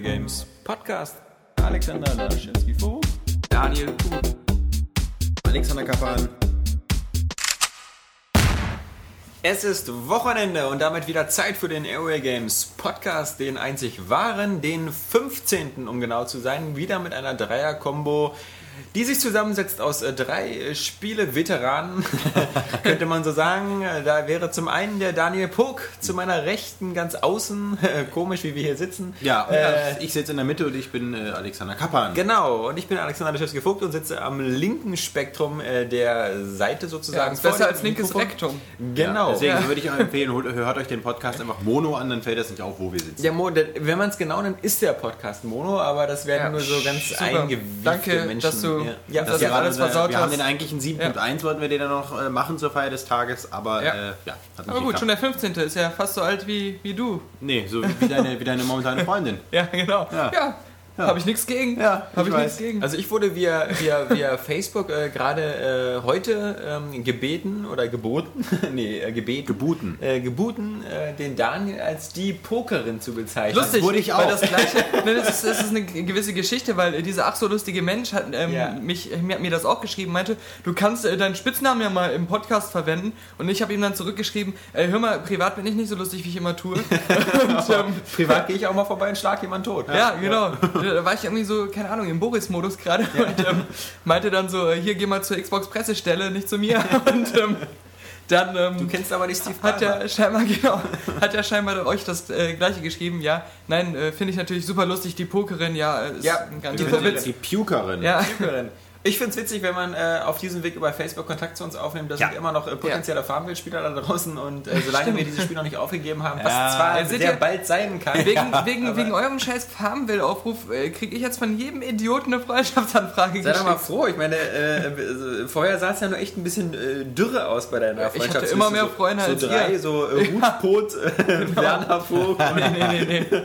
Games Podcast. Alexander Laschewski Vogt, Daniel Kuh. Alexander Kapan. Es ist Wochenende und damit wieder Zeit für den Area Games Podcast, den einzig wahren, den 15. um genau zu sein, wieder mit einer Dreier-Kombo, die sich zusammensetzt aus äh, drei äh, Spiele-Veteranen, könnte man so sagen. Äh, Da wäre zum einen der Daniel Puck zu meiner Rechten ganz außen, komisch wie wir hier sitzen. Ja, und Äh, ich sitze in der Mitte und ich bin äh, Alexander Kapan. Genau, und ich bin Alexander Leschewski Vogt und sitze am linken Spektrum äh, der Seite sozusagen. ist vor besser als linkes Mikrofon. Rektum. Genau. Ja, deswegen Ja. würde ich euch empfehlen, hört euch den Podcast einfach Mono an, dann fällt das nicht auf, wo wir sitzen. Der Mo, wenn man es genau nimmt, ist der Podcast Mono, aber das werden Ja. nur so ganz Super. eingewiefte Danke, Menschen. dass du- ja, ja, dass das du ja, alles gerade, versaut wir haben den eigentlichen 7.1 wollten wir den dann noch äh, machen zur Feier des Tages, aber Ja. äh, ja, hat Aber gut, geklappt. schon der 15. ist ja fast so alt wie, wie du. Nee, so wie deine, wie deine momentane Freundin. Ja, genau. Ja. Ja, habe ich nichts gegen. Ja, habe ich ich nichts gegen. Also ich wurde via, via, via Facebook äh, gerade äh, heute ähm, gebeten oder geboten, nee, äh, gebeten, Gebuten. äh, gebuten, äh, den Daniel als die Pokerin zu bezeichnen. Lustig, wurde ich weil auch. das gleiche, ne, das, ist, das ist eine gewisse Geschichte, weil äh, dieser ach so lustige Mensch hat, ähm, Ja. mich, mir, hat mir das auch geschrieben, meinte, du kannst äh, deinen Spitznamen ja mal im Podcast verwenden und ich habe ihm dann zurückgeschrieben, äh, hör mal, privat bin ich nicht so lustig, wie ich immer tue. und, ähm, Privat gehe ich auch mal vorbei und schlag jemanden tot. Ja, genau. Da war ich irgendwie so, keine Ahnung, im Boris-Modus gerade und ähm, meinte dann so, hier geh mal zur Xbox-Pressestelle, nicht zu mir. Und ähm, dann ähm, Du kennst aber nicht Steve hat Ballmer. er scheinbar, genau, hat er scheinbar euch das äh, gleiche geschrieben. Ja, nein, äh, finde ich natürlich super lustig, die Pokerin, ja, ist Ja, ein ganz die. Witz. Die Pukerin. Ja, Pokerin. Ich finde es witzig, wenn man äh, auf diesem Weg über Facebook Kontakt zu uns aufnimmt. Da Ja. sind immer noch äh, potenzielle Farmville-Spieler da draußen und äh, solange wir dieses Spiel noch nicht aufgegeben haben, was Ja. zwar Ja, sehr ihr- bald sein kann. wegen, wegen, wegen eurem scheiß Farmville-Aufruf äh, kriege ich jetzt von jedem Idioten eine Freundschaftsanfrage Sei doch mal geschickt. froh, ich meine, äh, vorher sah es ja nur echt ein bisschen dürre aus bei deiner hatte Freundschaft. immer mehr Freunde so als drei, ihr. so äh, Hutpot, äh, Werner Vogt und, Nee, nee, nee, nee.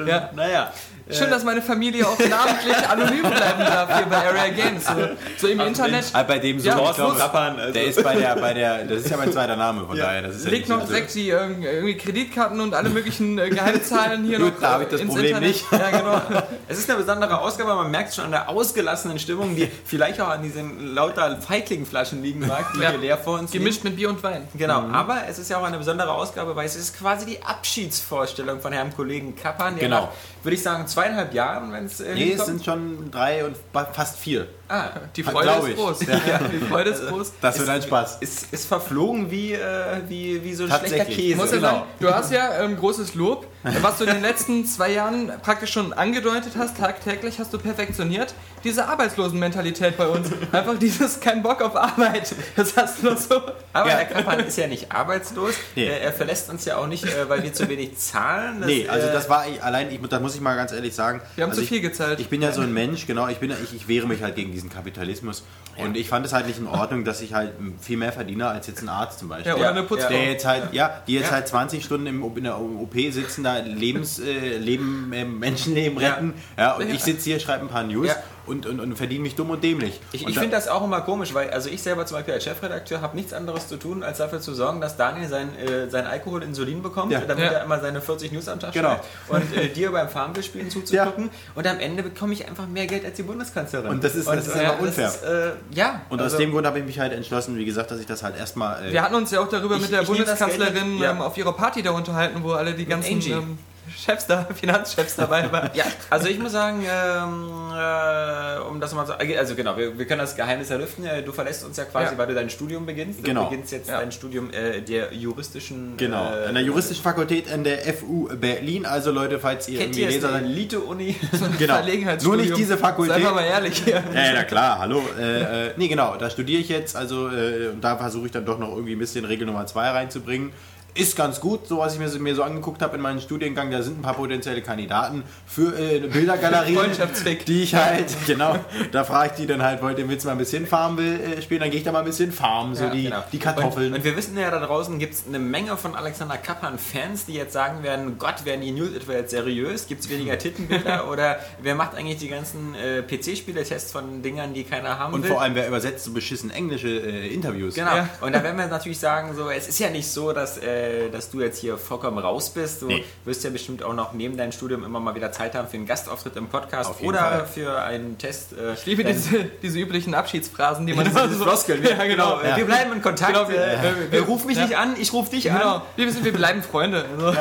und Ja. naja. Schön, dass meine Familie auch namentlich anonym bleiben darf hier bei Area Games. So, so im Internet. Ah, bei dem so, Ja, Kapan, also- der ist bei der, bei der, das ist ja mein zweiter Name, von Ja. daher, das ist ja Legt nicht noch so- direkt die ähm, irgendwie Kreditkarten und alle möglichen äh, Geheimzahlen hier Gut, noch da hab ich das Problem Internet. nicht. Ja, genau. Es ist eine besondere Ausgabe, man merkt schon an der ausgelassenen Stimmung, die vielleicht auch an diesen lauter Feiglingenflaschen liegen mag, die Ja. hier leer vor uns liegen. Gemischt mit Bier und Wein. Genau, Mhm. aber es ist ja auch eine besondere Ausgabe, weil es ist quasi die Abschiedsvorstellung von Herrn Kollegen Kappan, der Genau. nach, würde ich sagen, zweieinhalb Jahren, wenn es äh, Nee, es sind schon drei und fast vier. Ah, Die Glaub Freude ist ich. groß. Ja, die Freude ist groß. Das wird ein Spaß. ist, ist verflogen wie, äh, wie, wie so ein schlechter. Käse. Muss ja Genau. sagen, du hast ja ähm, großes Lob. Was du in den letzten zwei Jahren praktisch schon angedeutet hast, tagtäglich hast du perfektioniert. Diese Arbeitslosenmentalität bei uns. Einfach dieses kein Bock auf Arbeit. Das hast du noch so. Aber Ja. Herr Kappan ist ja nicht arbeitslos. Nee. Er, er verlässt uns ja auch nicht, äh, weil wir zu wenig zahlen. Das, Nee, also äh, das war ich, allein, ich, da muss ich mal ganz ehrlich sagen. Wir haben also zu ich, viel gezahlt. Ich bin ja so ein Mensch, genau, ich, bin, ich, ich wehre mich halt gegen diesen Kapitalismus. Und ich fand es halt nicht in Ordnung, dass ich halt viel mehr verdiene als jetzt ein Arzt zum Beispiel. Ja, oder Ja, eine Putzfrau. Der jetzt halt, ja, die jetzt Ja. halt 20 Stunden im, in der OP sitzen, da Lebens, äh, Leben, äh, Menschenleben Ja. retten. Ja, und Ja. ich sitze hier, schreibe ein paar News Ja. Und, und, und verdiene mich dumm und dämlich. Ich, und ich da- finde das auch immer komisch, weil also ich selber zum Beispiel als Chefredakteur habe nichts anderes zu tun, als dafür zu sorgen, dass Daniel sein, äh, sein Alkohol Insulin bekommt, Ja. damit Ja. er immer seine 40 News am Tag Genau. schreibt und äh, dir beim Farmville-Spielen zuzugucken und am Ende bekomme ich einfach mehr Geld als die Bundeskanzlerin. Und das ist- das ist einfach unfair. ist, äh, ja. Und also, aus dem Grund habe ich mich halt entschlossen, wie gesagt, dass ich das halt erstmal. Äh, Wir hatten uns ja auch darüber Ich- mit der Bundeskanzlerin Geld- ja. ähm, auf ihrer Party da unterhalten, wo alle die ganzen Angie. ähm, Chefs da, Finanzchefs dabei waren. Ja, also ich muss sagen, ähm, äh, um das mal so, also genau, wir, wir können das Geheimnis erlüften. Äh, Du verlässt uns ja quasi, Ja. weil du dein Studium beginnst. Genau. Du beginnst jetzt Ja. dein Studium äh, der juristischen. Genau, Äh, an der juristischen Fakultät an der FU Berlin. Also Leute, falls ihr Kennt irgendwie Leser seid. Elite-Uni? Genau, Verlegenheitsstudium. nur nicht diese Fakultät. Seien wir mal ehrlich hier. Ja, ja, klar, hallo. Äh, äh, nee, genau, da studiere ich jetzt, also äh, und da versuche ich dann doch noch irgendwie ein bisschen Regel Nummer 2 reinzubringen. Ist ganz gut, so was ich mir, so- mir so angeguckt habe in meinem Studiengang, da sind ein paar potenzielle Kandidaten für äh, eine Bildergalerie, Freundschaftsfick. die ich halt, genau, da frage ich die dann halt, wollt ihr du mal ein bisschen Farm will, äh, spielen, dann gehe ich da mal ein bisschen Farm, so Ja, die, Genau. die Kartoffeln. Und, und wir wissen ja, da draußen gibt es eine Menge von Alexander Kappan-Fans, die jetzt sagen werden, Gott, werden die News etwa jetzt seriös? Gibt es weniger Tittenbilder? oder wer macht eigentlich die ganzen äh, PC-Spiele-Tests von Dingern, die keiner haben und will? vor allem, wer übersetzt so beschissen englische äh, Interviews? Genau. Ja. Und da werden wir natürlich sagen, so, es ist ja nicht so, dass äh, dass du jetzt hier vollkommen raus bist. Du Nee. wirst ja bestimmt auch noch neben deinem Studium immer mal wieder Zeit haben für einen Gastauftritt im Podcast oder Fall. für einen Test. Äh, Ich liebe diese, diese üblichen Abschiedsphrasen, die man diese so... Floskeln. Ja, genau. Äh, Wir bleiben in Kontakt. Genau, wir- äh, wir- äh, ruf mich ja. nicht an, ich ruf dich Genau. an. Wir wissen, wir bleiben Freunde. Also,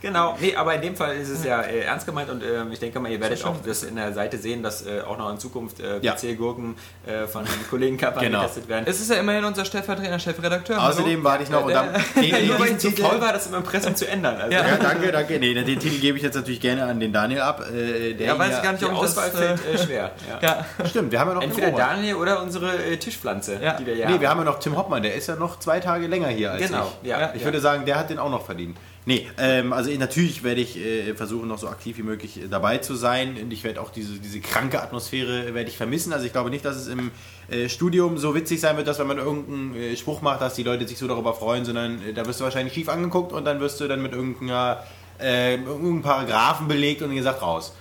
Genau, nee, aber in dem Fall ist es ja äh, ernst gemeint und äh, ich denke mal, ihr werdet auch das in der Seite sehen, dass äh, auch noch in Zukunft äh, Ja. PC-Gurken äh, von Kollegen Kappa Genau. getestet werden. Es ist ja immerhin unser stellvertretender Chefredakteur. Außerdem warte ich noch und dann. Nee, nee, Nur weil ich zu faul war, das im Impressum zu ändern. Also, Ja. Ja, danke, danke. Nee, den Titel gebe ich jetzt natürlich gerne an den Daniel ab. Äh, der Ja, weiß ich gar nicht, ob das... Fällt äh, schwer. Ja. ja. Stimmt, wir haben ja noch den Entweder. Daniel oder unsere äh, Tischpflanze, Ja. die wir ja Nee, wir haben ja noch Tim Hoppmann, der ist ja noch zwei Tage länger hier als Genau, ich. ja. Ich ja. würde sagen, der hat den auch noch verdient. Nee, ähm, also natürlich werde ich äh, versuchen, noch so aktiv wie möglich äh, dabei zu sein. Und ich werde auch diese, diese kranke Atmosphäre werde ich vermissen. Also ich glaube nicht, dass es im äh, Studium so witzig sein wird, dass wenn man irgendeinen äh, Spruch macht, dass die Leute sich so darüber freuen, sondern äh, da wirst du wahrscheinlich schief angeguckt und dann wirst du dann mit irgendeiner äh, irgendeinem Paragraphen belegt und gesagt raus.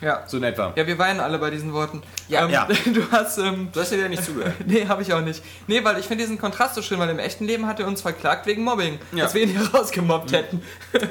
ja. So in etwa. Ja, wir weinen alle bei diesen Worten. Ja, ähm, ja. Du hast... Ähm, Du hast ja nicht zugehört. Nee, habe ich auch nicht. Nee, weil ich finde diesen Kontrast so schön, weil im echten Leben hat er uns verklagt wegen Mobbing. Ja. Dass wir ihn hier rausgemobbt hätten.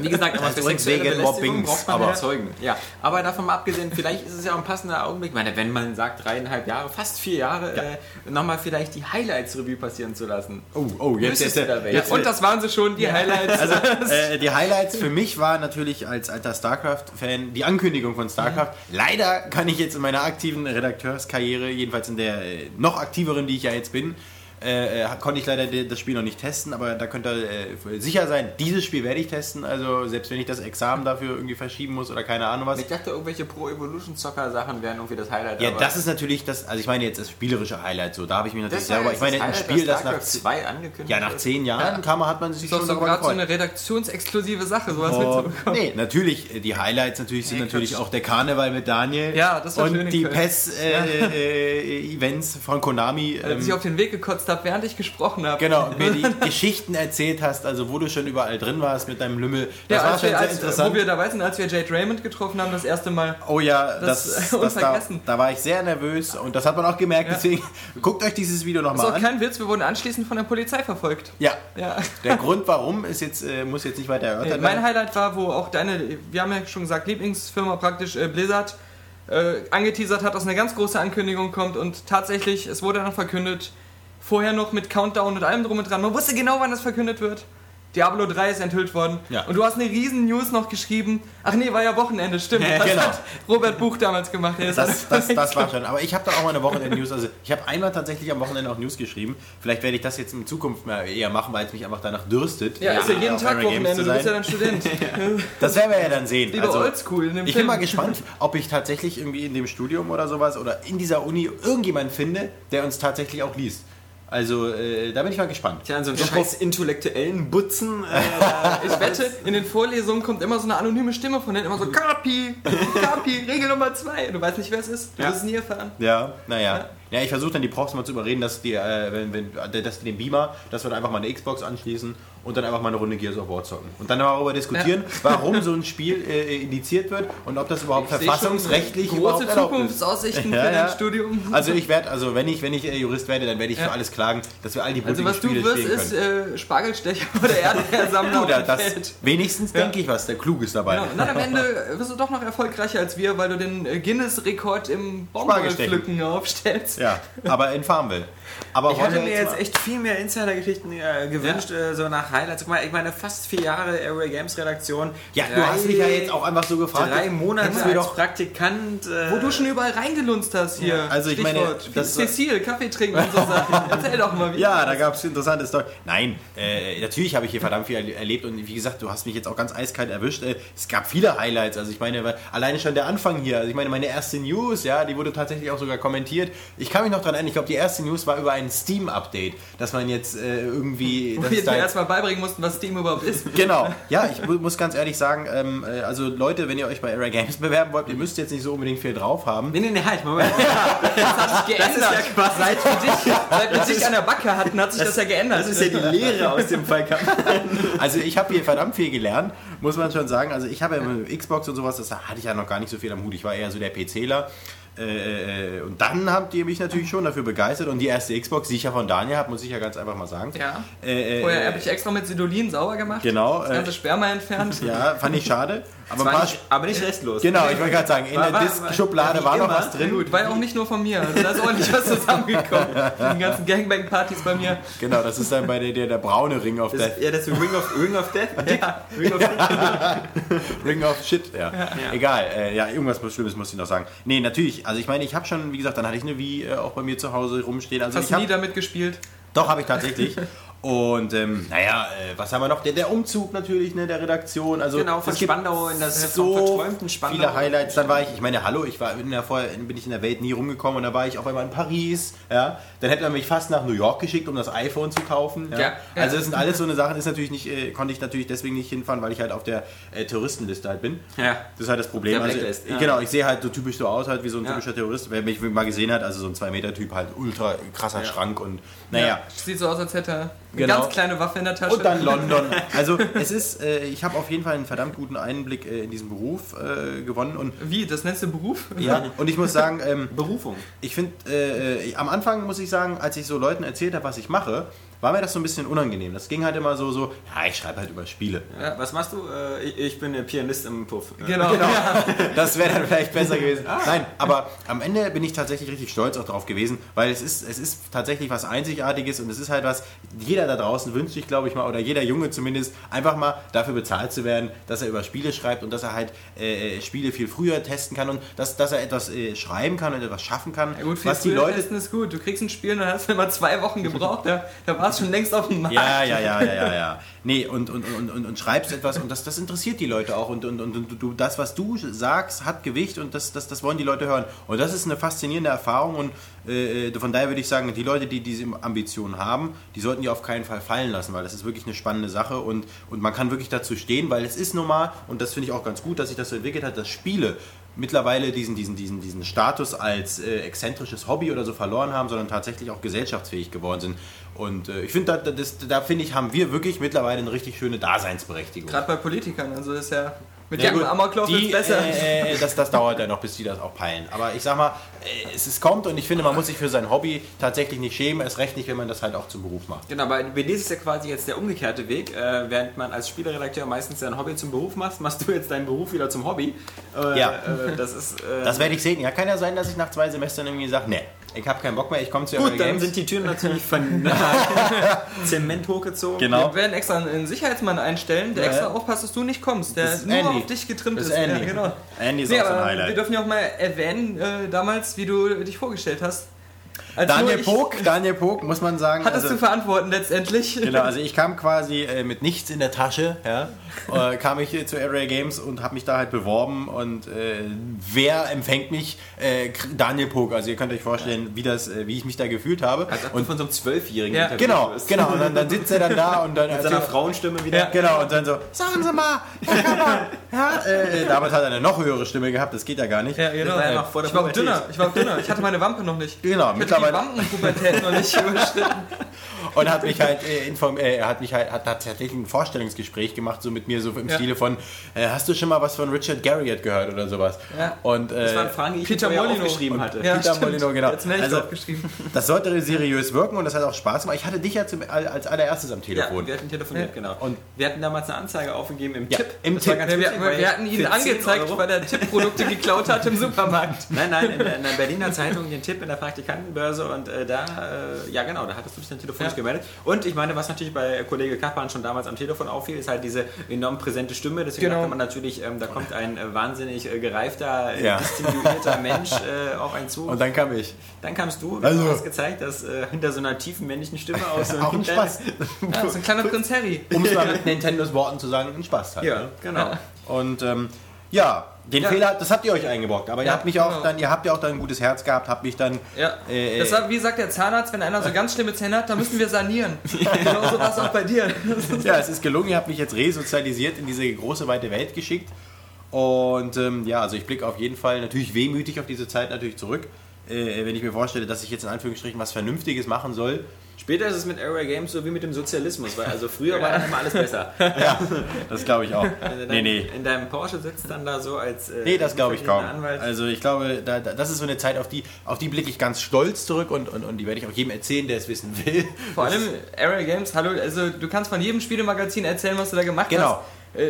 Wie gesagt, aber Also sexuelle wegen Mobbings, aber- Zeugen. Ja, aber davon mal abgesehen, vielleicht ist es ja auch ein passender Augenblick. Ich meine, wenn man sagt dreieinhalb Jahre, fast vier Jahre, äh, nochmal vielleicht die Highlights-Revue passieren zu lassen. Oh, oh, jetzt ist welche? jetzt, Und das waren sie schon, die Highlights. Also äh, die Highlights für mich war natürlich als alter StarCraft-Fan die Ankündigung von StarCraft. Leider kann ich jetzt in meiner aktiven Redakteurskarriere, jedenfalls in der äh, noch aktiveren, die ich ja jetzt bin, äh, äh, konnte ich leider de- das Spiel noch nicht testen, aber da könnt ihr äh, sicher sein, dieses Spiel werde ich testen. Also selbst wenn ich das Examen dafür irgendwie verschieben muss oder keine Ahnung was. Ich dachte, irgendwelche Pro-Evolution-Zocker-Sachen wären irgendwie das Highlight. Ja, das ist natürlich das, also ich meine jetzt das spielerische Highlight, so da habe ich mich natürlich selber, ich meine ein Highlight, Spiel, das nach, 2 angekündigt ja, nach zehn Jahren kam, hat man sich ist schon so gerade so eine redaktionsexklusive Sache, sowas Oh, mitzubekommen. nee, natürlich, äh, die Highlights natürlich sind Nee, natürlich Quatsch. auch der Karneval mit Daniel Ja, das war schön und die Köln. PES-Events von Konami. Als ich Ähm, auf den Weg gekotzt habe, während ich gesprochen habe. genau, mir die Geschichten erzählt hast, also wo du schon überall drin warst mit deinem Lümmel. Das Ja, war schon wir, sehr als, interessant. wo wir dabei sind, als wir Jade Raymond getroffen haben, das erste Mal. Oh ja, Das, das, das, da, da war ich sehr nervös und das hat man auch gemerkt. Ja. Deswegen guckt euch dieses Video Das ist nochmal auch an. kein Witz, wir wurden anschließend von der Polizei verfolgt. Ja, Ja. der Grund warum ist jetzt, äh, muss jetzt nicht weiter erörtert Nee, mein werden. Highlight war, wo auch deine, wir haben ja schon gesagt, Lieblingsfirma praktisch äh, Blizzard äh, angeteasert hat, dass eine ganz große Ankündigung kommt und tatsächlich, es wurde dann verkündet, vorher noch mit Countdown und allem drum und dran. Man wusste genau, wann das verkündet wird. Diablo 3 ist enthüllt worden. Ja. Und du hast eine riesen News noch geschrieben. Ach nee, war ja Wochenende, stimmt. Ja, das genau. hat Robert Buch damals gemacht. Das, dann- das, das war schon. Aber ich habe da auch mal eine Wochenende-News. Also ich habe einmal tatsächlich am Wochenende auch News geschrieben. Vielleicht werde ich das jetzt in Zukunft mal eher machen, weil es mich einfach danach dürstet. ja, ist ja jeden Tag Wochenende, du bist ja dann Student. Das werden wir ja dann sehen. Lieber Also, Oldschool ich bin mal gespannt, ob ich tatsächlich irgendwie in dem Studium oder sowas oder in dieser Uni irgendjemanden finde, der uns tatsächlich auch liest. Also äh, da bin ich mal gespannt. Tja, an so einen scheiß intellektuellen Butzen. Äh, da- Ich wette, in den Vorlesungen kommt immer so eine anonyme Stimme von denen, immer so Kapi, Kapi, Regel Nummer zwei. Du weißt nicht, wer es ist. Du Ja. wirst es nie erfahren. Ja, naja. Ja, ich versuche dann die Profs mal zu überreden, dass die, äh, wenn, wenn, dass die den Beamer, dass wir dann einfach mal eine Xbox anschließen und dann einfach mal eine Runde Gears of War zocken. Und dann darüber diskutieren, warum so ein Spiel äh, indiziert wird und ob das überhaupt Ich verfassungsrechtlich große überhaupt erlaubt ist. Zukunftsaussichten Ja, für ja. dein Studium. Also ich werde, also wenn ich, wenn ich äh, Jurist werde, dann werde ich Ja. für alles klagen, dass wir all die Also blutigen was du Spiele wirst, spielen ist äh, Spargelstecher oder Erdbeersammler Oder das, Feld. wenigstens denke ich was, der Klug ist dabei. Genau. Und dann am Ende wirst du doch noch erfolgreicher als wir, weil du den äh, Guinness-Rekord im. Baumwollpflücken aufstellst. Ja, aber in Farmville. Aber Ich hätte mir jetzt echt viel mehr Insider-Geschichten äh, gewünscht, äh, so nach Highlights. Guck mal, ich meine, fast vier Jahre Area Games Redaktion. Ja, du hast mich ja jetzt auch einfach so gefragt. Drei Monate als doch Praktikant. Äh, Wo du schon überall reingelunzt hast hier. Ja, also ich meine, Stichwort. das- Cecil, Kaffee trinken und so Sachen. Erzähl doch mal, wie. Ja, da gab es interessante Story. Nein, äh, natürlich habe ich hier verdammt viel erle- erlebt und wie gesagt, du hast mich jetzt auch ganz eiskalt erwischt. Äh, es gab viele Highlights. Also ich meine, alleine schon der Anfang hier. Also ich meine, meine erste News, ja, die wurde tatsächlich auch sogar kommentiert. Ich kann mich noch dran erinnern, ich glaube, die erste News war über ein Steam-Update, dass man jetzt äh, irgendwie. Wo dass wir da- erstmal beibringen mussten, was Steam überhaupt ist. Genau, ja, ich mu- muss ganz ehrlich sagen, ähm, äh, also Leute, wenn ihr euch bei Era Games bewerben wollt, ihr müsst jetzt nicht so unbedingt viel drauf haben. Nee, nee, nee, halt, Moment. geändert. ja quasi- seit wir dich, seit wir dich an der Backe hatten, hat sich das, ja geändert. Das ist ja die Lehre aus dem Fall. Also ich habe hier verdammt viel gelernt, muss man schon sagen. Also ich habe ja mit Xbox und sowas, das hatte ich ja noch gar nicht so viel am Hut. Ich war eher so der PCler. Äh, äh, und dann habt ihr mich natürlich schon dafür begeistert und die erste Xbox, die ich ja von Daniel habe, muss ich ja ganz einfach mal sagen. Ja. Äh, äh, Vorher habe ich extra mit Sidolin sauber gemacht. Genau, Das äh, ganze Sperma entfernt. Ja, fand ich schade. Aber, ein War paar nicht, aber nicht restlos. Genau, ich wollte gerade sagen, in War- der war- Disk-Schublade wie war noch immer. was drin. Gut, war ja auch nicht nur von mir. Also da ist ordentlich was zusammengekommen. Die ganzen Gangbang-Partys bei mir. Genau, das ist dann bei der, der, der braune Ring of Das, Death. ja, das ist Ring of, Ring of Death. Dick. Ring of Death. Ring of Shit, ja. Egal, äh, ja, irgendwas Schlimmes muss ich noch sagen. Nee, natürlich, also ich meine, ich habe schon, wie gesagt, dann hatte ich eine Wii äh, auch bei mir zu Hause rumstehen. Also Hast ich du nie damit gespielt? doch, habe ich tatsächlich. Und ähm, naja, äh, was haben wir noch? Der, der Umzug natürlich, ne, der Redaktion. Also Genau, von Spandau in das so verträumten Spandau. viele Highlights. Dann war ich, ich meine, hallo, ich war in der, vorher bin ich in der Welt nie rumgekommen und da war ich auf einmal in Paris. Ja, dann hätte man mich fast nach New York geschickt, um das iPhone zu kaufen. Ja. Ja. Also das sind alles so eine Sachen. Ist natürlich nicht, äh, konnte ich natürlich deswegen nicht hinfahren, weil ich halt auf der äh, Touristenliste halt bin. Ja. Das ist halt das Problem. Also, äh, ja. Genau, ich sehe halt so typisch so aus, halt wie so ein Ja. typischer Terrorist. Wer mich mal gesehen hat, also so ein 2-Meter-Typ, halt ultra krasser Schrank und naja. Sieht so aus, als hätte eine Genau. ganz kleine Waffe in der Tasche. Und dann London. Also es ist, äh, ich habe auf jeden Fall einen verdammt guten Einblick äh, in diesen Beruf äh, gewonnen und Wie, das nennst du Beruf? ja, und ich muss sagen, ähm, Berufung. ich finde, äh, äh, am Anfang muss ich sagen, als ich so Leuten erzählt habe, was ich mache, war mir das so ein bisschen unangenehm. Das ging halt immer so, so, ja, ich schreibe halt über Spiele. Ja. Was machst du? Äh, ich, ich bin Pianist im Puff. Äh, Genau. Genau, das wäre dann vielleicht besser gewesen. Nein, aber am Ende bin ich tatsächlich richtig stolz auch drauf gewesen, weil es ist, es ist tatsächlich was Einzigartiges und es ist halt was, jeder da draußen wünscht sich, glaube ich mal, oder jeder Junge zumindest, einfach mal dafür bezahlt zu werden, dass er über Spiele schreibt und dass er halt äh, Spiele viel früher testen kann und dass, dass er etwas äh, schreiben kann und etwas schaffen kann, Ja gut, viel was die Leute... testen ist gut. Du kriegst ein Spiel und dann hast du immer zwei Wochen gebraucht. Da, da war es schon längst auf dem Markt. Ja, ja, ja, ja, ja, ja. Nee, und, und, und, und, und schreibst etwas und das, das interessiert die Leute auch. Und, und, und, und du, das, was du sagst, hat Gewicht und das, das, das wollen die Leute hören. Und das ist eine faszinierende Erfahrung und äh, von daher würde ich sagen, die Leute, die diese Ambitionen haben, die sollten die auf keinen Fall fallen lassen, weil das ist wirklich eine spannende Sache und, und man kann wirklich dazu stehen, weil es ist normal und das finde ich auch ganz gut, dass sich das so entwickelt hat, dass Spiele mittlerweile diesen, diesen, diesen, diesen Status als äh, exzentrisches Hobby oder so verloren haben, sondern tatsächlich auch gesellschaftsfähig geworden sind. Und äh, ich finde, da, da finde ich, haben wir wirklich mittlerweile eine richtig schöne Daseinsberechtigung. Gerade bei Politikern. Also ist ja mit Ja, gut, Amoklauf ist besser. Äh, äh, das, das dauert ja noch, bis die das auch peilen. Aber ich sag mal, äh, es, es kommt und ich finde, man muss sich für sein Hobby tatsächlich nicht schämen. Es recht nicht, wenn man das halt auch zum Beruf macht. Genau, bei BD ist es ja quasi jetzt der umgekehrte Weg. Äh, während man als Spieleredakteur meistens sein Hobby zum Beruf macht, machst du jetzt deinen Beruf wieder zum Hobby. Äh, Ja. Äh, das ist. Äh, Das werde ich sehen. Ja, kann ja sein, dass ich nach zwei Semestern irgendwie sage, nee, ich habe keinen Bock mehr, ich komme zu gut, Eure dann Games. sind die Türen natürlich von Zement hochgezogen. Genau. Wir werden extra einen Sicherheitsmann einstellen, der Ja. extra aufpasst, dass du nicht kommst, der Das ist nur Andy. auf dich getrimmt Das ist. ist Andy. Ja, genau. Andy ist Nee, auch so ein aber wir Highlight. dürfen ja auch mal erwähnen, äh, damals, wie du dich vorgestellt hast. Als Daniel Pog, Daniel Pog, muss man sagen. Hattest also- du verantworten letztendlich. Genau, also ich kam quasi äh, mit nichts in der Tasche, ja, äh, kam ich hier zu Area Games und habe mich da halt beworben und äh, wer empfängt mich? Äh, Daniel Pog, also ihr könnt euch vorstellen, wie, das, äh, wie ich mich da gefühlt habe. Als ob du und von so einem Zwölfjährigen Ja. genau, wirst. genau, und dann, dann sitzt er dann da und dann Mit seiner Frauenstimme wieder. Genau, und dann so, sagen Sie mal, Herr Kammer, ja, äh, damals hat er eine noch höhere Stimme gehabt, das geht ja gar nicht. Ja, genau. war ja noch vor der ich war auch dünner, ich war auch dünner. Ich hatte meine Wampe noch nicht. Genau, ich mittlerweile- Wampenpubertät noch nicht überschritten. Und hat mich halt äh, inform äh, er hat mich halt hat tatsächlich ein Vorstellungsgespräch gemacht, so mit mir, so im Ja. Stile von, äh, hast du schon mal was von Richard Garriott gehört oder sowas? Ja. Und, äh, Das waren Fragen, die ich Peter vorher Molyneux. aufgeschrieben hatte. Ja, Peter stimmt. Molyneux, genau. Also- aufgeschrieben. Das sollte seriös wirken und das hat auch Spaß gemacht. Ich hatte dich ja zum, als allererstes am Ja, Telefon. wir hatten telefoniert, genau. Und- wir hatten damals eine Anzeige aufgegeben im Ja, Tipp. im Das war Tipp. ganz Ja, wir, weil wir hatten ihn für 10 angezeigt, Euro- weil er Tippprodukte geklaut hat im Supermarkt. Nein, nein, in der, in der Berliner Zeitung den Tipp in der Praktikantenbörse und äh, da, äh, ja genau, da hattest du dich dann telefonisch Ja. Gemeldet. Und ich meine, was natürlich bei Kollege Kappan schon damals am Telefon auffiel, ist halt diese enorm präsente Stimme. Deswegen Genau. dachte man natürlich, ähm, da kommt ein äh, wahnsinnig äh, gereifter, äh, Ja. distinguierter Mensch äh, auf einen zu. Und dann kam ich. dann kamst du, Also. du hast gezeigt, dass äh, hinter so einer tiefen männlichen Stimme aus so Auch ein Spaß. Ja, so ein kleiner Prinz Harry. Um es mal mit Nintendos Worten zu sagen, ein Spaß halt. Ja, ne? genau. Und ähm, ja, den Ja. Fehler, das habt ihr euch eingebrockt. Aber ihr Ja, habt mich auch genau. dann, ihr habt ja auch dann ein gutes Herz gehabt, habt mich dann. Ja. Äh, Das war, wie sagt der Zahnarzt, wenn einer so ganz schlimme Zähne hat, dann müssen wir sanieren. Genau so war es auch bei dir. Ja, es ist gelungen. Ihr habt mich jetzt resozialisiert in diese große, weite Welt geschickt. Und ähm, ja, also ich blicke auf jeden Fall natürlich wehmütig auf diese Zeit natürlich zurück. Äh, wenn ich mir vorstelle, dass ich jetzt in Anführungsstrichen was Vernünftiges machen soll, Später ist es mit Area Games so wie mit dem Sozialismus, weil also früher war dann immer alles besser. Ja, das glaube ich auch. Wenn du Nee, nee. In deinem Porsche sitzt dann da so als. Äh, Nee, das glaube ich kaum. Anwalt. Also ich glaube, da, da, das ist so eine Zeit, auf die, auf die blicke ich ganz stolz zurück und, und, und die werde ich auch jedem erzählen, der es wissen will. Vor allem Area Games, hallo, also du kannst von jedem Spielemagazin erzählen, was du da gemacht Genau. hast. Äh,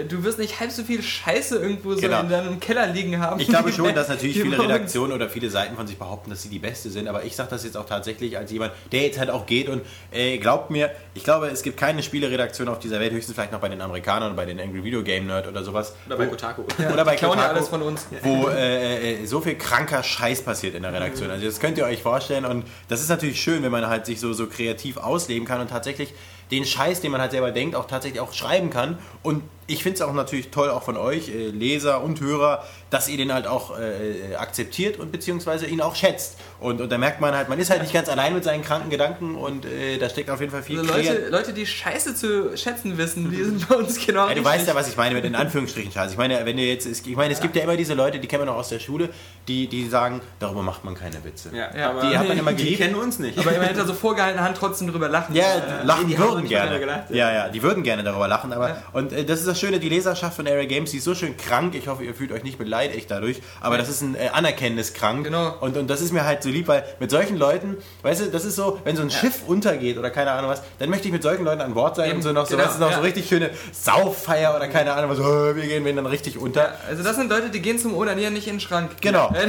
Du wirst nicht halb so viel Scheiße irgendwo so Genau. in deinem Keller liegen haben. Ich glaube schon, dass natürlich viele bei Redaktionen oder viele Seiten von sich behaupten, dass sie die Beste sind. Aber ich sage das jetzt auch tatsächlich als jemand, der jetzt halt auch geht. Und äh, glaubt mir, ich glaube, es gibt keine Spieleredaktion auf dieser Welt, höchstens vielleicht noch bei den Amerikanern, bei den Angry Video Game Nerd oder sowas. Oder bei wo- Kotaku. Oder bei klauen ja Kotaku, alles von uns. wo äh, äh, so viel kranker Scheiß passiert in der Redaktion. Also das könnt ihr euch vorstellen und das ist natürlich schön, wenn man halt sich so, so kreativ ausleben kann und tatsächlich den Scheiß, den man halt selber denkt, auch tatsächlich auch schreiben kann. Und ich finde es auch natürlich toll, auch von euch, äh, Leser und Hörer, dass ihr den halt auch äh, akzeptiert und beziehungsweise ihn auch schätzt. Und, und da merkt man halt, man ist halt nicht ganz allein mit seinen kranken Gedanken und äh, da steckt auf jeden Fall viel Also Leute, Leute, die Scheiße zu schätzen wissen, die sind bei uns genau ja, du richtig. weißt ja, was ich meine mit in Anführungsstrichen Scheiße. Ich meine, wenn ihr jetzt, ich meine, es gibt ja immer diese Leute, die kennen wir noch aus der Schule, die, die sagen, darüber macht man keine Witze. Ja, Ja, aber die hat man immer die kennen uns nicht. Aber immer hinter so vorgehaltener Hand trotzdem drüber lachen. Ja, lachen die würden gerne. gelacht, ja. ja, die würden gerne darüber lachen. Aber und äh, das ist das Schöne, die Leserschaft von Area Games, die ist so schön krank. Ich hoffe, ihr fühlt euch nicht beleidigt dadurch. Aber das ist ein äh, anerkennendes Krank. Genau. Und, und das ist mir halt so lieb, weil mit solchen Leuten, weißt du, das ist so, wenn so ein Schiff untergeht oder keine Ahnung was, dann möchte ich mit solchen Leuten an Bord sein Eben, und so noch so, genau, weißt du, noch ja. so richtig schöne Sauffeier oder keine Ahnung was, oh, wir gehen dann richtig unter. Ja, also das sind Leute, die gehen zum Onanieren nicht in den Schrank. Genau.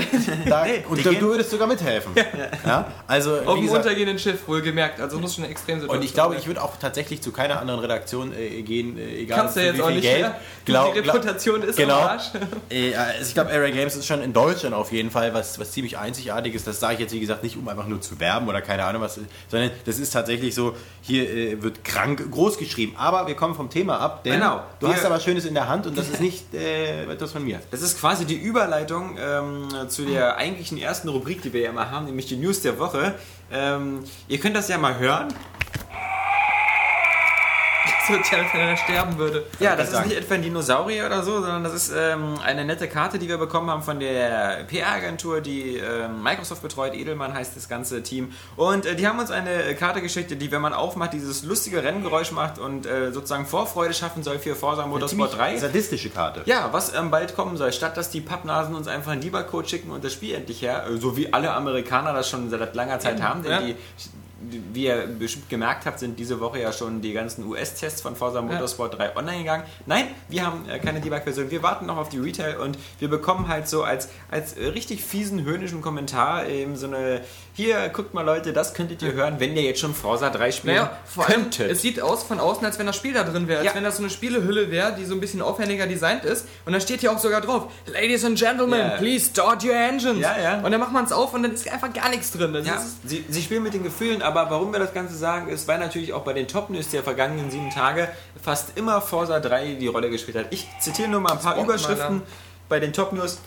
Da, Nee, und du, du würdest sogar mithelfen. Ja. Also, Auf dem untergehenden Schiff, wohlgemerkt. Also muss schon eine Extremsituation und ich glaube, ich würde auch tatsächlich zu keiner anderen Redaktion äh, gehen, äh, egal Kannst du jetzt wie auch nicht Geld. Glaub- die glaub- Reputation ist genau. am Arsch. Äh, ich glaube, Area Games ist schon in Deutschland auf jeden Fall was, was ziemlich Einzigartiges. Das sage ich jetzt, wie gesagt, nicht um einfach nur zu werben oder keine Ahnung was, sondern das ist tatsächlich so, hier äh, wird krank groß geschrieben. Aber wir kommen vom Thema ab, denn Genau. du Wir- hast aber Schönes in der Hand und das ist nicht äh, etwas von mir. Das ist quasi die Überleitung ähm, zu der eigentlichen ersten Rubrik, die wir ja immer haben, nämlich die News der Woche. Ähm, ihr könnt das ja mal hören. Tja, wenn er sterben würde. Ja, das ist nicht etwa ein Dinosaurier oder so, sondern das ist ähm, eine nette Karte, die wir bekommen haben von der PR-Agentur, die ähm, Microsoft betreut. Edelmann heißt das ganze Team. Und äh, die haben uns eine Karte geschickt, die, wenn man aufmacht, dieses lustige Renngeräusch macht und äh, sozusagen Vorfreude schaffen soll für Forza Motorsport 3. sadistische Karte. Ja, was ähm, bald kommen soll, statt dass die Pappnasen uns einfach einen Debug-Code schicken und das Spiel endlich her, äh, so wie alle Amerikaner das schon seit langer Zeit haben, denn Ja. die, wie ihr bestimmt gemerkt habt, sind diese Woche ja schon die ganzen US-Tests von Forza Motorsport 3 online gegangen. Nein, wir haben äh, keine Debug-Version, wir warten noch auf die Retail und wir bekommen halt so als, als äh, richtig fiesen, höhnischen Kommentar eben so eine, hier, guckt mal Leute, das könntet ihr hören, wenn ihr jetzt schon Forza 3 spielen Naja, vor allem, könntet. es sieht aus von außen, als wenn das Spiel da drin wäre. Als Ja. wenn das so eine Spielehülle wäre, die so ein bisschen aufwendiger designt ist. Und da steht hier auch sogar drauf, Ladies and Gentlemen, Ja. please start your engines. Ja, ja. Und dann macht man es auf und dann ist einfach gar nichts drin. Das Ja, sie, sie spielen mit den Gefühlen, aber warum wir das Ganze sagen, ist, weil natürlich auch bei den Top-News der vergangenen sieben Tage fast immer Forza 3 die Rolle gespielt hat. Ich zitiere nur mal ein paar braucht man Überschriften bei den Top-News.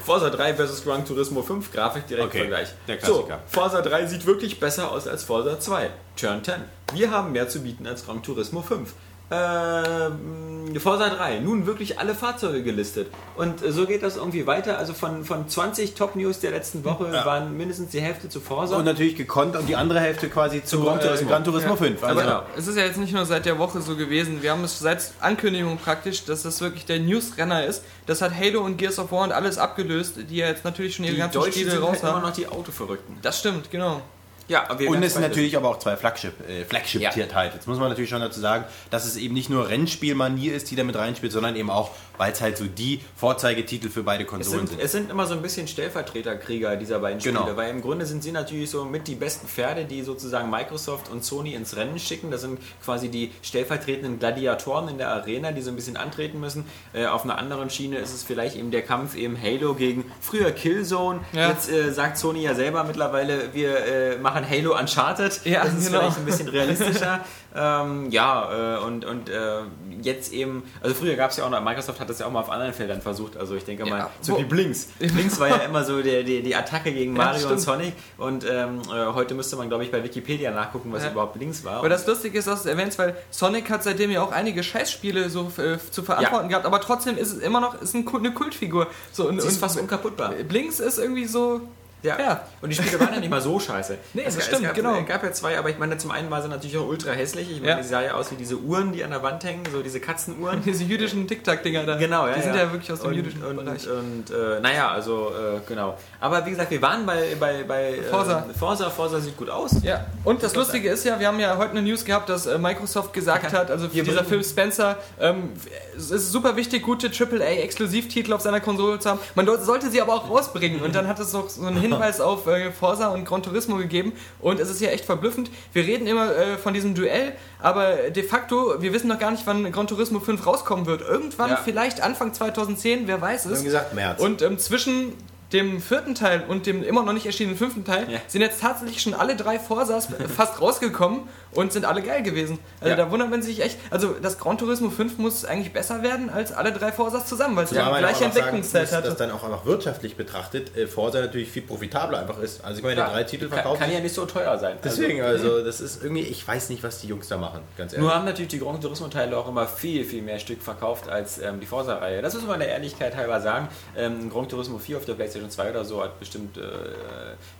Forza 3 versus Gran Turismo 5, Grafik direkt Okay, Vergleich. der so, Klassiker. Forza 3 sieht wirklich besser aus als Forza 2. Turn 10. Wir haben mehr zu bieten als Gran Turismo 5. Ähm, Forza 3, nun wirklich alle Fahrzeuge gelistet. Und äh, so geht das irgendwie weiter. Also von, von 20 Top-News der letzten Woche Ja. waren mindestens die Hälfte zu Forza. Und natürlich gekonnt und die andere Hälfte quasi zu, Gran Gran Turismo. Äh, Gran Turismo Ja. 5. Also, aber genau. es ist ja jetzt nicht nur seit der Woche so gewesen. Wir haben es seit Ankündigung praktisch, dass das wirklich der News-Renner ist. Das hat Halo und Gears of War und alles abgelöst, die ja jetzt natürlich schon ihre die ganzen Deutschen Spiele sind raus halt immer haben. noch die Autoverrückten. Das stimmt, genau. Ja, Und es sind natürlich aber auch zwei Flagship, äh, Ja. Flagship-Titles. Muss man natürlich schon dazu sagen, dass es eben nicht nur Rennspielmanier ist, die damit reinspielt, sondern eben auch, weil es halt so die Vorzeigetitel für beide Es Konsolen sind, sind. es sind immer so ein bisschen Stellvertreterkrieger dieser beiden Spiele, Genau. weil im Grunde sind sie natürlich so mit die besten Pferde, die sozusagen Microsoft und Sony ins Rennen schicken. Das sind quasi die stellvertretenden Gladiatoren in der Arena, die so ein bisschen antreten müssen. Äh, auf einer anderen Schiene ist es vielleicht eben der Kampf eben Halo gegen früher Killzone. Ja. Jetzt äh, sagt Sony ja selber mittlerweile, wir äh, machen Halo Uncharted. Ja, das ist genau. vielleicht ein bisschen realistischer. ähm, ja, äh, und, und äh, jetzt eben, also früher gab es ja auch noch, Microsoft hat das ja auch mal auf anderen Feldern versucht, also ich denke Ja, mal, so wie Blinks. Blinks war ja immer so der, die, die Attacke gegen Ja, Mario und stimmt. Sonic und ähm, äh, heute müsste man, glaube ich, bei Wikipedia nachgucken, was Ja. überhaupt Blinks war. Aber das Lustige ist, dass du es erwähnst, weil Sonic hat seitdem ja auch einige Scheißspiele so äh, zu verantworten gehabt, aber trotzdem ist es immer noch ist ein, eine Kultfigur. So, und, Sie ist und fast unkaputtbar. Blinks ist irgendwie so. Ja. Ja. Und die Spiele waren ja nicht mal so scheiße. Nee, es, das es stimmt, gab, genau. Es gab ja zwei, aber ich meine, zum einen war sie natürlich auch ultra hässlich. Ich meine, Ja. die sah ja aus wie diese Uhren, die an der Wand hängen, so diese Katzenuhren. Diese jüdischen Tic-Tac-Dinger da. Genau, ja. Die sind ja, wirklich aus dem und, jüdischen und, Bereich. Und, äh, naja, also, äh, genau. Aber wie gesagt, wir waren bei, bei, bei äh, Forza. Forza. Forza sieht gut aus. Ja, und das Lustige ist ja, wir haben ja heute eine News gehabt, dass äh, Microsoft gesagt hat, also Wir dieser Phil Spencer, ähm, es ist super wichtig, gute AAA-Exklusivtitel auf seiner Konsole zu haben. Man sollte sie aber auch rausbringen. Und dann hat es noch so einen Hinweis auf äh, Forza und Gran Turismo gegeben. Und es ist ja echt verblüffend. Wir reden immer äh, von diesem Duell, aber de facto, wir wissen noch gar nicht, wann Gran Turismo 5 rauskommen wird. Irgendwann, Ja. vielleicht Anfang 2010, wer weiß Wir es. haben gesagt März. Und ähm, zwischen dem vierten Teil und dem immer noch nicht erschienenen fünften Teil Ja. sind jetzt tatsächlich schon alle drei Forsas fast rausgekommen und sind alle geil gewesen. Also Ja. da wundert man sich echt. Also das Gran Turismo 5 muss eigentlich besser werden als alle drei Forsas zusammen, weil es ja ja gleiche Entwicklungszeit dass hatte. dann auch einfach wirtschaftlich betrachtet äh, Forza natürlich viel profitabler einfach ist. Also ich meine, Klar, drei Titel kann, verkaufen. kann ja nicht so teuer sein. Deswegen, also das ist irgendwie, ich weiß nicht, was die Jungs da machen, ganz ehrlich. Nur haben natürlich die Gran Turismo-Teile auch immer viel, viel mehr Stück verkauft als ähm, die Forza-Reihe. Das muss man der Ehrlichkeit halber sagen. Ähm, Gran Turismo 4 auf der PlayStation 2 oder so hat bestimmt äh,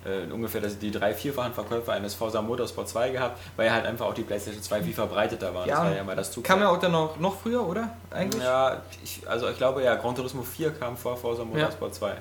äh, ungefähr das, die drei, vierfachen Verkäufe eines Forza Motorsport 2 gehabt, weil halt einfach auch die PlayStation 2 viel verbreiteter war. Ja, das war ja immer das Zug. Kam ja auch dann noch, noch früher, oder? Eigentlich? Ja, ich, also ich glaube ja, Gran Turismo 4 kam vor Forza Motorsport 2.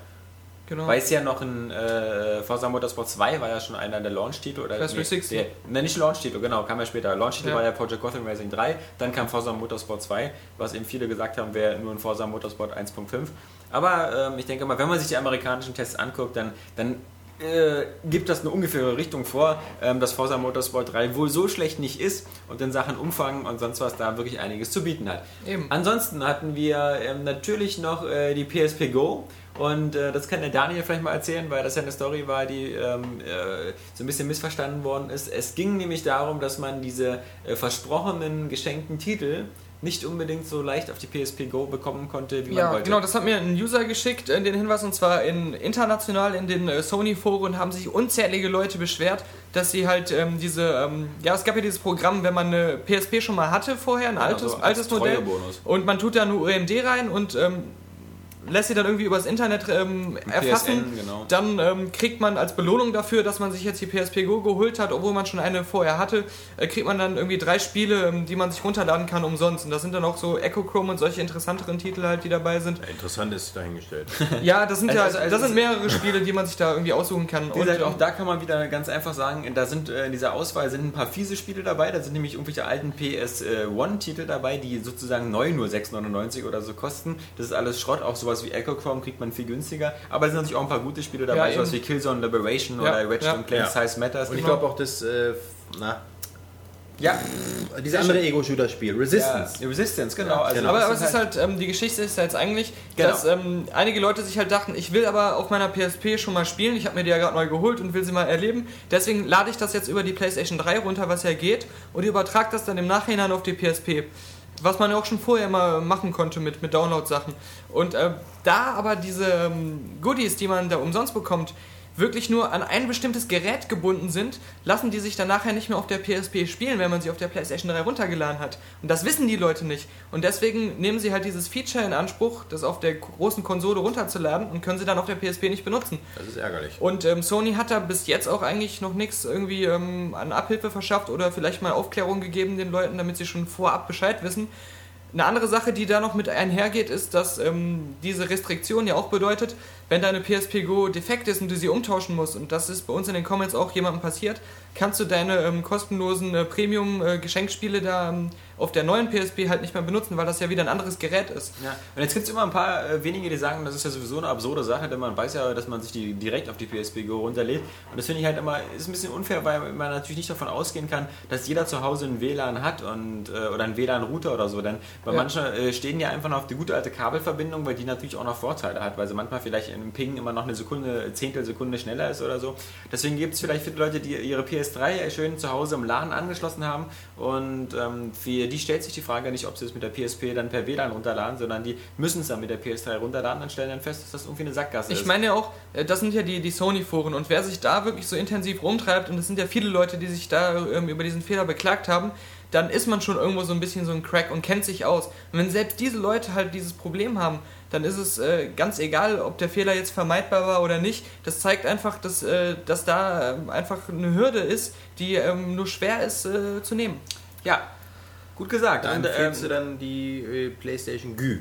Genau. Weil es ja noch ein äh, Forza Motorsport 2 war ja schon einer der Launch-Titel oder Das 360. der, ne, nicht Launch-Titel, genau, kam ja später. Launch-Titel Ja. war ja Project Gotham Racing 3, dann kam Forza Motorsport 2, was eben viele gesagt haben, wäre nur ein Forza Motorsport 1.5. Aber ähm, ich denke mal, wenn man sich die amerikanischen Tests anguckt, dann, dann äh, gibt das eine ungefähre Richtung vor, ähm, dass Forza Motorsport 3 wohl so schlecht nicht ist und in Sachen Umfang und sonst was da wirklich einiges zu bieten hat. Eben. Ansonsten hatten wir ähm, natürlich noch äh, die PSP Go. Und äh, das kann der Daniel vielleicht mal erzählen, weil das ja eine Story war, die ähm, äh, so ein bisschen missverstanden worden ist. Es ging nämlich darum, dass man diese äh, versprochenen geschenkten Titel nicht unbedingt so leicht auf die PSP Go bekommen konnte, wie man Ja, wollte. genau, das hat mir ein User geschickt, äh, den Hinweis, und zwar in, international in den äh, Sony-Foren haben sich unzählige Leute beschwert, dass sie halt ähm, diese, ähm, ja, es gab ja dieses Programm, wenn man eine PSP schon mal hatte vorher, ein altes, so als altes Modell, und man tut da nur UMD rein und ähm, lässt sie dann irgendwie übers Internet ähm, erfassen. PSN, genau. Dann ähm, kriegt man als Belohnung dafür, dass man sich jetzt die PSP Go geholt hat, obwohl man schon eine vorher hatte, äh, kriegt man dann irgendwie drei Spiele, ähm, die man sich runterladen kann umsonst. Und das sind dann auch so Echo Chrome und solche interessanteren Titel halt, die dabei sind. Interessant ist dahingestellt. Ja, das sind Also- ja, also- also das sind mehrere Spiele, die man sich da irgendwie aussuchen kann. Wie gesagt, ähm, auch da kann man wieder ganz einfach sagen, da sind äh, in dieser Auswahl sind ein paar fiese Spiele dabei. Da sind nämlich irgendwelche alten PS1-Titel dabei, die sozusagen neu nur 6,99 oder so kosten. Das ist alles Schrott. Auch sowas wie Echo Chrome kriegt man viel günstiger. Aber es sind natürlich auch ein paar gute Spiele dabei, Ja, sowas eben. wie Killzone Liberation Ja, oder Ratchet ja. and Clank Ja. Size Matters. Und ich Genau. glaube auch, das, äh, na, ja, dieses andere Ego-Shooter-Spiel, ja, Resistance. Resistance, genau. Also aber, das aber sind es ist halt, ähm, die Geschichte ist ja jetzt eigentlich, Genau. dass ähm, einige Leute sich halt dachten, ich will aber auf meiner PSP schon mal spielen, ich habe mir die ja gerade neu geholt und will sie mal erleben. Deswegen lade ich das jetzt über die PlayStation 3 runter, was ja geht, und übertrage das dann im Nachhinein auf die PSP. Was man ja auch schon vorher mal machen konnte mit, mit Download-Sachen. Und äh, da aber diese ähm, Goodies, die man da umsonst bekommt, wirklich nur an ein bestimmtes Gerät gebunden sind, lassen die sich dann nachher nicht mehr auf der PSP spielen, wenn man sie auf der PlayStation 3 runtergeladen hat. Und das wissen die Leute nicht. Und deswegen nehmen sie halt dieses Feature in Anspruch, das auf der großen Konsole runterzuladen und können sie dann auf der PSP nicht benutzen. Das ist ärgerlich. Und ähm, Sony hat da bis jetzt auch eigentlich noch nichts irgendwie ähm, an Abhilfe verschafft oder vielleicht mal Aufklärung gegeben den Leuten, damit sie schon vorab Bescheid wissen. Eine andere Sache, die da noch mit einhergeht, ist, dass ähm, diese Restriktion ja auch bedeutet, wenn deine PSP Go defekt ist und du sie umtauschen musst, und das ist bei uns in den Comments auch jemandem passiert, kannst du deine ähm, kostenlosen äh, Premium-Geschenkspiele da ähm, auf der neuen PSP halt nicht mehr benutzen, weil das ja wieder ein anderes Gerät ist. Ja, und jetzt gibt es immer ein paar äh, wenige, die sagen, das ist ja sowieso eine absurde Sache, denn man weiß ja, dass man sich die direkt auf die PSP Go runterlädt. Und das finde ich halt immer, ist ein bisschen unfair, weil man natürlich nicht davon ausgehen kann, dass jeder zu Hause ein WLAN hat und, äh, oder einen WLAN-Router oder so. Denn bei Ja. manchen äh, stehen ja einfach noch auf die gute alte Kabelverbindung, weil die natürlich auch noch Vorteile hat, weil sie manchmal vielleicht im Ping immer noch eine Sekunde, Zehntelsekunde schneller ist oder so. Deswegen gibt es vielleicht viele Leute, die ihre PS3 schön zu Hause im LAN angeschlossen haben und ähm, für die stellt sich die Frage nicht, ob sie es mit der PSP dann per WLAN runterladen, sondern die müssen es dann mit der PS3 runterladen und stellen dann fest, dass das irgendwie eine Sackgasse Ich ist. meine ja auch, äh, das sind ja die, die Sony-Foren und wer sich da wirklich so intensiv rumtreibt, und es sind ja viele Leute, die sich da ähm, über diesen Fehler beklagt haben, dann ist man schon irgendwo so ein bisschen so ein Crack und kennt sich aus. Und wenn selbst diese Leute halt dieses Problem haben, dann ist es äh, ganz egal, ob der Fehler jetzt vermeidbar war oder nicht. Das zeigt einfach, dass, äh, dass da ähm, einfach eine Hürde ist, die ähm, nur schwer ist äh, zu nehmen. Ja, gut gesagt. Dann Und, ähm, du dann die äh, PlayStation Gü.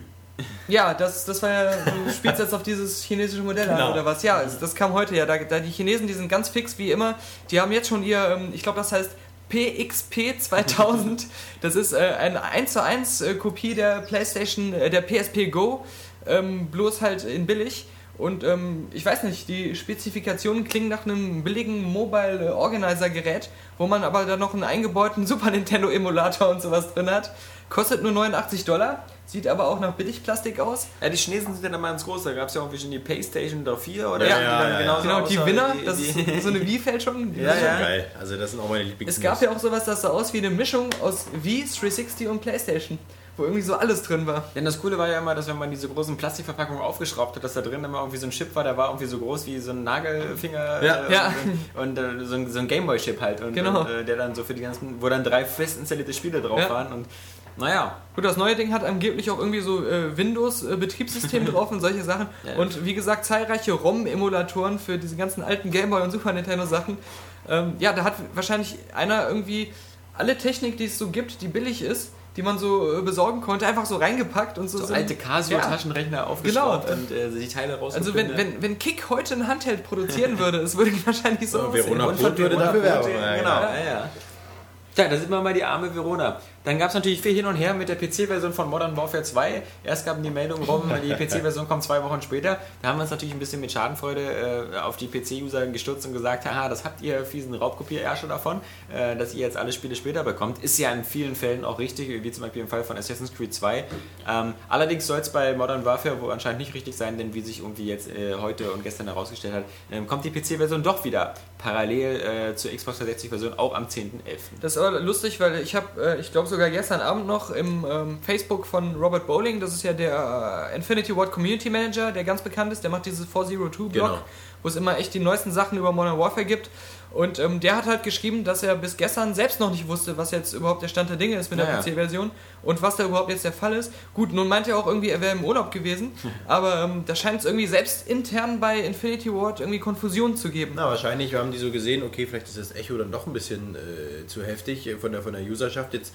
Ja, das, das war ja, du spielst jetzt auf dieses chinesische Modell an Genau. oder was? Ja, es- das kam heute ja. Da, da die Chinesen, die sind ganz fix wie immer. Die haben jetzt schon ihr, ähm, ich glaube, das heißt PXP 2000. Das ist äh, eine 1 zu 1 äh, Kopie der PlayStation, äh, der PSP Go, ähm, bloß halt in billig. Und ähm, ich weiß nicht, die Spezifikationen klingen nach einem billigen Mobile Organizer Gerät, wo man aber dann noch einen eingebauten Super Nintendo Emulator und sowas drin hat. Kostet nur 89 Dollar, sieht aber auch nach Billigplastik aus. ja, die Chinesen sind ja dann mal ganz groß. Da gab es ja auch schon die PlayStation 4 oder Ja, die ja, dann ja, genauso Genau, die Winner, das die- ist so eine Wii-Fälschung. Ja, ja. Geil. Also das sind auch meine Lieblings. Es gab ja auch sowas, das sah aus wie eine Mischung aus Wii, 360 und Playstation, wo irgendwie so alles drin war. Denn das Coole war ja immer, dass wenn man diese großen Plastikverpackungen aufgeschraubt hat, dass da drin immer irgendwie so ein Chip war, der war irgendwie so groß wie so ein Nagelfinger Ja. äh, Ja. und, und äh, so ein, so ein Gameboy-Chip halt. Und, Genau. und äh, der dann so für die ganzen, wo dann drei fest installierte Spiele drauf Ja. waren und naja. Gut, das neue Ding hat angeblich auch irgendwie so äh, Windows-Betriebssystem drauf und solche Sachen. Ja. Und wie gesagt, zahlreiche ROM-Emulatoren für diese ganzen alten Gameboy- und Super Nintendo-Sachen. Ähm, ja, da hat wahrscheinlich einer irgendwie alle Technik, die es so gibt, die billig ist, die man so äh, besorgen konnte, einfach so reingepackt und so. So sind- alte Casio-Taschenrechner aufgeschraubt Genau. und äh, die Teile raus. Also wenn, wenn, wenn Kick heute ein Handheld produzieren würde, es würde wahrscheinlich so Ja, aussehen. Verona von würde ja, Ja, Genau, ja, ja. Tja, da sieht man mal die arme Verona. Dann gab es natürlich viel hin und her mit der PC-Version von Modern Warfare 2. Erst gaben die Meldung rum, die PC-Version kommt zwei Wochen später. Da haben wir uns natürlich ein bisschen mit Schadenfreude äh, auf die PC-User gestürzt und gesagt, haha, das habt ihr fiesen Raubkopiererscher davon, äh, dass ihr jetzt alle Spiele später bekommt. Ist ja in vielen Fällen auch richtig, wie zum Beispiel im Fall von Assassin's Creed 2. Ähm, allerdings soll es bei Modern Warfare wohl anscheinend nicht richtig sein, denn wie sich irgendwie jetzt äh, heute und gestern herausgestellt hat, ähm, kommt die PC-Version doch wieder parallel äh, zur Xbox 360-Version auch am 10.11. Das ist aber lustig, weil ich habe, äh, ich glaube sogar gestern Abend noch im ähm, Facebook von Robert Bowling, das ist ja der äh, Infinity Ward Community Manager, der ganz bekannt ist, der macht dieses 402-Blog, Genau. wo es immer echt die neuesten Sachen über Modern Warfare gibt. Und ähm, der hat halt geschrieben, dass er bis gestern selbst noch nicht wusste, was jetzt überhaupt der Stand der Dinge ist mit der Ja, ja. PC-Version und was da überhaupt jetzt der Fall ist. Gut, nun meint er auch irgendwie, er wäre im Urlaub gewesen, aber ähm, da scheint es irgendwie selbst intern bei Infinity Ward irgendwie Konfusion zu geben. Na, wahrscheinlich haben die so gesehen, okay, vielleicht ist das Echo dann doch ein bisschen äh, zu heftig von der, von der Userschaft. Jetzt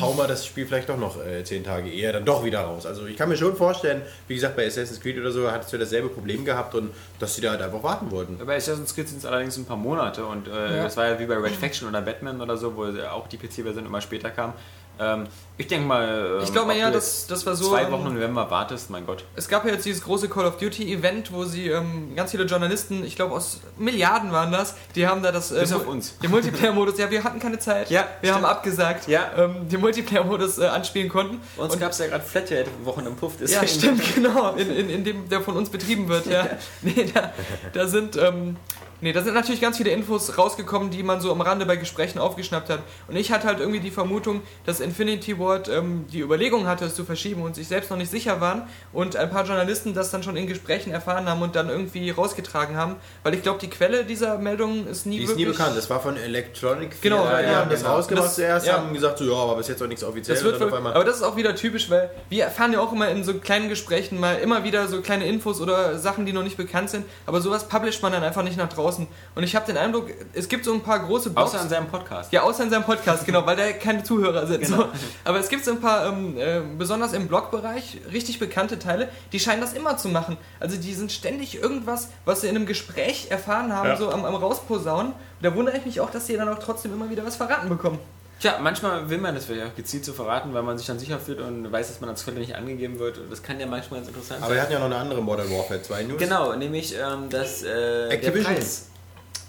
hauen wir das Spiel vielleicht doch noch äh, zehn Tage eher dann doch wieder raus. Also ich kann mir schon vorstellen, wie gesagt, bei Assassin's Creed oder so hattest du dasselbe Problem gehabt und dass sie da halt einfach warten wollten. Bei Assassin's Creed sind es allerdings ein paar Monate und äh, Ja. das war ja wie bei Red Faction oder Batman oder so, wo auch die PC-Version immer später kam. Ähm, ich denke mal, ähm, Ich glaube ob ja, das- das war so, Zwei ähm, Wochen im November wartest, mein Gott. Es gab ja jetzt dieses große Call of Duty Event, wo sie ähm, ganz viele Journalisten, ich glaube aus Milliarden waren das, die haben da das äh, Bis auf uns. den Multiplayer-Modus. Ja, wir hatten keine Zeit. Ja, wir stimmt. haben abgesagt. Ja. ähm, den Multiplayer-Modus äh, anspielen konnten. Uns gab es ja gerade Flathead-Wochen im Puff. Ja, deswegen- stimmt, genau, in, in, in dem der von uns betrieben wird, ja. Nee, da, da sind, ähm, nee, da sind natürlich ganz viele Infos rausgekommen, die man so am Rande bei Gesprächen aufgeschnappt hat. Und ich hatte halt irgendwie die Vermutung, dass Infinity Ward ähm, die Überlegung hatte, es zu verschieben und sich selbst noch nicht sicher waren und ein paar Journalisten das dann schon in Gesprächen erfahren haben und dann irgendwie rausgetragen haben. Weil ich glaube, die Quelle dieser Meldung ist nie Die ist nie bekannt. Das war von Electronic. Genau, die ja, haben das genau. rausgemacht Das- zuerst, ja. haben gesagt, so, ja, aber bis jetzt noch nichts offiziell. Das wird wohl, aber das ist auch wieder typisch, weil wir erfahren ja auch immer in so kleinen Gesprächen mal immer wieder so kleine Infos oder Sachen, die noch nicht bekannt sind. Aber sowas publisht man dann einfach nicht nach draußen. Und ich habe den Eindruck, es gibt so ein paar große Blogs. Außer in seinem Podcast. ja, außer in seinem Podcast, genau, weil da keine Zuhörer sind. Genau. So. Aber es gibt so ein paar, ähm, äh, besonders im Blogbereich, richtig bekannte Teile, die scheinen das immer zu machen. Also die sind ständig irgendwas, was sie in einem Gespräch erfahren haben, Ja. so am, am Rausposaunen. Und da wundere ich mich auch, dass sie dann auch trotzdem immer wieder was verraten bekommen. Tja, manchmal will man das vielleicht auch gezielt zu verraten, weil man sich dann sicher fühlt und weiß, dass man als Quelle nicht angegeben wird. Das kann ja manchmal ganz interessant aber sein. wir hatten ja noch eine andere Modern Warfare 2 News. Genau, nämlich ähm, dass äh, der Activision. Preis.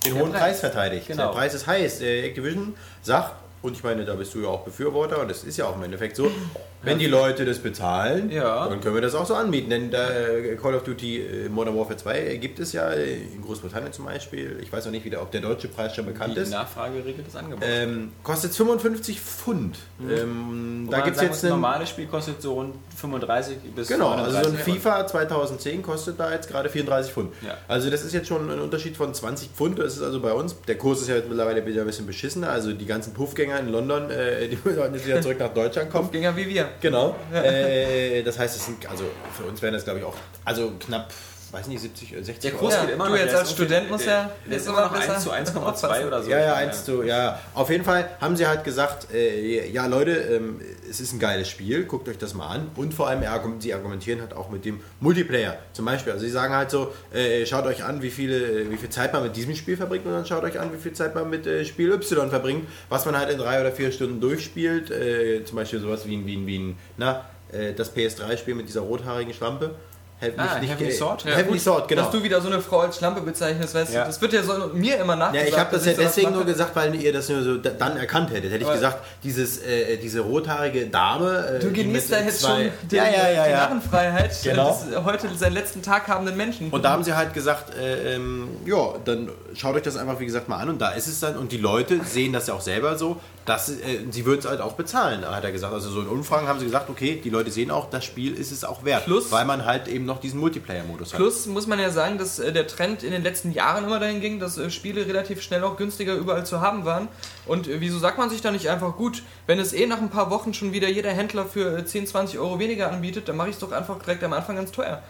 Den hohen Preis. Preis, verteidigt. Genau. Der Preis ist heiß. Äh, Activision sagt, und ich meine, da bist du ja auch Befürworter, und das ist ja auch im Endeffekt so, wenn die Leute das bezahlen, Ja. dann können wir das auch so anbieten. Denn da, äh, Call of Duty äh, Modern Warfare 2 gibt es ja in Großbritannien zum Beispiel. Ich weiß noch nicht, wie der, ob der deutsche Preis schon bekannt Die ist. Nachfrage regelt das Angebot. Ähm, kostet 55 Pfund. Ähm, Wobei da man gibt es sagen jetzt ein normales Spiel kostet so rund 35 bis Genau, also so ein 39 Pfund. FIFA 2010 kostet da jetzt gerade 34 Pfund. Ja. Also das ist jetzt schon ein Unterschied von 20 Pfund. Das ist also bei uns, der Kurs ist ja jetzt mittlerweile wieder ein bisschen beschissener. Also die ganzen Puffgänger, in London, äh, die sollten jetzt wieder zurück nach Deutschland kommen. Draufgänger wie wir. Genau. Äh, das heißt, es sind, also für uns wären das glaube ich auch, also knapp, weiß nicht, 70, 60 Der Euro. Kurs Ja, geht immer du noch. jetzt der als ist Student musst ja- Der ist ist immer noch immer 1 zu besser. 1,2 oder so. Ja, ja, eins zu, ja. Auf jeden Fall haben sie halt gesagt, äh, ja Leute, ähm, es ist ein geiles Spiel, guckt euch das mal an. Und vor allem, er sie argumentieren halt auch mit dem Multiplayer zum Beispiel. Also sie sagen halt so, äh, schaut euch an, wie, viele, wie viel Zeit man mit diesem Spiel verbringt und dann schaut euch an, wie viel Zeit man mit äh, Spiel Y verbringt, was man halt in drei oder vier Stunden durchspielt. Äh, zum Beispiel sowas wie ein, wie ein, wie ein na, äh, das PS3-Spiel mit dieser rothaarigen Schlampe. Heavenly, Ah, Heavenly Sword? Ja, Heavenly Sword, genau. Dass du wieder so eine Frau als Schlampe bezeichnest, weißt Ja. du, das wird ja so mir immer Ja, nachgesagt. ich habe das ja deswegen nur gesagt, weil ihr das nur so da- dann erkannt hättet. Hätte ich Aber- gesagt, dieses, äh, diese rothaarige Dame. Äh, Du genießt da jetzt schon die, ja, ja, ja, die ja. Narrenfreiheit Genau. des heute seinen letzten Tag habenden Menschen. Und da haben sie halt gesagt, äh, ähm, ja, dann schaut euch das einfach, wie gesagt, mal an. Und da ist es dann, und die Leute sehen das ja auch selber so, dass äh, sie würden es halt auch bezahlen, hat er gesagt. Also so in Umfragen haben sie gesagt, okay, die Leute sehen auch, das Spiel ist es auch wert. Plus- weil man halt eben noch diesen Multiplayer-Modus hat. Plus muss man ja sagen, dass äh, der Trend in den letzten Jahren immer dahin ging, dass äh, Spiele relativ schnell auch günstiger überall zu haben waren. Und äh, wieso sagt man sich da nicht einfach gut, wenn es eh nach ein paar Wochen schon wieder jeder Händler für äh, 10, 20 Euro weniger anbietet, dann mache ich es doch einfach direkt am Anfang ganz teuer.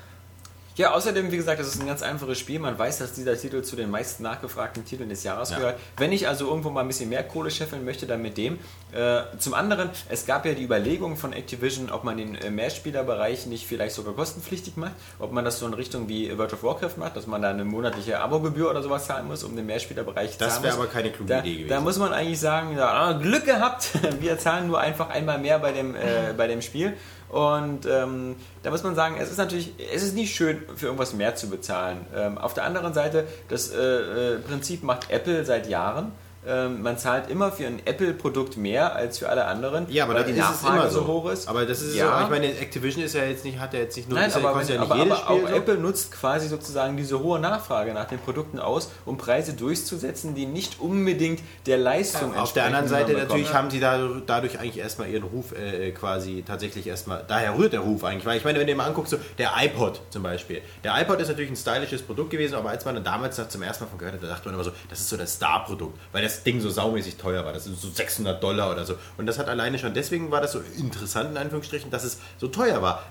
Ja, außerdem, wie gesagt, das ist ein ganz einfaches Spiel. Man weiß, dass dieser Titel zu den meisten nachgefragten Titeln des Jahres Ja. gehört. Wenn ich also irgendwo mal ein bisschen mehr Kohle scheffeln möchte, dann mit dem. Äh, zum anderen, es gab ja die Überlegung von Activision, ob man den äh, Mehrspielerbereich nicht vielleicht sogar kostenpflichtig macht. Ob man das so in Richtung wie World of Warcraft macht, dass man da eine monatliche Abogebühr oder sowas zahlen muss, um den Mehrspielerbereich Das zahlen wäre muss. aber keine kluge Da, Idee gewesen. da muss man eigentlich sagen, ja, Glück gehabt, wir zahlen nur einfach einmal mehr bei dem, äh, bei dem Spiel. Und ähm, da muss man sagen, es ist natürlich, es ist nicht schön, für irgendwas mehr zu bezahlen. Ähm, auf der anderen Seite, das äh, äh, Prinzip macht Apple seit Jahren. Ähm, man zahlt immer für ein Apple-Produkt mehr als für alle anderen, Ja, aber weil da die Nachfrage immer so so hoch ist. Aber das ist Ja. so, ich meine, Activision ist ja jetzt nicht, hat ja jetzt nicht nur, Nein, ja, aber, kostet wenn, ja aber, aber auch so. Apple nutzt quasi sozusagen diese hohe Nachfrage nach den Produkten aus, um Preise durchzusetzen, die nicht unbedingt der Leistung Auf der anderen Seite natürlich haben sie da, dadurch eigentlich erstmal ihren Ruf äh, quasi tatsächlich erstmal, daher rührt der Ruf eigentlich, weil ich meine, wenn du dir mal anguckst, so der iPod zum Beispiel. Der iPod ist natürlich ein stylisches Produkt gewesen, aber als man dann damals zum ersten Mal von gehört hat, da dachte man immer so, das ist so das Star-Produkt, weil das Ding so saumäßig teuer war, das ist so 600 Dollar oder so. Und das hat alleine schon, deswegen war das so interessant in Anführungsstrichen, dass es so teuer war.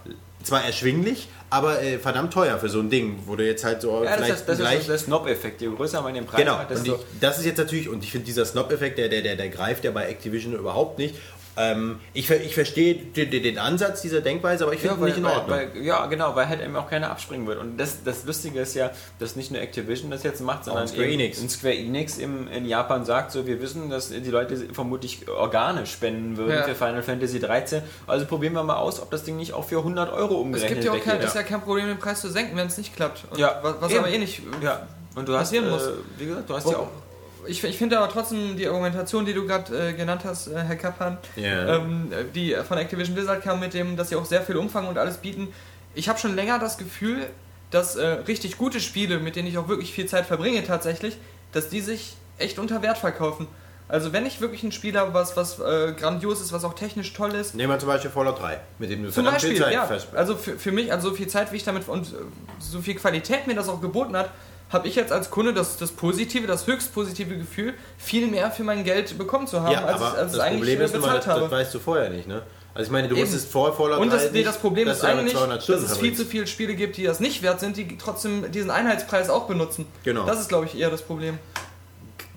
Zwar erschwinglich, aber äh, verdammt teuer für so ein Ding, wo du jetzt halt so Ja, das, vielleicht ist, das gleich ist der Snob-Effekt. Je größer man den Preis Genau, hat, und desto... ich, das ist jetzt natürlich, und ich finde dieser Snob-Effekt, der, der, der, der greift ja bei Activision überhaupt nicht. Ähm, ich, ich verstehe den, den den Ansatz dieser Denkweise, aber ich finde Ja, ihn nicht in weil, Ordnung. weil, weil, ja, genau, weil halt eben auch keiner abspringen wird. Und das, das Lustige ist ja, dass nicht nur Activision das jetzt macht, sondern Square eben Enix. in Square Enix im, in Japan sagt, so wir wissen, dass die Leute vermutlich Organe spenden würden Ja. für Final Fantasy 13. Also probieren wir mal aus, ob das Ding nicht auch für 100 Euro Es umgerechnet gibt ja auch kein, ist ja kein Problem, den Preis zu senken, wenn es nicht klappt. Und Ja, was, was eben. aber eh nicht. Ja, und du hast, äh, muss. wie gesagt, du hast Wo- ja auch Ich, ich finde aber trotzdem die Argumentation, die du gerade äh, genannt hast, äh, Herr Kappan, Ja. ähm, die von Activision Blizzard kam mit dem, dass sie auch sehr viel Umfang und alles bieten. Ich habe schon länger das Gefühl, dass äh, richtig gute Spiele, mit denen ich auch wirklich viel Zeit verbringe tatsächlich, dass die sich echt unter Wert verkaufen. Also wenn ich wirklich ein Spiel habe, was, was äh, grandios ist, was auch technisch toll ist, Nehmen wir zum Beispiel Fallout 3, mit dem du zum verdammt viel Beispiel, Zeit ja. Also für, für mich, also so viel Zeit, wie ich damit und so viel Qualität mir das auch geboten hat, habe ich jetzt als Kunde das, das positive, das höchst positive Gefühl, viel mehr für mein Geld bekommen zu haben, ja, als, als das ich eigentlich Problem äh, ist bezahlt das, das habe. weißt du vorher nicht, ne? Also ich meine, du Eben. wusstest vor Fallout Und 3 das, nee, das Problem ist eigentlich, 200 dass es viel zu viele Spiele gibt, die das nicht wert sind, die trotzdem diesen Einheitspreis auch benutzen. Genau. Das ist, glaube ich, eher das Problem.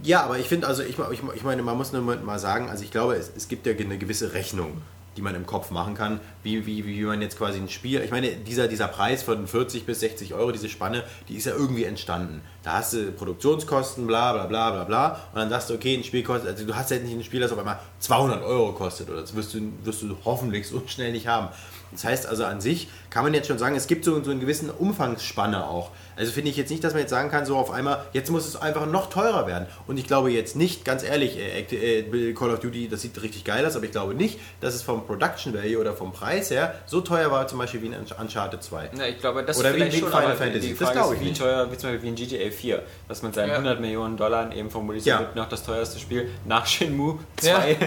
Ja, aber ich finde, also ich, ich, ich meine, man muss nur mal sagen, also ich glaube, es, es gibt ja eine gewisse Rechnung, die man im Kopf machen kann, wie, wie, wie man jetzt quasi ein Spiel, ich meine, dieser, dieser Preis von 40 bis 60 Euro, diese Spanne, die ist ja irgendwie entstanden. Da hast du Produktionskosten, bla bla bla bla bla und dann sagst du, okay, ein Spiel kostet, also du hast ja nicht ein Spiel, das auf einmal 200 Euro kostet oder das wirst du, wirst du hoffentlich so schnell nicht haben. Das heißt also an sich kann man jetzt schon sagen, es gibt so, so einen gewissen Umfangsspanne auch. Also finde ich jetzt nicht, dass man jetzt sagen kann, so auf einmal, jetzt muss es einfach noch teurer werden. Und ich glaube jetzt nicht, ganz ehrlich, äh, äh, Call of Duty, das sieht richtig geil aus, aber ich glaube nicht, dass es vom Production Value oder vom Preis her so teuer war zum Beispiel wie ein Uncharted 2. Ja, ich glaube, das Oder wie ein schon, Final Fantasy. Die Das glaube ist, ich wie nicht. teuer, wie zum Beispiel wie ein GTA 4, dass man seinen Ja. 100 Millionen Dollar eben formuliert, Ja. wird noch das teuerste Spiel nach Shenmue 2,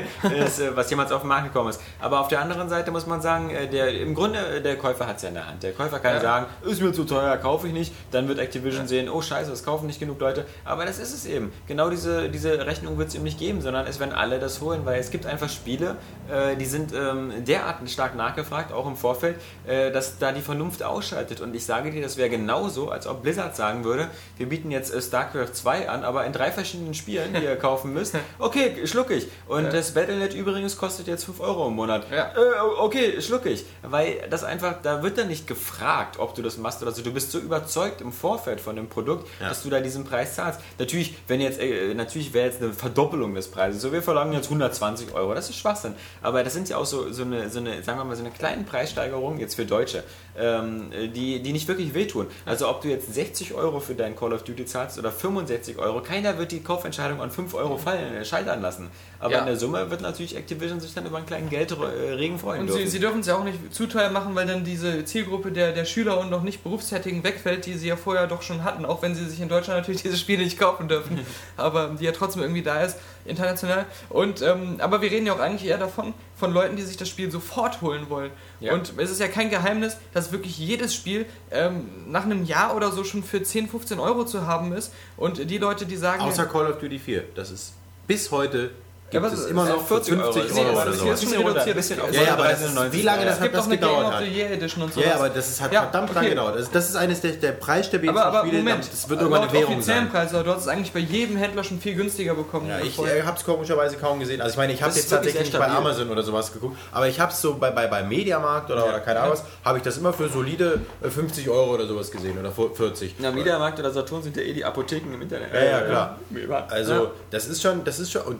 ist, äh, was jemals auf den Markt gekommen ist. Aber auf der anderen Seite muss man sagen, äh, der, im Grunde, der Käufer hat es ja in der Hand. Der Käufer kann Ja. sagen, ist mir zu teuer, kaufe ich nicht. Dann wird Activision sehen, oh scheiße, es kaufen nicht genug Leute. Aber das ist es eben. Genau diese, diese Rechnung wird es ihm nicht geben, sondern es werden alle das holen, weil es gibt einfach Spiele, äh, die sind ähm, derart stark nachgefragt, auch im Vorfeld, äh, dass da die Vernunft ausschaltet. Und ich sage dir, das wäre genauso, als ob Blizzard sagen würde, wir bieten jetzt äh, StarCraft 2 an, aber in drei verschiedenen Spielen, die ihr kaufen müsst. Okay, schluck ich. Und Ja. das Battle.net übrigens kostet jetzt 5 Euro im Monat. Ja. Äh, okay, schluck ich. Weil das einfach, da wird dann nicht gefragt, ob du das machst oder so. Du bist so überzeugt im Vorfeld von dem Produkt, Ja. dass du da diesen Preis zahlst. Natürlich, wenn jetzt, äh, natürlich wäre jetzt eine Verdoppelung des Preises. So, wir verlangen jetzt 120 Euro. Das ist Schwachsinn. Aber das sind ja auch so, so eine, so eine, sagen wir mal, so eine kleine Preissteigerung jetzt für Deutsche, ähm, die, die nicht wirklich wehtun. Also ob du jetzt 60 Euro für dein Call of Duty zahlst oder 65 Euro, keiner wird die Kaufentscheidung an 5 Euro fallen, äh, scheitern lassen. Aber Ja. in der Summe wird natürlich Activision sich dann über einen kleinen Geldregen freuen Und dürfen. sie, sie dürfen es ja auch nicht zu teuer machen, weil dann diese Zielgruppe der, der Schüler und noch nicht Berufstätigen wegfällt, die sie ja vorher doch schon hatten, auch wenn sie sich in Deutschland natürlich diese Spiele nicht kaufen dürfen, aber die ja trotzdem irgendwie da ist, international. Und ähm, aber wir reden ja auch eigentlich eher davon, von Leuten, die sich das Spiel sofort holen wollen. Ja. Und es ist ja kein Geheimnis, dass wirklich jedes Spiel ähm, nach einem Jahr oder so schon für 10, 15 Euro zu haben ist. Und die Leute, die sagen. Außer Call of Duty 4. Das ist bis heute gibt was es ist- immer äh, noch für 50 Euro, Nee, oder jetzt bisschen schon reduziert. ein bisschen auf Ja, ja, aber das ist, 39,90. wie lange das es hat gibt das auch eine Game gedauert? of Hat? the Year Edition und so. Ja, ja, aber das ist, hat Ja, verdammt okay. lang gedauert. Das, das ist eines der, der preisstabilsten Aber, aber Spiele. Moment, das wird irgendwann eine Währung offiziellen sein. Preis, du hast es eigentlich bei jedem Händler schon viel günstiger bekommen. Ja, ich äh, habe es komischerweise kaum gesehen. Also ich meine, ich habe jetzt tatsächlich bei. Amazon oder sowas geguckt, aber ich habe es so bei, bei, bei Mediamarkt oder, Ja. oder keine Ahnung was, habe ich das immer für solide äh, 50 Euro oder sowas gesehen oder 40. Na, Mediamarkt oder Saturn sind ja eh die Apotheken im Internet. Ja, ja, klar. Äh, Also ja. das ist schon, das ist schon und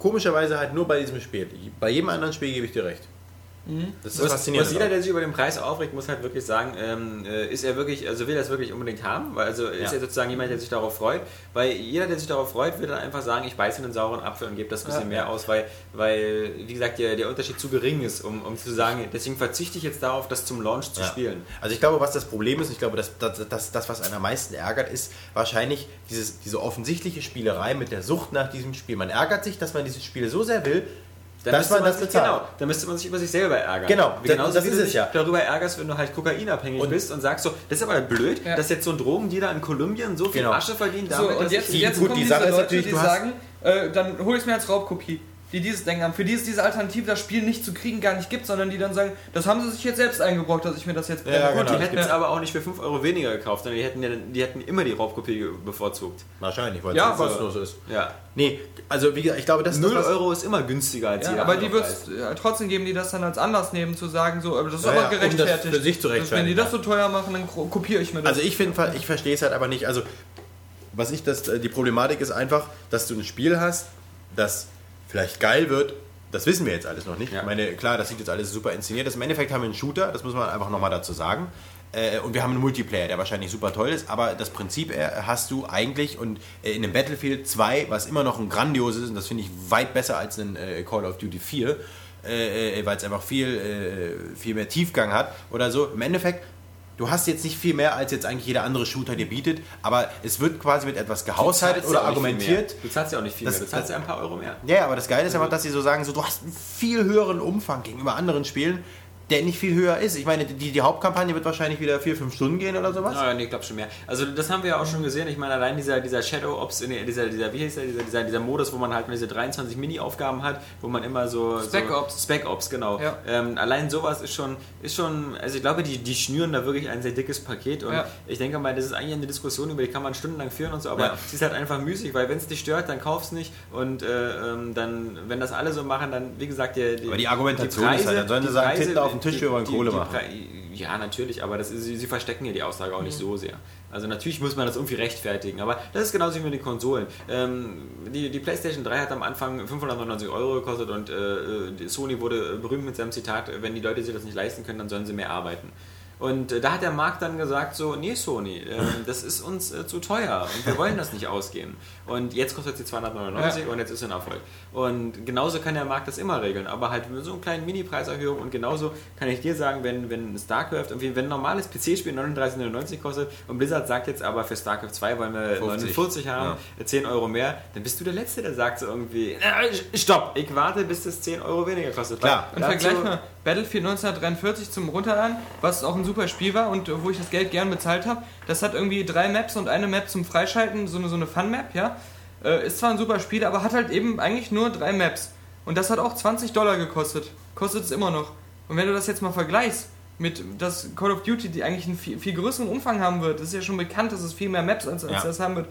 komischerweise halt nur bei diesem Spiel. Bei jedem anderen Spiel gebe ich dir recht. Das ist Was, faszinierend. was jeder, der sich über den Preis aufregt, muss halt wirklich sagen, ähm, äh, ist er wirklich, also will er es wirklich unbedingt haben, weil also ist Ja. er sozusagen jemand, der sich darauf freut, weil jeder, der sich darauf freut, wird dann einfach sagen, ich beiße einen sauren Apfel und gebe das ein bisschen Ja. mehr aus, weil, weil wie gesagt, der, der Unterschied zu gering ist, um, um zu sagen, deswegen verzichte ich jetzt darauf, das zum Launch zu Ja. spielen. Also ich glaube, was das Problem ist, ich glaube, das, das, das, das was einen am meisten ärgert, ist wahrscheinlich dieses, diese offensichtliche Spielerei mit der Sucht nach diesem Spiel. Man ärgert sich, dass man dieses Spiel so sehr will, Dann dass müsste man das sich, bezahlt. Genau, dann müsste man sich über sich selber ärgern. Genau, Wie das- genauso das wie ist du es dich ja. darüber ärgerst, wenn du halt kokainabhängig Und- bist und sagst so, das ist aber blöd, Ja. dass jetzt so ein Drogendealer in Kolumbien so viel Genau. Asche verdient So, damit, und dass jetzt, jetzt gut, kommen die diese Sache ist Leute, natürlich, die sagen, äh, dann hol ich es mir als Raubkopie. Die dieses Denken haben, für die es diese Alternative, das Spiel nicht zu kriegen, gar nicht gibt, sondern die dann sagen, das haben sie sich jetzt selbst eingebrockt, dass ich mir das jetzt Ja, Gut, genau. die hätten das es aber auch nicht für 5 Euro weniger gekauft, sondern die hätten, ja- die hätten immer die Raubkopie bevorzugt. Wahrscheinlich, weil Ja, es aber- kostenlos ist. Ja. Nee, also wie gesagt, ich glaube, das ist 0 das, was- Euro ist immer günstiger als Ja, jeder aber die wird Preis. ja, trotzdem geben, die das dann als Anlass nehmen, zu sagen, so, aber das ist Ja, aber ja, um das gerechtfertigt. für sich zu Dass Wenn die das so teuer machen, dann ko- kopiere ich mir das. Also ich finde, ich verstehe es halt aber nicht. Also was ich das, die Problematik ist einfach, dass du ein Spiel hast, das vielleicht geil wird. Das wissen wir jetzt alles noch nicht. Ja. Ich meine, klar, das sieht jetzt alles super inszeniert. aus. Im Endeffekt haben wir einen Shooter, das muss man einfach nochmal dazu sagen. Äh, Und wir haben einen Multiplayer, der wahrscheinlich super toll ist, aber das Prinzip äh, hast du eigentlich und äh, in einem Battlefield 2, was immer noch ein grandioses ist, und das finde ich weit besser als ein äh, Call of Duty 4, äh, äh, weil es einfach viel, viel mehr Tiefgang hat oder so. Im Endeffekt, du hast jetzt nicht viel mehr, als jetzt eigentlich jeder andere Shooter dir bietet, aber es wird quasi mit etwas gehaushaltet oder argumentiert. Du zahlst ja auch nicht viel Das- mehr, du zahlst ja ein paar Euro mehr. Ja, ja, aber das Geile ist einfach, dass sie so sagen, so, du hast einen viel höheren Umfang gegenüber anderen Spielen, der nicht viel höher ist. Ich meine, die, die Hauptkampagne wird wahrscheinlich wieder vier, fünf Stunden gehen oder sowas. Ah, nee, ich glaube schon mehr. Also das haben wir ja auch schon gesehen. Ich meine, allein dieser, dieser Shadow Ops, nee, dieser, dieser, wie hieß der, dieser, dieser, dieser Modus, wo man halt diese 23 Mini-Aufgaben hat, wo man immer so... Spec so, Ops. Spec Ops, genau. Ja. Ähm, allein sowas ist schon, ist schon, also ich glaube, die, die schnüren da wirklich ein sehr dickes Paket und Ja. ich denke mal, das ist eigentlich eine Diskussion, über die kann man stundenlang führen und so, aber Ja. sie ist halt einfach müßig, weil wenn es dich stört, dann kauf's nicht und äh, ähm, dann, wenn das alle so machen, dann, wie gesagt, der, Aber die Argumentation ist halt, dann sollen sie die sagen, Tinte auf den Tisch, die- wir wollen die- Kohle die machen. Ja, natürlich, aber das ist, sie, sie verstecken ja die Aussage auch nicht so sehr. Also natürlich muss man das irgendwie rechtfertigen, aber das ist genauso wie mit den Konsolen. Ähm, die, die PlayStation 3 hat am Anfang 599 Euro gekostet und äh, Sony wurde berühmt mit seinem Zitat, wenn die Leute sich das nicht leisten können, dann sollen sie mehr arbeiten. Und äh, da hat der Markt dann gesagt so, nee Sony, äh, das ist uns äh, zu teuer und wir wollen das nicht ausgeben. Und jetzt kostet sie 299 Ja. und jetzt ist ein Erfolg. Und genauso kann der Markt das immer regeln, aber halt mit so einer kleinen Mini-Preiserhöhung und genauso kann ich dir sagen, wenn, wenn StarCraft, irgendwie, wenn ein normales PC-Spiel 39,99 kostet und Blizzard sagt jetzt aber für StarCraft 2 wollen wir 50. 49 haben, 10 Euro mehr, dann bist du der Letzte, der sagt so irgendwie, äh, stopp, ich warte, bis das 10 Euro weniger kostet. Klar. Und vergleich mal Battlefield 1943 zum Runterladen, was auch ein super Spiel war und wo ich das Geld gern bezahlt habe. Das hat irgendwie drei Maps und eine Map zum Freischalten, so eine, so eine Fun-Map, ja. Äh, ist zwar ein super Spiel, aber hat halt eben eigentlich nur drei Maps. Und das hat auch 20 Dollar gekostet. Kostet es immer noch. Und wenn du das jetzt mal vergleichst mit das Call of Duty, die eigentlich einen viel, viel größeren Umfang haben wird, das ist ja schon bekannt, dass es viel mehr Maps als, als Ja. das haben wird.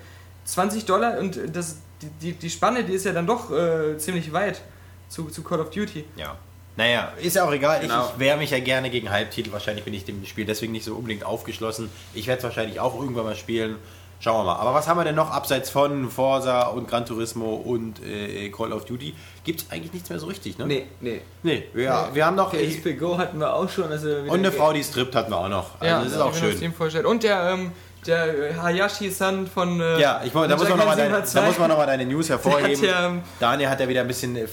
20 Dollar und das, die, die, die Spanne, die ist ja dann doch äh, ziemlich weit zu, zu Call of Duty. Ja. Naja, ist ja auch egal. Genau. Ich, ich wehre mich ja gerne gegen Halbtitel. Wahrscheinlich bin ich dem Spiel deswegen nicht so unbedingt aufgeschlossen. Ich werde es wahrscheinlich auch irgendwann mal spielen. Schauen wir mal. Aber was haben wir denn noch abseits von Forza und Gran Turismo und äh, Call of Duty? Gibt es eigentlich nichts mehr so richtig, ne? Nee, nee. Nee, wir, wir haben noch. PSP Go hatten wir auch schon. Also Und eine Frau, die strippt, hatten wir auch noch. Also das ist auch mir schön. Und der, ähm, der äh, Hayashi-san von. Äh, Ja, ich, da, muss man noch deine, 702. da muss man nochmal deine News hervorheben. Hat ja, ähm, Daniel hat ja wieder ein bisschen äh,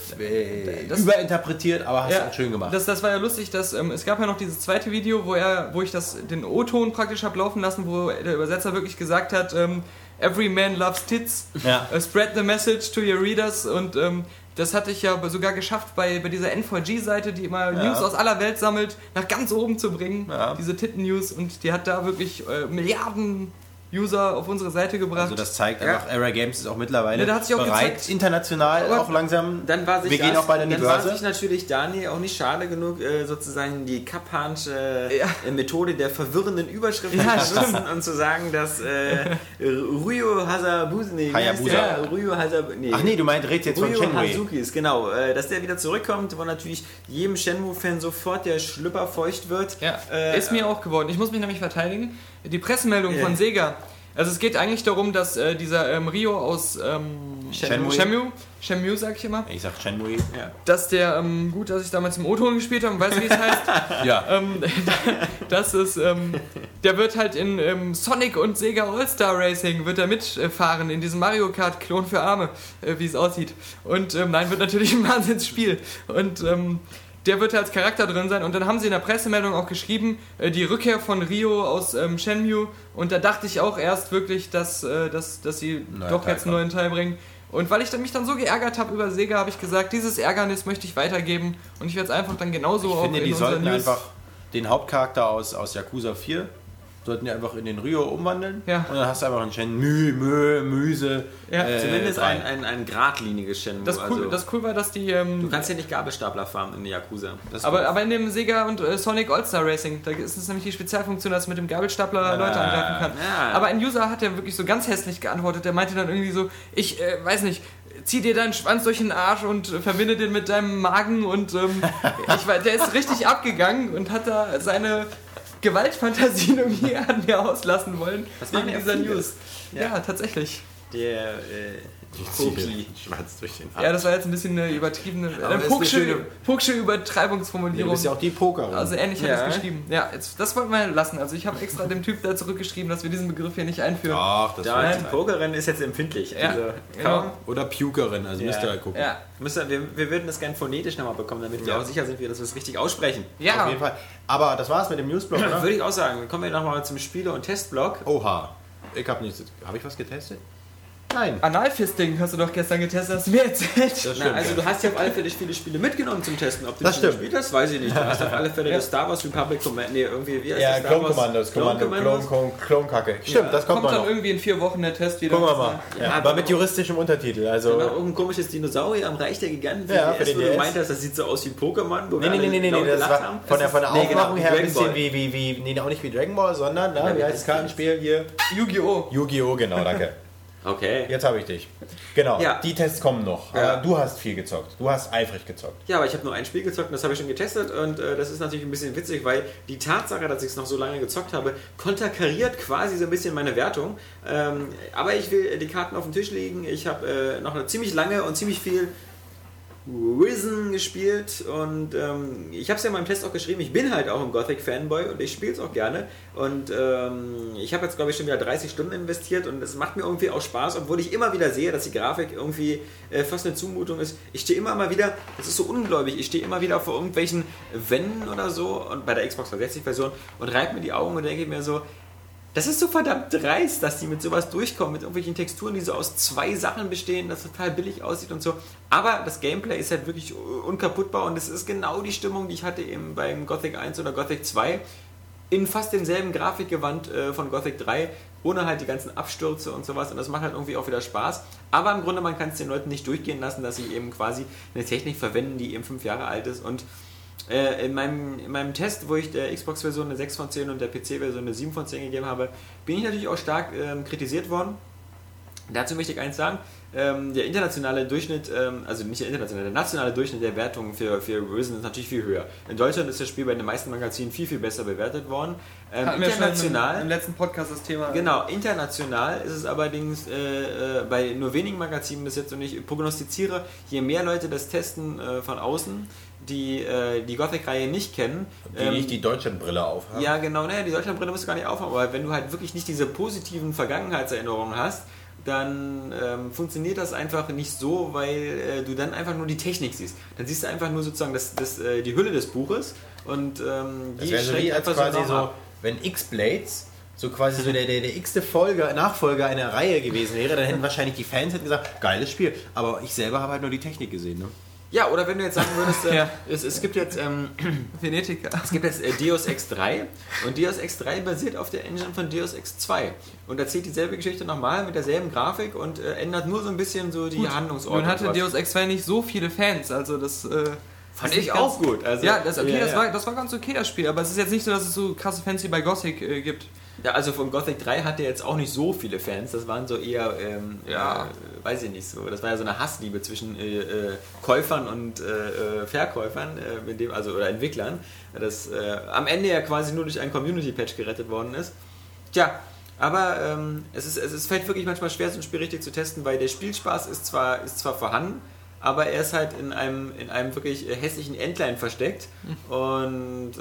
Das- überinterpretiert, aber hast Ja, auch schön gemacht. Das, das war ja lustig, dass ähm, es gab ja noch dieses zweite Video, wo er, wo ich das den O-Ton praktisch habe laufen lassen, wo der Übersetzer wirklich gesagt hat, ähm, Every man loves tits, Ja. äh, spread the message to your readers und ähm, das hatte ich ja sogar geschafft, bei, bei dieser N4G-Seite, die immer Ja. News aus aller Welt sammelt, nach ganz oben zu bringen, Ja. diese Titten-News und die hat da wirklich äh, Milliarden User auf unsere Seite gebracht. Also das zeigt Ja. einfach, Era Games ist auch mittlerweile Ja, da hat sich auch bereit, gezeigt. international Aber auch langsam. Dann war sich wir gehen das- auch beide an die dann war sich natürlich Daniel auch nicht schade genug, äh, sozusagen die Kappansche Ja. äh, Methode der verwirrenden Überschriften Ja, zu nutzen und zu sagen, dass äh, Ryo Hasabusa, nee, Hayabusa. der? Ryo Hasab, nee, Ach nee, du meinst, redest jetzt von Ryo Shenmue. Hazukis, genau, äh, dass der wieder zurückkommt, wo natürlich jedem Shenmue-Fan sofort der Schlüpper feucht wird. Ja, Äh, ist mir auch geworden. Ich muss mich nämlich verteidigen. Die Pressemeldung Ja. von Sega. Also es geht eigentlich darum, dass äh, dieser ähm, Rio aus ähm, Shenmue. Shenmue, Shenmue sag ich immer, Ich sag Shenmue. Ja. dass der, ähm, gut, dass ich damals im O-Ton gespielt habe und weiß, wie es heißt, Ja. ähm, das ist, ähm, der wird halt in ähm, Sonic und Sega All-Star Racing wird er mitfahren, in diesem Mario Kart Klon für Arme, äh, wie es aussieht. Und ähm, nein, wird natürlich ein Wahnsinnsspiel. Und ähm, der wird als Charakter drin sein. Und dann haben sie in der Pressemeldung auch geschrieben, äh, die Rückkehr von Rio aus ähm, Shenmue. Und da dachte ich auch erst wirklich, dass, äh, dass, dass sie Neuer doch Teil jetzt einen neuen Teil bringen. Und weil ich dann mich dann so geärgert habe über Sega, habe ich gesagt, dieses Ärgernis möchte ich weitergeben. Und ich werde es einfach dann genauso Ich auch finde, in die sollten News- einfach den Hauptcharakter aus, aus Yakuza 4 sollten die einfach in den Rio umwandeln. Ja. Und dann hast du einfach einen Shenmue, Mö, Müse. Ja, Zumindest drei. ein, ein, ein geradliniges Shenmue. Das cool, also, das cool war, dass die. Ähm, du kannst ja nicht Gabelstapler fahren in Yakuza. Das aber, aber in dem Sega und äh, Sonic All-Star Racing, da ist es nämlich die Spezialfunktion, dass man mit dem Gabelstapler Leute angreifen kann. ja. Aber ein User hat ja wirklich so ganz hässlich geantwortet. Der meinte dann irgendwie so: Ich äh, weiß nicht, zieh dir deinen Schwanz durch den Arsch und äh, verbinde den mit deinem Magen. Und ähm, ich war, der ist richtig abgegangen und hat da seine Gewaltfantasien irgendwie an mir auslassen wollen. Das wegen dieser. News. Ja. Ja. tatsächlich. Der äh, Koki. Schwarz durch den Ja, das war jetzt ein bisschen eine übertriebene, Aber eine ist Pucksche, Pucksche Du Übertreibungsformulierung. bist ja auch die Poker. Also ähnlich hat Ja. er es geschrieben. Ja, jetzt, das wollten wir lassen. Also ich habe extra dem Typ da zurückgeschrieben, dass wir diesen Begriff hier nicht einführen. Ach, das Da, die Pokerin ist jetzt empfindlich. Ja, Also, genau. Oder Pukerin, also Ja. müsst ihr halt gucken. Ja, Müssen, wir, wir würden das gerne phonetisch nochmal bekommen, damit wir Ja. auch sicher sind, dass wir es richtig aussprechen. Auf ja. jeden Fall. Aber das war's mit dem Newsblog, oder? Würde ich auch sagen. Kommen wir nochmal zum Spiele- und Testblog. Oha. Ich habe nichts. Habe ich was getestet? Nein. Analfisting hast du doch gestern getestet, hast du mir erzählt. Das Na, stimmt. also du hast ja auf alle Fälle viele Spiele mitgenommen zum Testen. Ob du Das stimmt. gespielt hast, weiß ich nicht. Du hast auf alle Fälle das Star Wars Republic Command. Nee, irgendwie, wie heißt ja, das? Star Clone Commandos, Clone Klon, Klonkacke. Stimmt, das kommt, Kommt mal dann noch. irgendwie in vier Wochen der Test wieder. Gucken wir mal. Ja, Ja, aber- mit juristischem Untertitel. Also. war irgendein komisches Dinosaurier am Reich der Giganten. Ja, für den wo du DS. meintest, das sieht so aus wie Pokémon. Nee, nee, nee, nee, nee, das war von der, von der genau, Aufmachung her ein bisschen wie, wie, wie, nee, auch nicht wie Dragon Ball, sondern, na, Ja, wie heißt das Kartenspiel hier? Yu-Gi-Oh! Yu-Gi-Oh! Genau, danke. Okay. Jetzt habe ich dich. Genau, Ja. die Tests kommen noch. Ja. Du hast viel gezockt. Du hast eifrig gezockt. Ja, aber ich habe nur ein Spiel gezockt und das habe ich schon getestet und äh, das ist natürlich ein bisschen witzig, weil die Tatsache, dass ich es noch so lange gezockt habe, konterkariert quasi so ein bisschen meine Wertung. Ähm, aber ich will die Karten auf dem Tisch legen. Ich habe äh, noch eine ziemlich lange und ziemlich viel Risen gespielt und ähm, ich habe es ja in meinem Test auch geschrieben, ich bin halt auch ein Gothic-Fanboy und ich spiele es auch gerne und ähm, ich habe jetzt glaube ich schon wieder 30 Stunden investiert und es macht mir irgendwie auch Spaß, obwohl ich immer wieder sehe, dass die Grafik irgendwie äh, fast eine Zumutung ist. Ich stehe immer mal wieder, das ist so ungläubig, ich stehe immer wieder vor irgendwelchen Wänden oder so und bei der Xbox 360 Version und reibe mir die Augen und denke mir so, das ist so verdammt dreist, dass die mit sowas durchkommen, mit irgendwelchen Texturen, die so aus zwei Sachen bestehen, das total billig aussieht und so. Aber das Gameplay ist halt wirklich unkaputtbar und es ist genau die Stimmung, die ich hatte eben beim Gothic 1 oder Gothic 2 in fast demselben Grafikgewand äh, von Gothic 3, ohne halt die ganzen Abstürze und sowas. Und das macht halt irgendwie auch wieder Spaß. Aber im Grunde, man kann es den Leuten nicht durchgehen lassen, dass sie eben quasi eine Technik verwenden, die eben fünf Jahre alt ist und äh, in, meinem, in meinem Test, wo ich der Xbox-Version eine 6 von 10 und der PC-Version eine 7 von 10 gegeben habe, bin ich natürlich auch stark ähm, kritisiert worden. Dazu möchte ich eins sagen, ähm, der internationale Durchschnitt, ähm, also nicht der internationale, der nationale Durchschnitt der Wertungen für, für Risen ist natürlich viel höher. In Deutschland ist das Spiel bei den meisten Magazinen viel, viel besser bewertet worden. Ähm, international, im, im, letzten Podcast das Thema. Genau, international ist es allerdings äh, äh, bei nur wenigen Magazinen bis jetzt und ich prognostiziere, je mehr Leute das testen äh, von außen, die äh, die Gothic-Reihe nicht kennen. Die ähm, nicht die Deutschlandbrille aufhaben. Ja, genau, ne, die Deutschlandbrille musst du gar nicht aufhaben, aber wenn du halt wirklich nicht diese positiven Vergangenheitserinnerungen hast, dann ähm, funktioniert das einfach nicht so, weil äh, du dann einfach nur die Technik siehst. Dann siehst du einfach nur sozusagen das, das, äh, die Hülle des Buches und ähm, die so wie als quasi so, so wenn X-Blades so quasi so der, der, der x-te Folge, Nachfolger einer Reihe gewesen wäre, dann hätten wahrscheinlich die Fans hätten gesagt, geiles Spiel. Aber ich selber habe halt nur die Technik gesehen. Ne? Ja, oder wenn du jetzt sagen würdest, äh, ja. es, es, gibt jetzt ähm, Venetica. Es gibt jetzt äh, Deus Ex 3 und Deus Ex 3 basiert auf der Engine von Deus Ex 2 und erzählt dieselbe Geschichte nochmal mit derselben Grafik und äh, ändert nur so ein bisschen so die Gut. Handlungsordnung. Nun hatte Deus Ex 2 nicht so viele Fans, also das äh, fand ich auch gut. Also, ja, das, okay, ja, das, War, das war ganz okay das Spiel, aber es ist jetzt nicht so, dass es so krasse Fans wie bei Gothic äh, gibt. Ja, also von Gothic 3 hatte jetzt auch nicht so viele Fans. Das waren so eher, ähm, ja, äh, weiß ich nicht so. Das war ja so eine Hassliebe zwischen äh, äh, Käufern und äh, äh Verkäufern, mit dem, also oder Entwicklern, das am Ende ja quasi nur durch einen Community-Patch gerettet worden ist. Tja, aber ähm, es, ist, es, ist, fällt wirklich manchmal schwer, so ein Spiel richtig zu testen, weil der Spielspaß ist zwar, ist zwar vorhanden, aber er ist halt in einem, in einem wirklich hässlichen Endline versteckt. Mhm. Und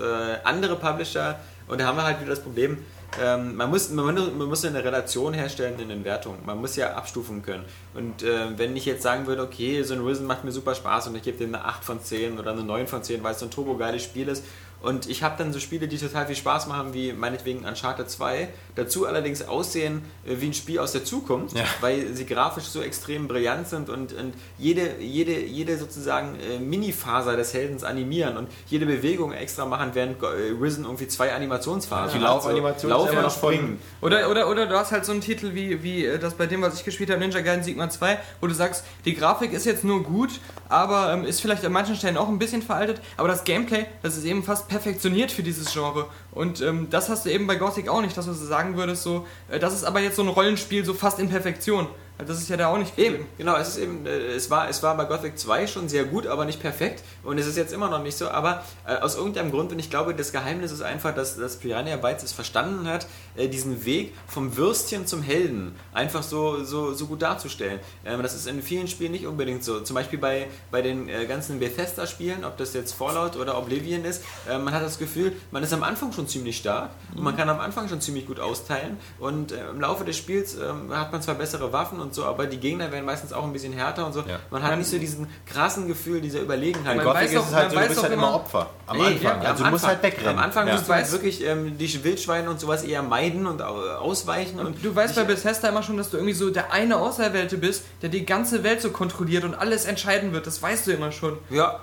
andere Publisher, und da haben wir halt wieder das Problem, ähm, man, muss, man, man, muss eine Relation herstellen in den Wertungen. Man muss ja abstufen können. Und äh, wenn ich jetzt sagen würde, okay, so ein Risen macht mir super Spaß und ich gebe dem eine 8 von 10 oder eine 9 von 10, weil es so ein turbo geiles Spiel ist, und ich habe dann so Spiele, die total viel Spaß machen, wie meinetwegen Uncharted 2. Dazu allerdings aussehen äh, wie ein Spiel aus der Zukunft, ja. weil sie grafisch so extrem brillant sind und, und jede, jede, jede sozusagen äh, Mini-Faser des Heldens animieren und jede Bewegung extra machen, während äh, Risen irgendwie zwei Animationsphasen ja, Die Laufanimation also, Laufen und Springen. Oder, oder, oder du hast halt so einen Titel wie, wie äh, das bei dem, was ich gespielt habe, Ninja Gaiden Sigma 2, wo du sagst, die Grafik ist jetzt nur gut, aber ähm, ist vielleicht an manchen Stellen auch ein bisschen veraltet, aber das Gameplay, das ist eben fast perfektioniert für dieses Genre. Und ähm, das hast du eben bei Gothic auch nicht, dass du sagen würdest, so, äh, das ist aber jetzt so ein Rollenspiel, so fast in Perfektion. Das ist ja da auch nicht gegeben. Eben, genau, es ist eben, äh, es war, es war bei Gothic 2 schon sehr gut, aber nicht perfekt. Und es ist jetzt immer noch nicht so. Aber äh, aus irgendeinem Grund, und ich glaube, das Geheimnis ist einfach, dass, dass Piranha Bytes es verstanden hat, äh, diesen Weg vom Würstchen zum Helden einfach so, so, so gut darzustellen. Ähm, das ist in vielen Spielen nicht unbedingt so. Zum Beispiel bei, bei den äh, ganzen Bethesda-Spielen, ob das jetzt Fallout oder Oblivion ist, äh, man hat das Gefühl, man ist am Anfang schon ziemlich stark mhm. und man kann am Anfang schon ziemlich gut austeilen. Und äh, im Laufe des Spiels ähm, hat man zwar bessere Waffen und so, aber die Gegner werden meistens auch ein bisschen härter und so. Ja. Man hat nicht so diesen krassen Gefühl dieser Überlegenheit. Gothic ist es halt so, du bist halt immer Opfer. Am Anfang. Ja, also du musst halt wegrennen. Am Anfang ja. musst du halt wirklich ähm, die Wildschweine und sowas eher meiden und ausweichen. Und, und du weißt bei Bethesda immer schon, dass du irgendwie so der eine Auserwählte bist, der die ganze Welt so kontrolliert und alles entscheiden wird. Das weißt du immer schon. Ja,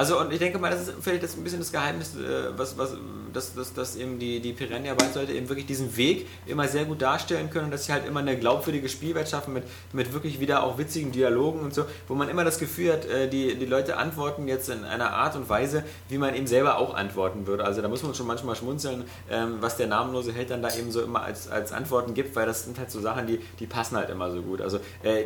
also und ich denke mal, das ist vielleicht das ein bisschen das Geheimnis, äh, was, was, dass, dass, dass eben die, die Piranha Bytes Leute eben wirklich diesen Weg immer sehr gut darstellen können und dass sie halt immer eine glaubwürdige Spielwelt schaffen mit, mit wirklich wieder auch witzigen Dialogen und so, wo man immer das Gefühl hat, äh, die, die Leute antworten jetzt in einer Art und Weise, wie man eben selber auch antworten würde. Also da muss man schon manchmal schmunzeln, ähm, was der namenlose Held dann da eben so immer als, als Antworten gibt, weil das sind halt so Sachen, die, die passen halt immer so gut. Also äh,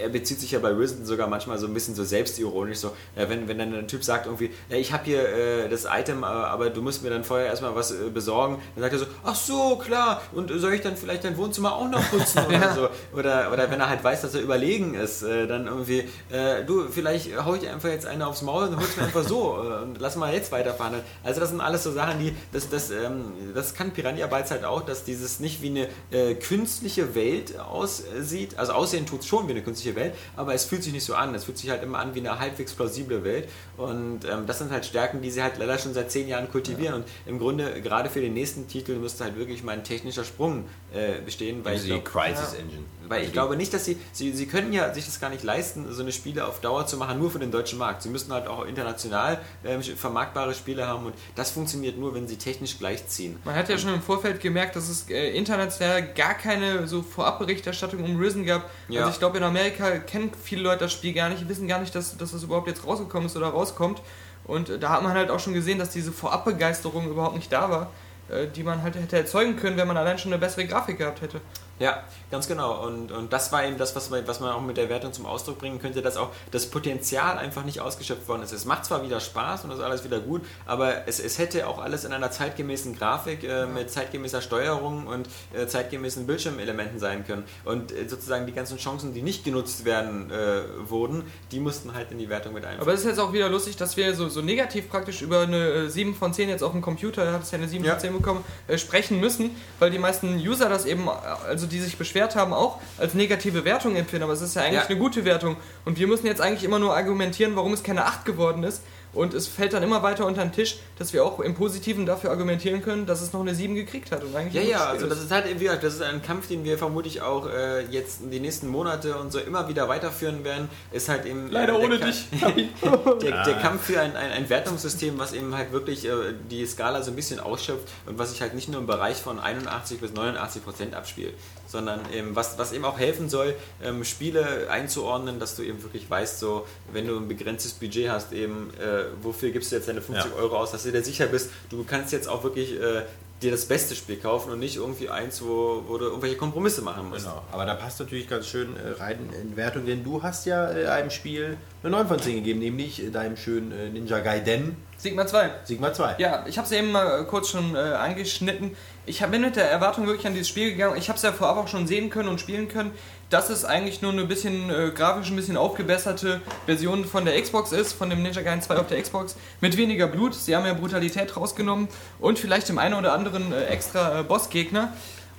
er bezieht sich ja bei Risen sogar manchmal so ein bisschen so selbstironisch, so, wenn, wenn dann natürlich Typ sagt irgendwie, ja, ich habe hier äh, das Item, äh, aber du musst mir dann vorher erstmal was äh, besorgen. Dann sagt er so, ach so, klar, und soll ich dann vielleicht dein Wohnzimmer auch noch putzen oder Ja. so. Oder, oder wenn er halt weiß, dass er überlegen ist, äh, dann irgendwie, äh, du, vielleicht hau ich dir einfach jetzt eine aufs Maul und holst mir einfach so äh, und lass mal jetzt weiterfahren. Also das sind alles so Sachen, die, das, das, ähm, das kann Piranha Bytes halt auch, dass dieses nicht wie eine äh, künstliche Welt aussieht. Also aussehen tut es schon wie eine künstliche Welt, aber es fühlt sich nicht so an. Es fühlt sich halt immer an wie eine halbwegs plausible Welt. Und ähm, das sind halt Stärken, die sie halt leider schon seit zehn Jahren kultivieren. Und im Grunde, gerade für den nächsten Titel, müsste halt wirklich mal ein technischer Sprung äh, bestehen, weil ich Also die glaub, Crisis Engine. weil ich glaube nicht, dass sie, sie, sie können ja sich das gar nicht leisten, so eine Spiele auf Dauer zu machen, nur für den deutschen Markt. Sie müssen halt auch international ähm, vermarktbare Spiele haben und das funktioniert nur, wenn sie technisch gleichziehen. Man hat ja schon im Vorfeld gemerkt, dass es äh, international gar keine so Vorabberichterstattung um Risen gab. Ja. Also ich glaube, in Amerika kennen viele Leute das Spiel gar nicht, wissen gar nicht, dass, dass das überhaupt jetzt rausgekommen ist oder rauskommt. Und äh, da hat man halt auch schon gesehen, dass diese Vorabbegeisterung überhaupt nicht da war, äh, die man halt hätte erzeugen können, wenn man allein schon eine bessere Grafik gehabt hätte. Ja, ganz genau. Und, und das war eben das, was man, was man auch mit der Wertung zum Ausdruck bringen könnte, dass auch das Potenzial einfach nicht ausgeschöpft worden ist. Es macht zwar wieder Spaß und ist alles wieder gut, aber es, es hätte auch alles in einer zeitgemäßen Grafik äh, mit zeitgemäßer Steuerung und äh, zeitgemäßen Bildschirmelementen sein können. Und äh, sozusagen die ganzen Chancen, die nicht genutzt werden äh, wurden, die mussten halt in die Wertung mit einfließen. Aber es ist jetzt auch wieder lustig, dass wir so, so negativ praktisch über eine äh, 7 von 10 jetzt auf dem Computer, hat es ja eine 7 Ja. von 10 bekommen, äh, sprechen müssen, weil die meisten User das eben, äh, also die sich beschwert haben, auch als negative Wertung empfinden. Aber es ist ja eigentlich Ja. eine gute Wertung. Und wir müssen jetzt eigentlich immer nur argumentieren, warum es keine 8 geworden ist. Und es fällt dann immer weiter unter den Tisch, dass wir auch im Positiven dafür argumentieren können, dass es noch eine 7 gekriegt hat. Und eigentlich Ja, ja, also das ist halt, wie gesagt, das ist ein Kampf, den wir vermutlich auch äh, jetzt in die nächsten Monate und so immer wieder weiterführen werden. Ist halt eben. Leider äh, der ohne Ka- dich. der, der Kampf für ein, ein, ein Wertungssystem, was eben halt wirklich äh, die Skala so ein bisschen ausschöpft und was sich halt nicht nur im Bereich von 81 bis 89 Prozent abspielt, sondern eben was, was eben auch helfen soll, ähm, Spiele einzuordnen, dass du eben wirklich weißt, so wenn du ein begrenztes Budget hast, eben äh, wofür gibst du jetzt deine 50 Ja. Euro aus, dass du dir sicher bist, du kannst jetzt auch wirklich äh, dir das beste Spiel kaufen und nicht irgendwie eins, wo, wo du irgendwelche Kompromisse machen musst. Genau. Aber da passt natürlich ganz schön äh, rein in Wertung, denn du hast ja äh, einem Spiel eine 9 von 10 gegeben, nämlich äh, deinem schönen Ninja Gaiden Sigma 2. Sigma 2. Ja, ich habe es eben mal kurz schon äh, angeschnitten. Ich hab, bin mit der Erwartung wirklich an dieses Spiel gegangen. Ich habe es ja vorab auch schon sehen können und spielen können, dass es eigentlich nur eine bisschen äh, grafisch ein bisschen aufgebesserte Version von der Xbox ist, von dem Ninja Gaiden 2 auf der Xbox, mit weniger Blut. Sie haben ja Brutalität rausgenommen und vielleicht dem einen oder anderen äh, extra äh, Bossgegner.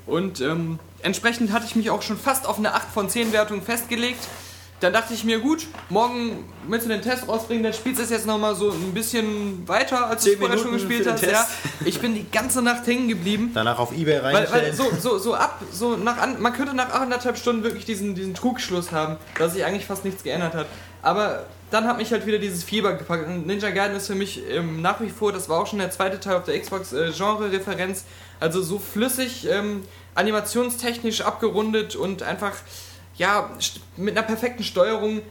Und ähm, entsprechend hatte ich mich auch schon fast auf eine 8 von 10 Wertung festgelegt. Dann dachte ich mir, gut, morgen willst du den Test rausbringen, dann spielst du es jetzt nochmal so ein bisschen weiter, als du es vorher schon gespielt hast. Ja, ich bin die ganze Nacht hängen geblieben. Danach auf Ebay Weil, reinstellen. weil so, so, so ab, so nach an, man könnte nach anderthalb Stunden wirklich diesen, diesen Trugschluss haben, dass sich eigentlich fast nichts geändert hat. Aber dann hat mich halt wieder dieses Fieber gepackt. Und Ninja Gaiden ist für mich ähm, nach wie vor, das war auch schon der zweite Teil auf der Xbox, äh, Genre-Referenz. Also so flüssig, ähm, animationstechnisch abgerundet und einfach, ja, mit einer perfekten Steuerung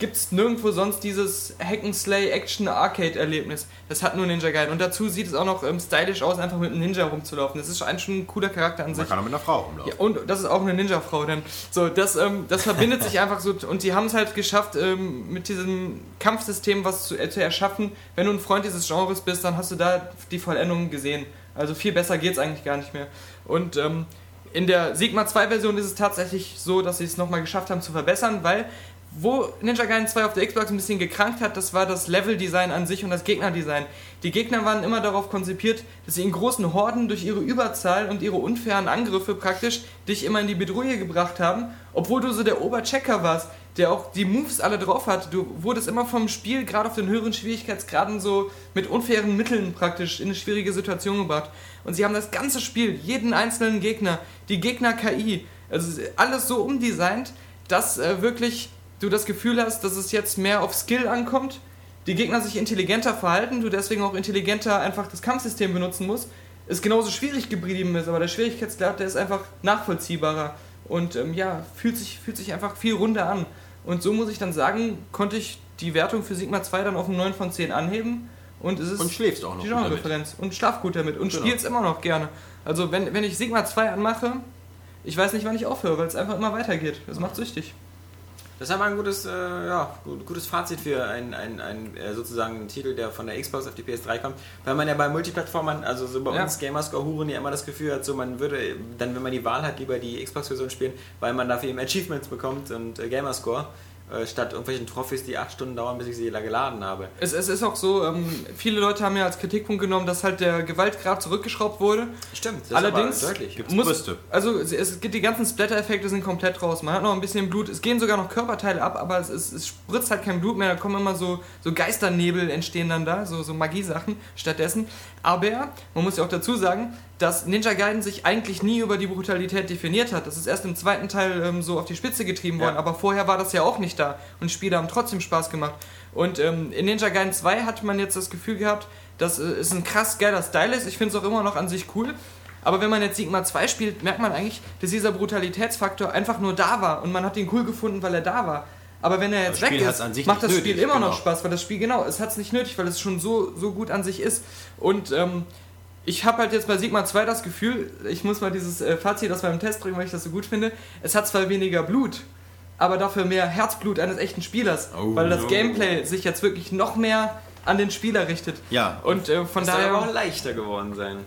gibt es nirgendwo sonst dieses Hack-and-Slay-Action-Arcade-Erlebnis. Das hat nur Ninja Gaiden. Und dazu sieht es auch noch ähm, stylisch aus, einfach mit einem Ninja rumzulaufen. Das ist eigentlich schon ein cooler Charakter an sich. Man kann auch mit einer Frau rumlaufen. Ja, und das ist auch eine Ninja-Frau, denn so, das, ähm, das verbindet sich einfach so und die haben es halt geschafft, ähm, mit diesem Kampfsystem was zu, äh, zu erschaffen. Wenn du ein Freund dieses Genres bist, dann hast du da die Vollendung gesehen. Also viel besser geht es eigentlich gar nicht mehr. Und ähm, in der Sigma 2 Version ist es tatsächlich so, dass sie es nochmal geschafft haben zu verbessern, weil wo Ninja Gaiden 2 auf der Xbox ein bisschen gekrankt hat, das war das Leveldesign an sich und das Gegnerdesign. Die Gegner waren immer darauf konzipiert, dass sie in großen Horden durch ihre Überzahl und ihre unfairen Angriffe praktisch dich immer in die Bedrohung gebracht haben, obwohl du so der Oberchecker warst, der auch die Moves alle drauf hat. Du wurdest immer vom Spiel, gerade auf den höheren Schwierigkeitsgraden, so mit unfairen Mitteln praktisch in eine schwierige Situation gebracht. Und sie haben das ganze Spiel, jeden einzelnen Gegner, die Gegner-KI, also alles so umdesignt, dass äh, wirklich du das Gefühl hast, dass es jetzt mehr auf Skill ankommt, die Gegner sich intelligenter verhalten, du deswegen auch intelligenter einfach das Kampfsystem benutzen musst, es genauso schwierig geblieben ist, aber der Schwierigkeitsgrad, der ist einfach nachvollziehbarer und ähm, ja, fühlt sich, fühlt sich einfach viel runder an. Und so muss ich dann sagen, konnte ich die Wertung für Sigma 2 dann auf ein 9 von 10 anheben und es ist Und schläfst auch noch die. Genre-Referenz und schlaf gut damit und Genau. spiel's immer noch gerne. Also wenn, wenn ich Sigma 2 anmache, ich weiß nicht, wann ich aufhöre, weil es einfach immer weitergeht. Das macht süchtig. Das ist aber ein gutes, äh, ja, gutes Fazit für einen ein, ein, äh, sozusagen Titel, der von der Xbox auf die PS3 kommt. Weil man ja bei Multiplattformern, also so bei Ja. uns Gamerscore-Huren ja immer das Gefühl hat, so man würde dann, wenn man die Wahl hat, lieber die Xbox-Version spielen, weil man dafür eben Achievements bekommt und äh, Gamerscore, statt irgendwelchen Trophys, die acht Stunden dauern, bis ich sie geladen habe. Es, es ist auch so, ähm, viele Leute haben ja als Kritikpunkt genommen, dass halt der Gewaltgrad zurückgeschraubt wurde. Stimmt, das Allerdings ist aber deutlich. Gibt's muss, Brüste. Also es, es gibt die ganzen Splatter-Effekte sind komplett raus. Man hat noch ein bisschen Blut. Es gehen sogar noch Körperteile ab, aber es, ist, es spritzt halt kein Blut mehr. Da kommen immer so, so Geisternebel entstehen dann da, so, so Magiesachen stattdessen. Aber man muss ja auch dazu sagen, dass Ninja Gaiden sich eigentlich nie über die Brutalität definiert hat. Das ist erst im zweiten Teil ähm, so auf die Spitze getrieben worden, Ja. aber vorher war das ja auch nicht da. Und die Spiele haben trotzdem Spaß gemacht. Und ähm, in Ninja Gaiden 2 hat man jetzt das Gefühl gehabt, dass äh, es ein krass geiler Style ist. Ich finde es auch immer noch an sich cool. Aber wenn man jetzt Sigma 2 spielt, merkt man eigentlich, dass dieser Brutalitätsfaktor einfach nur da war und man hat ihn cool gefunden, weil er da war. Aber wenn er jetzt weg ist, an sich macht das Spiel nötig, immer noch genau. Spaß, weil das Spiel, genau, es hat es nicht nötig, weil es schon so, so gut an sich ist. Und ähm, ich habe halt jetzt bei Sigma 2 das Gefühl, ich muss mal dieses äh, Fazit aus meinem Test bringen, weil ich das so gut finde, es hat zwar weniger Blut, aber dafür mehr Herzblut eines echten Spielers, Oh. weil das Gameplay sich jetzt wirklich noch mehr an den Spieler richtet. Ja. Und äh, von Das soll aber daher auch leichter geworden sein.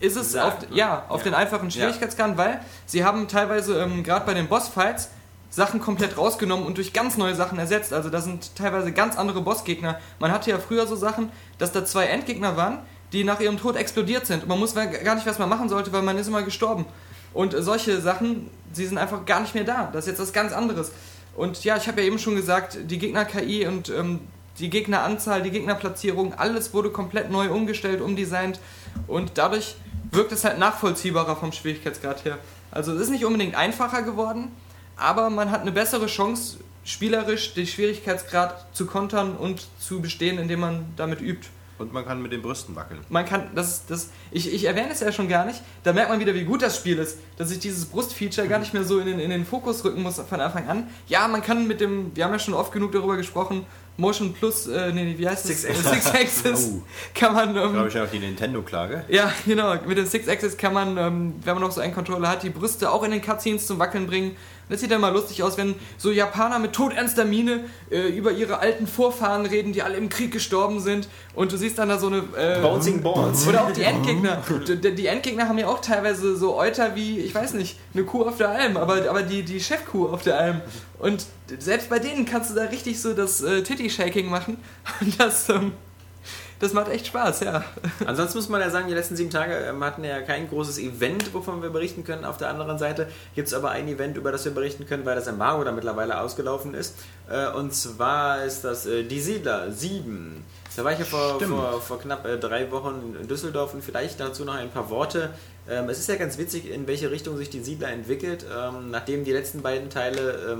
ist es Sagt, auf, ne? ja, auf Ja. den einfachen Schwierigkeitsgrad, weil sie haben teilweise ähm, gerade bei den Bossfights Sachen komplett rausgenommen und durch ganz neue Sachen ersetzt. Also da sind teilweise ganz andere Bossgegner. Man hatte ja früher so Sachen, dass da zwei Endgegner waren, die nach ihrem Tod explodiert sind. Und man muss gar nicht, was man machen sollte, weil man ist immer gestorben. Und solche Sachen, sie sind einfach gar nicht mehr da. Das ist jetzt was ganz anderes. Und ja, ich habe ja eben schon gesagt, die Gegner-KI und ähm, die Gegneranzahl, die Gegnerplatzierung, alles wurde komplett neu umgestellt, umdesignt. Und dadurch wirkt es halt nachvollziehbarer vom Schwierigkeitsgrad her. Also es ist nicht unbedingt einfacher geworden, aber man hat eine bessere Chance, spielerisch den Schwierigkeitsgrad zu kontern und zu bestehen, indem man damit übt. Und man kann mit den Brüsten wackeln. Man kann, das, das, ich, ich erwähne es ja schon gar nicht, da merkt man wieder, wie gut das Spiel ist, dass ich dieses Brustfeature gar nicht mehr so in den, in den Fokus rücken muss von Anfang an. Ja, man kann mit dem, wir haben ja schon oft genug darüber gesprochen, Motion Plus, äh, nee, wie heißt es? Six Axis. Six Axis Oh. kann man, ähm, Glaube ich ja auch die Nintendo-Klage. ja, genau. Mit dem Six Axis kann man, ähm, wenn man noch so einen Controller hat, die Brüste auch in den Cutscenes zum Wackeln bringen. Das sieht dann mal lustig aus, wenn so Japaner mit todernster Miene äh, über ihre alten Vorfahren reden, die alle im Krieg gestorben sind. Und du siehst dann da so eine. Äh, Bouncing Balls. Oder auch die Endgegner. Die, Endgegner haben ja auch teilweise so Euter wie, ich weiß nicht, eine Kuh auf der Alm, aber, aber die, die Chefkuh auf der Alm. Und selbst bei denen kannst du da richtig so das äh, Titty-Shaking machen. Und das, ähm, das macht echt Spaß, ja. Ansonsten muss man ja sagen, die letzten sieben Tage ähm, hatten ja kein großes Event, wovon wir berichten können. Auf der anderen Seite gibt es aber ein Event, über das wir berichten können, weil das Embargo da mittlerweile ausgelaufen ist. Äh, und zwar ist das äh, Die Siedler 7. Da war ich ja vor, vor, vor knapp äh, drei Wochen in Düsseldorf und vielleicht dazu noch ein paar Worte. Ähm, es ist ja ganz witzig, in welche Richtung sich die Siedler entwickelt, ähm, nachdem die letzten beiden Teile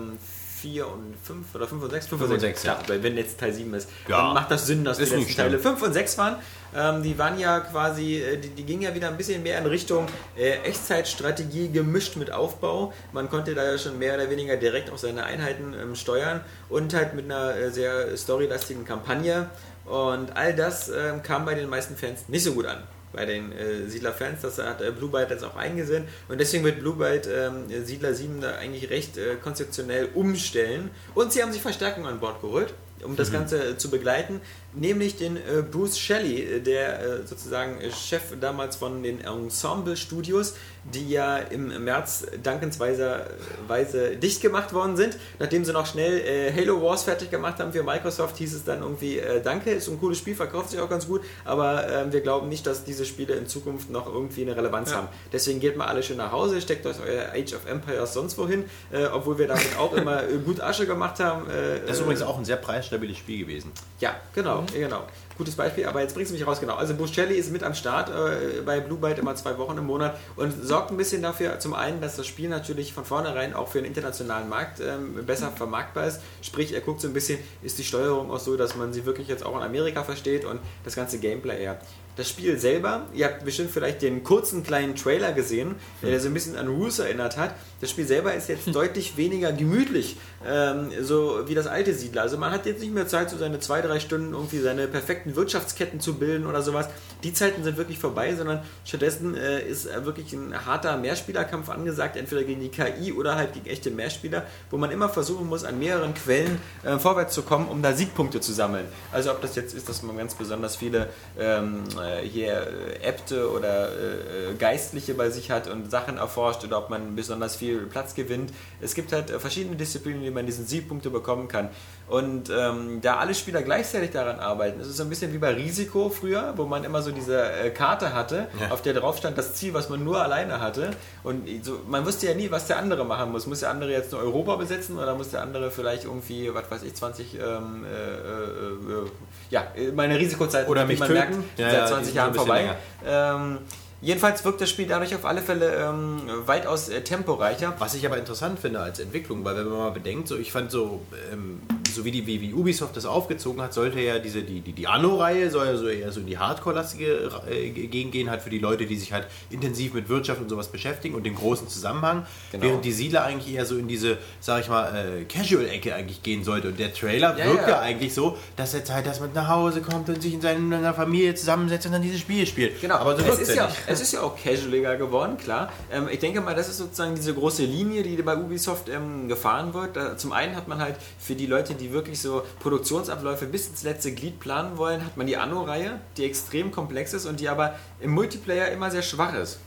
4 und 5 oder 5 und 6, 5 und sechs, ja. weil wenn jetzt Teil 7 ist, Ja. dann macht das Sinn, dass die Ist nicht letzten Teile schlimm. 5 und 6 waren. Ähm, die waren ja quasi, äh, die, die gingen ja wieder ein bisschen mehr in Richtung äh, Echtzeitstrategie gemischt mit Aufbau. Man konnte da ja schon mehr oder weniger direkt auch seine Einheiten ähm, steuern und halt mit einer äh, sehr storylastigen Kampagne. Und all das ähm, kam bei den meisten Fans nicht so gut an. Bei den äh, Siedler-Fans, das hat äh, Blue Byte jetzt auch eingesehen. Und deswegen wird Blue Byte ähm, Siedler 7 da eigentlich recht äh, konzeptionell umstellen. Und sie haben sich Verstärkung an Bord geholt um das Ganze äh, zu begleiten, nämlich den äh, Bruce Shelley, äh, der sozusagen Chef damals von den Ensemble Studios, die ja im März dankensweise Weise dicht gemacht worden sind. Nachdem sie noch schnell äh, Halo Wars fertig gemacht haben für Microsoft, hieß es dann irgendwie, äh, danke, ist ein cooles Spiel, verkauft sich auch ganz gut, aber ähm, wir glauben nicht, dass diese Spiele in Zukunft noch irgendwie eine Relevanz Ja. haben. Deswegen geht mal alle schön nach Hause, steckt euch euer Age of Empires sonst wohin, äh, obwohl wir damit auch immer äh, gut Asche gemacht haben. Äh, Das ist äh, übrigens auch ein sehr preisstabiles Spiel gewesen. ja, genau, ja, genau. Gutes Beispiel, aber jetzt bringst du mich raus, genau. Also Buscelli ist mit am Start äh, bei Blue Byte immer zwei Wochen im Monat und sorgt ein bisschen dafür, zum einen, dass das Spiel natürlich von vornherein auch für den internationalen Markt ähm, besser vermarktbar ist. Sprich, er guckt so ein bisschen, ist die Steuerung auch so, dass man sie wirklich jetzt auch in Amerika versteht und das ganze Gameplay eher. das Spiel selber, ihr habt bestimmt vielleicht den kurzen kleinen Trailer gesehen, der so ein bisschen an Roos erinnert hat. Das Spiel selber ist jetzt deutlich weniger gemütlich, ähm, so wie das alte Siedler. Also man hat jetzt nicht mehr Zeit, so seine zwei, drei Stunden irgendwie seine perfekten Wirtschaftsketten zu bilden oder sowas. Die Zeiten sind wirklich vorbei, sondern stattdessen äh, ist äh, wirklich ein harter Mehrspielerkampf angesagt, entweder gegen die KI oder halt gegen echte Mehrspieler, wo man immer versuchen muss, an mehreren Quellen äh, vorwärts zu kommen, um da Siegpunkte zu sammeln. Also ob das jetzt ist, dass man ganz besonders viele ähm, äh, hier äh, Äbte oder äh, Geistliche bei sich hat und Sachen erforscht oder ob man besonders viel Platz gewinnt. Es gibt halt verschiedene Disziplinen, in denen man diesen Siegpunkte bekommen kann. Und ähm, da alle Spieler gleichzeitig daran arbeiten, es ist so ein bisschen wie bei Risiko früher, wo man immer so diese äh, Karte hatte, ja. auf der drauf stand das Ziel, was man nur alleine hatte. Und so, man wusste ja nie, was der andere machen muss. Muss der andere jetzt nur Europa besetzen oder muss der andere vielleicht irgendwie, was weiß ich, 20, ähm, äh, äh, ja, meine Risikozeit, oder mich man töten. merkt, ja, seit 20 Jahren vorbei. Ähm, Jedenfalls wirkt das Spiel dadurch auf alle Fälle ähm, weitaus äh, temporeicher. Was ich aber interessant finde als Entwicklung, weil wenn man mal bedenkt, so ich fand so, ähm, so wie die wie, wie Ubisoft das aufgezogen hat, sollte ja diese die, die, die Anno-Reihe soll ja so eher so in die Hardcore-lastige äh, Gegend gehen, halt für die Leute, die sich halt intensiv mit Wirtschaft und sowas beschäftigen und den großen Zusammenhang, genau. während die Siedler eigentlich eher so in diese, sag ich mal, äh, Casual-Ecke eigentlich gehen sollte. Und der Trailer ja, wirkt ja. ja eigentlich so, dass er Zeit, dass man nach Hause kommt und sich in seiner Familie zusammensetzt und dann dieses Spiel spielt. Genau, aber so es ist ja, nicht. Es ist ja auch casualiger geworden, klar. Ähm, ich denke mal, das ist sozusagen diese große Linie, die bei Ubisoft ähm, gefahren wird. Da, zum einen hat man halt für die Leute, die wirklich so Produktionsabläufe bis ins letzte Glied planen wollen, hat man die Anno-Reihe, die extrem komplex ist und die aber im Multiplayer immer sehr schwach ist.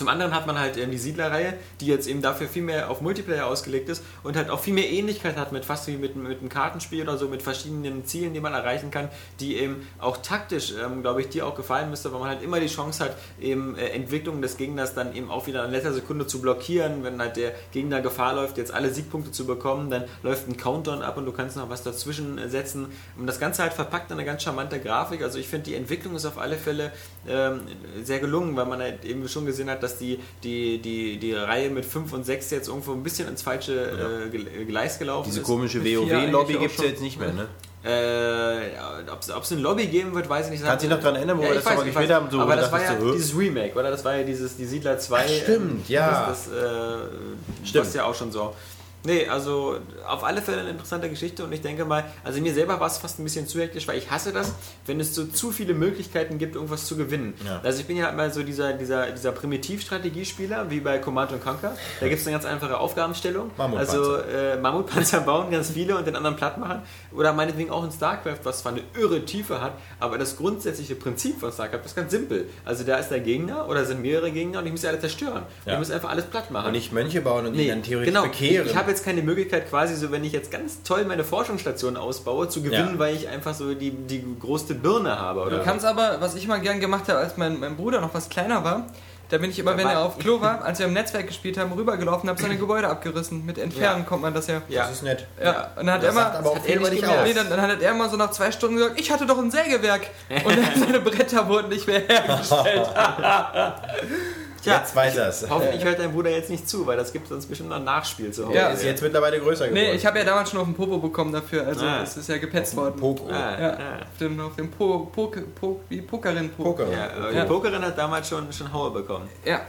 Zum anderen hat man halt die Siedlerreihe, die jetzt eben dafür viel mehr auf Multiplayer ausgelegt ist und halt auch viel mehr Ähnlichkeit hat mit fast wie mit, mit einem Kartenspiel oder so, mit verschiedenen Zielen, die man erreichen kann, die eben auch taktisch, ähm, glaube ich, dir auch gefallen müsste, weil man halt immer die Chance hat, eben äh, Entwicklungen des Gegners dann eben auch wieder in letzter Sekunde zu blockieren, wenn halt der Gegner Gefahr läuft, jetzt alle Siegpunkte zu bekommen, dann läuft ein Countdown ab und du kannst noch was dazwischen setzen. Und das Ganze halt verpackt in eine ganz charmante Grafik. Also ich finde, die Entwicklung ist auf alle Fälle ähm, sehr gelungen, weil man halt eben schon gesehen hat, dass die, die, die, die Reihe mit 5 und 6 jetzt irgendwo ein bisschen ins falsche ja. äh, Gleis gelaufen Diese ist. Diese komische WoW-Lobby gibt es jetzt nicht mehr, ne? Äh, Ob es eine Lobby geben wird, weiß ich nicht. Kannst du dich noch daran erinnern, wo ja, wir das mal gespielt haben? So, aber das war ja so, dieses Remake, oder? Das war ja dieses die Siedler 2. Ach, stimmt, ähm, ja. Das, das äh, stimmt. ja auch schon so. Nee, also auf alle Fälle eine interessante Geschichte und ich denke mal, also mir selber war es fast ein bisschen zu hektisch, weil ich hasse das, wenn es so zu viele Möglichkeiten gibt, irgendwas zu gewinnen. Ja. Also ich bin ja immer so dieser, dieser, dieser Primitivstrategiespieler, wie bei Command Conquer. Da gibt es eine ganz einfache Aufgabenstellung. Also äh, Mammutpanzer bauen, ganz viele und den anderen platt machen. Oder meinetwegen auch in StarCraft, was zwar eine irre Tiefe hat, aber das grundsätzliche Prinzip von StarCraft ist ganz simpel. Also da ist der Gegner oder sind mehrere Gegner und ich muss sie alle zerstören. Ja. Ich muss einfach alles platt machen. Und nicht Mönche bauen und nee, die dann theoretisch genau. bekehren. Ich, ich jetzt keine Möglichkeit, quasi so, wenn ich jetzt ganz toll meine Forschungsstation ausbaue, zu gewinnen, ja. weil ich einfach so die, die größte Birne habe. Oder? Du kannst aber, was ich mal gern gemacht habe, als mein, mein Bruder noch was kleiner war, da bin ich immer, wenn er auf Klo war, als wir im Netzwerk gespielt haben, rübergelaufen, habe seine Gebäude abgerissen. Mit Entfernen ja. kommt man das ja. Ja, das ist nett. Ja. Und dann hat das er immer, aber auch viel nicht nee, dann, dann, hat er immer so nach zwei Stunden gesagt, ich hatte doch ein Sägewerk. Und seine Bretter wurden nicht mehr hergestellt. Tja, jetzt weiß er es. Hoffentlich hört dein Bruder jetzt nicht zu, weil das gibt sonst bestimmt noch ein Nachspiel zu Hause. Ja, ist jetzt mittlerweile größer geworden. Nee, ich habe ja damals schon auf dem Popo bekommen dafür, also ah. es ist ja gepetzt worden. Poco. Ah, ja, ah. Auf dem, auf dem po, po, po, wie Pokerin. Po. Poker. Ja, ja. Die Pokerin hat damals schon, schon Haue bekommen. Ja.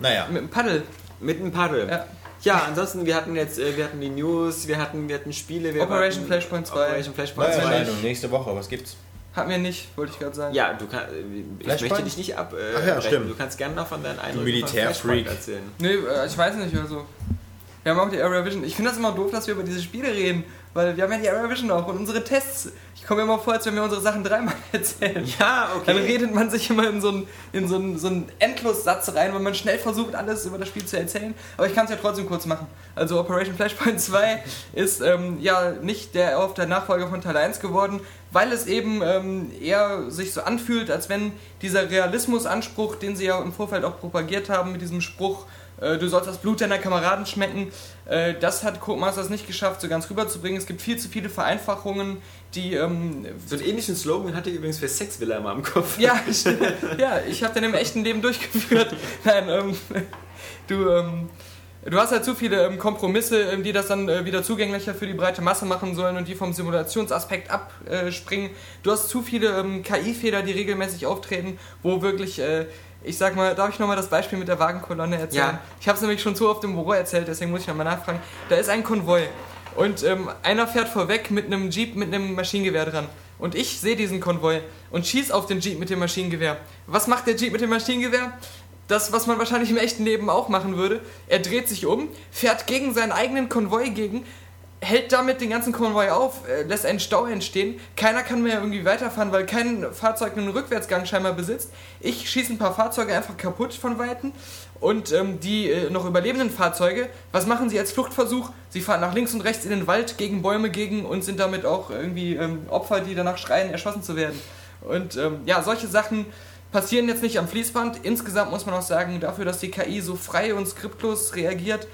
Naja. Mit dem Paddel. Mit dem Paddel. Ja. Ja, ansonsten, wir hatten jetzt, äh, wir hatten die News, wir hatten, wir hatten Spiele. Wir Operation Flashpoint 2. Operation Flashpoint 2. Nächste Woche, was gibt's? Hat mir nicht, wollte ich gerade sagen. Ja, du kannst. Ich möchte dich nicht ab. Äh, Ach ja, stimmt. Du kannst gerne noch von deinen Eindrücken Militärfreak erzählen. Nee, äh, ich weiß nicht, also. Wir haben auch die Area Vision. Ich finde das immer doof, dass wir über diese Spiele reden, weil wir haben ja die Area Vision auch und unsere Tests. Ich komme mir immer vor, als wenn wir unsere Sachen dreimal erzählen. Ja, okay. Dann redet man sich immer in so einen, in so einen, so einen Endlossatz rein, weil man schnell versucht, alles über das Spiel zu erzählen. Aber ich kann es ja trotzdem kurz machen. Also Operation Flashpoint 2 ist ähm, ja nicht der auf der Nachfolger von Teil 1 geworden, weil es eben ähm, eher sich so anfühlt, als wenn dieser Realismusanspruch, den sie ja im Vorfeld auch propagiert haben, mit diesem Spruch, du sollst das Blut deiner Kameraden schmecken. Äh, das hat Codemasters nicht geschafft, so ganz rüberzubringen. Es gibt viel zu viele Vereinfachungen, die. Ähm, so einen ähnlichen Slogan hatte ich übrigens für Sexvilla immer im Kopf. Ja, ja ich habe den im echten Leben durchgeführt. Nein, ähm, du. Ähm, du hast halt zu viele ähm, Kompromisse, ähm, die das dann äh, wieder zugänglicher für die breite Masse machen sollen und die vom Simulationsaspekt abspringen. Du hast zu viele ähm, KI-Fehler, die regelmäßig auftreten, wo wirklich, äh, ich sag mal, darf ich nochmal das Beispiel mit der Wagenkolonne erzählen? Ja. Ich habe es nämlich schon zu oft im Büro erzählt, deswegen muss ich nochmal nachfragen. Da ist ein Konvoi und ähm, einer fährt vorweg mit einem Jeep mit einem Maschinengewehr dran. Und ich sehe diesen Konvoi und schieß auf den Jeep mit dem Maschinengewehr. Was macht der Jeep mit dem Maschinengewehr? Das, was man wahrscheinlich im echten Leben auch machen würde. Er dreht sich um, fährt gegen seinen eigenen Konvoi gegen, hält damit den ganzen Konvoi auf, äh, lässt einen Stau entstehen. Keiner kann mehr irgendwie weiterfahren, weil kein Fahrzeug einen Rückwärtsgang scheinbar besitzt. Ich schieße ein paar Fahrzeuge einfach kaputt von Weitem. Und ähm, die äh, noch überlebenden Fahrzeuge, was machen sie als Fluchtversuch? Sie fahren nach links und rechts in den Wald, gegen Bäume gegen und sind damit auch irgendwie ähm, Opfer, die danach schreien, erschossen zu werden. Und ähm, ja, solche Sachen passieren jetzt nicht am Fließband. Insgesamt muss man auch sagen, dafür, dass die KI so frei und skriptlos reagiert,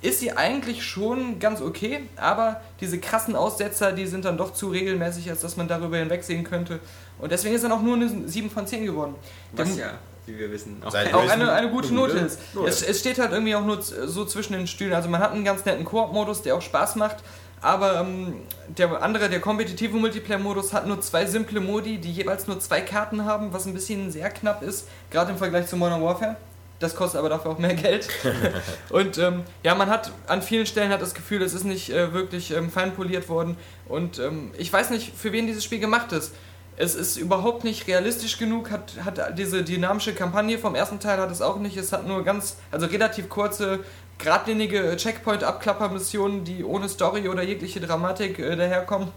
ist sie eigentlich schon ganz okay, aber diese krassen Aussetzer, die sind dann doch zu regelmäßig, als dass man darüber hinwegsehen könnte. Und deswegen ist dann auch nur eine 7 von 10 geworden. Was Dem- ja, wie wir wissen, auch auch eine, eine gute Eine gute Note ist. Es, es steht halt irgendwie auch nur so zwischen den Stühlen. Also man hat einen ganz netten Koop-Modus, der auch Spaß macht. Aber ähm, der andere, der kompetitive Multiplayer-Modus, hat nur zwei simple Modi, die jeweils nur zwei Karten haben, was ein bisschen sehr knapp ist, gerade im Vergleich zu Modern Warfare. Das kostet aber dafür auch mehr Geld. und ähm, ja, man hat an vielen Stellen hat das Gefühl, es ist nicht äh, wirklich ähm, feinpoliert worden. Und ähm, ich weiß nicht, für wen dieses Spiel gemacht ist. Es ist überhaupt nicht realistisch genug, hat, hat diese dynamische Kampagne vom ersten Teil hat es auch nicht. Es hat nur ganz, also relativ kurze, geradlinige Checkpoint-Abklapper-Missionen, die ohne Story oder jegliche Dramatik äh, daherkommen.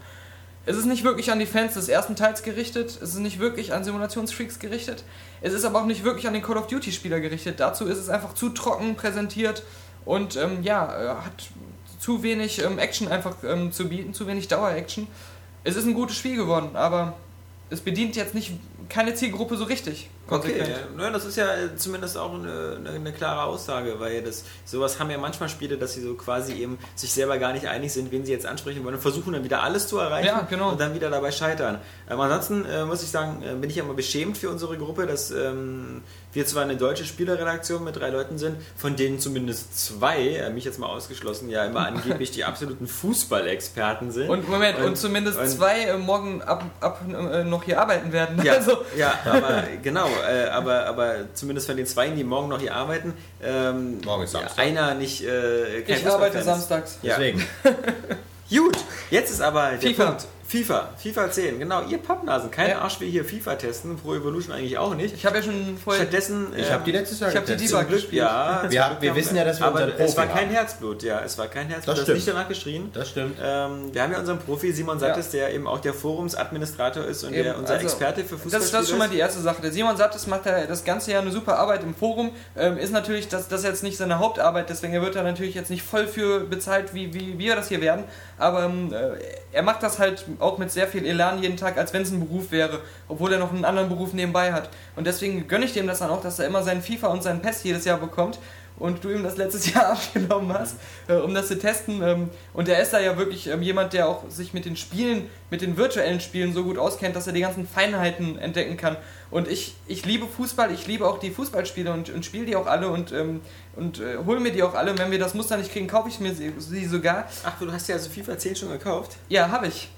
Es ist nicht wirklich an die Fans des ersten Teils gerichtet, es ist nicht wirklich an Simulationsfreaks gerichtet, es ist aber auch nicht wirklich an den Call of Duty-Spieler gerichtet. Dazu ist es einfach zu trocken präsentiert und ähm, ja, äh, hat zu wenig ähm, Action einfach ähm, zu bieten, zu wenig Dauer-Action. Es ist ein gutes Spiel geworden, aber es bedient jetzt nicht keine Zielgruppe so richtig. Okay, konsequent. ja, das ist ja zumindest auch eine, eine, eine klare Aussage, weil das sowas haben ja manchmal Spiele, dass sie so quasi eben sich selber gar nicht einig sind, wen sie jetzt ansprechen wollen und versuchen dann wieder alles zu erreichen Ja, genau. und dann wieder dabei scheitern. Aber ansonsten äh, muss ich sagen, äh, bin ich ja immer beschämt für unsere Gruppe, dass ähm, wir zwar eine deutsche Spielerredaktion mit drei Leuten sind, von denen zumindest zwei, äh, mich jetzt mal ausgeschlossen, ja immer angeblich die absoluten Fußballexperten sind. Und Moment, und, Und- zumindest und- zwei äh, morgen ab, ab äh, noch hier arbeiten werden. Ja, Also, ja aber genau, äh, aber, aber zumindest von den zwei, die morgen noch hier arbeiten, ähm, Morgen ist Samstag. einer nicht. Äh, kein ich arbeite samstags. Ja. Deswegen. Gut, jetzt ist aber der FIFA. Punkt. FIFA, FIFA 10, genau, ihr Pappnasen. Kein Ja. Arsch will hier FIFA testen, Pro Evolution eigentlich auch nicht. Ich habe ja schon vorher. Stattdessen. Ich ähm, habe die letztes Jahr ich hab die. Debug Glück, gespielt. ja. Wir- wir wissen ja, dass wir aber unseren es war Profi kein haben. Herzblut, ja. Es war kein Herzblut, Das das, stimmt. nicht danach geschrien. Das stimmt. Ähm, wir haben ja unseren Profi Simon Sattes, der eben auch der Forumsadministrator ist und der Eben, unser also, Experte für Das, Fußballspiele das ist schon mal ist. die erste Sache. Der Simon Sattes macht ja das ganze Jahr eine super Arbeit im Forum. Ähm, ist natürlich, das, das ist jetzt nicht seine Hauptarbeit, deswegen wird er natürlich jetzt nicht voll für bezahlt, wie, wie wir das hier werden. Aber ähm, äh, er macht das halt auch mit sehr viel Elan jeden Tag, als wenn es ein Beruf wäre, obwohl er noch einen anderen Beruf nebenbei hat. Und deswegen gönne ich dem das dann auch, dass er immer seinen FIFA und seinen PES jedes Jahr bekommt. Und du ihm das letztes Jahr abgenommen hast, äh, um das zu testen. Ähm, und er ist da ja wirklich ähm, jemand, der auch sich mit den Spielen, mit den virtuellen Spielen so gut auskennt, dass er die ganzen Feinheiten entdecken kann. Und ich, ich liebe Fußball, ich liebe auch die Fußballspiele und, und spiele die auch alle und, ähm, und äh, hole mir die auch alle. Und wenn wir das Muster nicht kriegen, kaufe ich mir sie, sie sogar. Ach, du hast ja also FIFA 10 schon gekauft? Ja, habe ich.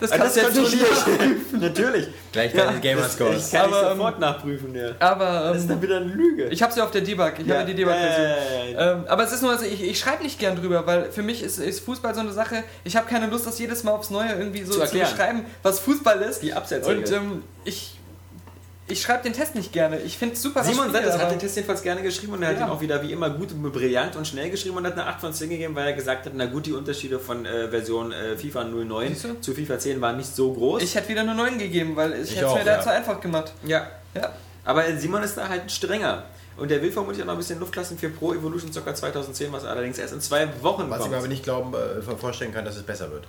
Das kannst du jetzt nicht kontrolliere ich. Natürlich. Gleich Ja, deine Gamerscores. Das kann Aber, ich ähm, sofort nachprüfen, ja. Aber Das ist ähm, dann wieder eine Lüge. ich habe sie auf der Debug. Ich habe die Debug-Version. ja, ja, ja. Ähm, aber es ist nur, also ich, ich schreibe nicht gern drüber, weil für mich ist, ist Fußball so eine Sache, ich habe keine Lust, das jedes Mal aufs Neue irgendwie so Zu zu, erklären. beschreiben, was Fußball ist. Die Absetzregel. Und ähm, ich, ich schreibe den Test nicht gerne. Ich finde es super. Simon Spiel, Sattes hat den Test jedenfalls gerne geschrieben und er hat Ja. ihn auch wieder wie immer gut, brillant und schnell geschrieben und hat eine 8 von 10 gegeben, weil er gesagt hat, na gut, die Unterschiede von äh, Version äh, FIFA 09 Siehst du? zu FIFA 10 waren nicht so groß. Ich hätte wieder eine 9 gegeben, weil ich, Ich hätte es mir da ja. zu einfach gemacht. ja. Ja. Aber Simon ist da halt strenger. Und der will vermutlich auch noch ein bisschen Luft lassen für Pro Evolution Soccer 2010, was allerdings erst in zwei Wochen Was ich kommt. mir aber nicht glauben, äh, vorstellen kann, dass es besser wird.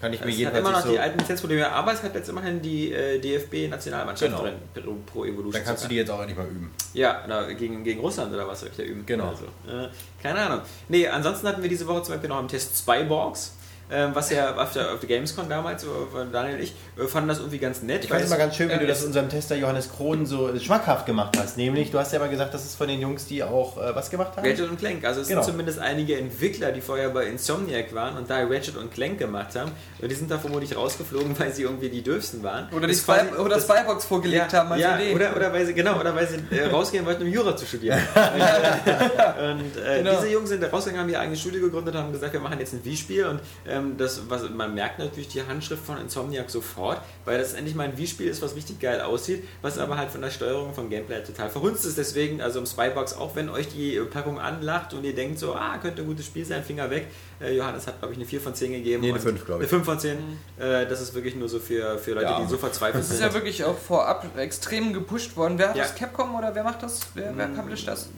Kann ich mir es hat jedenfalls immer noch so... die alten Lizenzprobleme, aber es hat jetzt immerhin die äh, DFB-Nationalmannschaft Genau. drin, Pro, Pro Evolution Dann kannst du die jetzt auch endlich mal üben. Ja, na, gegen, gegen Russland oder was soll ich da üben? Genau. Also, äh, keine Ahnung. Nee, ansonsten hatten wir diese Woche zum Beispiel noch im Test Spyborgs. Ähm, was ja auf der, auf der Gamescom damals, äh, Daniel und ich, äh, fanden das irgendwie ganz nett. Ich fand es immer ganz schön, wie äh, du das unserem Tester Johannes Krohn so schmackhaft gemacht hast. Nämlich, du hast ja mal gesagt, das ist von den Jungs, die auch äh, was gemacht haben. Ratchet und Clank. Also es Genau. sind zumindest einige Entwickler, die vorher bei Insomniac waren und da Ratchet und Clank gemacht haben. Und die sind da vermutlich rausgeflogen, weil sie irgendwie die dürfsten waren. Oder die Das ist quasi- Spy, oder das- Spybox vorgelegt haben als ja, Idee. Oder, oder weil sie, genau, oder weil sie äh, rausgehen wollten, um Jura zu studieren. und äh, Genau. diese Jungs sind da rausgegangen, haben ihr eigenes Studio gegründet, haben gesagt, wir machen jetzt ein Wii-Spiel und ähm, das, was, man merkt natürlich die Handschrift von Insomniac sofort, weil das endlich mal ein Wii-Spiel ist, was richtig geil aussieht, was aber halt von der Steuerung vom Gameplay total verhunzt ist. Deswegen, also im Spybox, auch wenn euch die Packung anlacht und ihr denkt so, ah, könnte ein gutes Spiel sein, Finger weg. Äh, Johannes hat, glaube ich, eine 4 von 10 gegeben. Nee, eine und- 5, glaub ich. Eine 5 von 10. Äh, das ist wirklich nur so für, für Leute, Ja. die so verzweifelt Das ist sind. ja wirklich auch vorab extrem gepusht worden. Wer hat Ja. das? Capcom oder wer macht das? Wer, wer Mm, published das?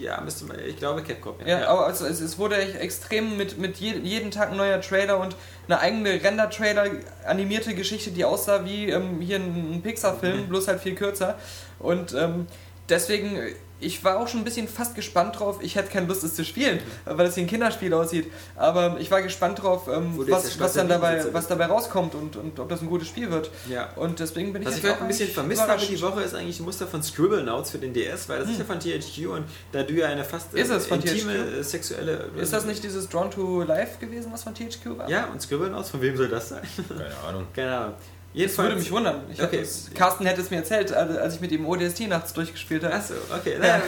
Ja, müsste man, ich glaube Capcom. Ja, aber also es, es wurde echt extrem mit, mit je, jeden Tag ein neuer Trailer und eine eigene Render-Trailer, animierte Geschichte, die aussah wie ähm, hier ein, Pixar-Film, bloß halt viel kürzer. Und ähm, deswegen, ich war auch schon ein bisschen fast gespannt drauf. Ich hätte keine Lust, es zu spielen, weil es wie ein Kinderspiel aussieht. Aber ich war gespannt drauf, ähm, was, was dann dabei, was dabei rauskommt und, und ob das ein gutes Spiel wird. Ja. Und deswegen bin ich Was ich auch ein bisschen vermisst habe die Woche ist eigentlich ein Muster von Scribblenauts für den DS, weil das ist ja von THQ und da du ja eine fast äh, Ist es von intime THQ? äh, sexuelle... Ist das nicht dieses Drawn to Life gewesen, was von THQ war? Ja, und Scribblenauts, von wem soll das sein? Keine Ahnung. Keine Ahnung. Jedenfalls, würde mich wundern. Ich Okay. das, Carsten hätte es mir erzählt, als als ich mit ihm ODST nachts durchgespielt habe. Achso, okay. Naja,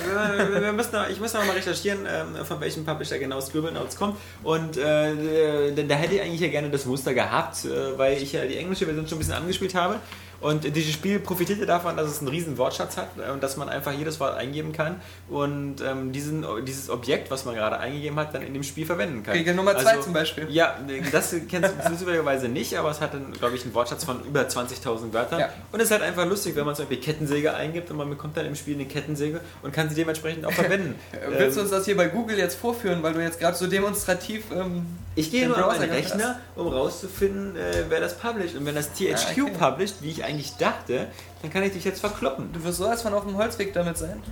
wir, wir müssen noch, ich muss noch mal recherchieren, ähm, von welchem Publisher genau Scribblenauts kommt. Und äh, denn da hätte ich eigentlich ja gerne das Muster gehabt, äh, weil ich ja die englische Version schon ein bisschen angespielt habe. Und dieses Spiel profitierte davon, dass es einen riesen Wortschatz hat äh, und dass man einfach jedes Wort eingeben kann und ähm, diesen, dieses Objekt, was man gerade eingegeben hat, dann in dem Spiel verwenden kann. Regel Nummer zwei zum Beispiel. Ja, das kennst du zufälligerweise nicht, aber es hat dann, glaube ich, einen Wortschatz von über 20.000 Wörtern. Ja. Und es ist halt einfach lustig, wenn man zum Beispiel Kettensäge eingibt und man bekommt dann im Spiel eine Kettensäge und kann sie dementsprechend auch verwenden. Willst du uns das hier bei Google jetzt vorführen, weil du jetzt gerade so demonstrativ. Ähm, ich gehe nur Browser meinen Rechner, um rauszufinden, äh, wer das published. Und wenn das THQ Ah, okay. published, wie ich eigentlich dachte, dann kann ich dich jetzt verkloppen. du wirst so als von auf dem Holzweg damit sein.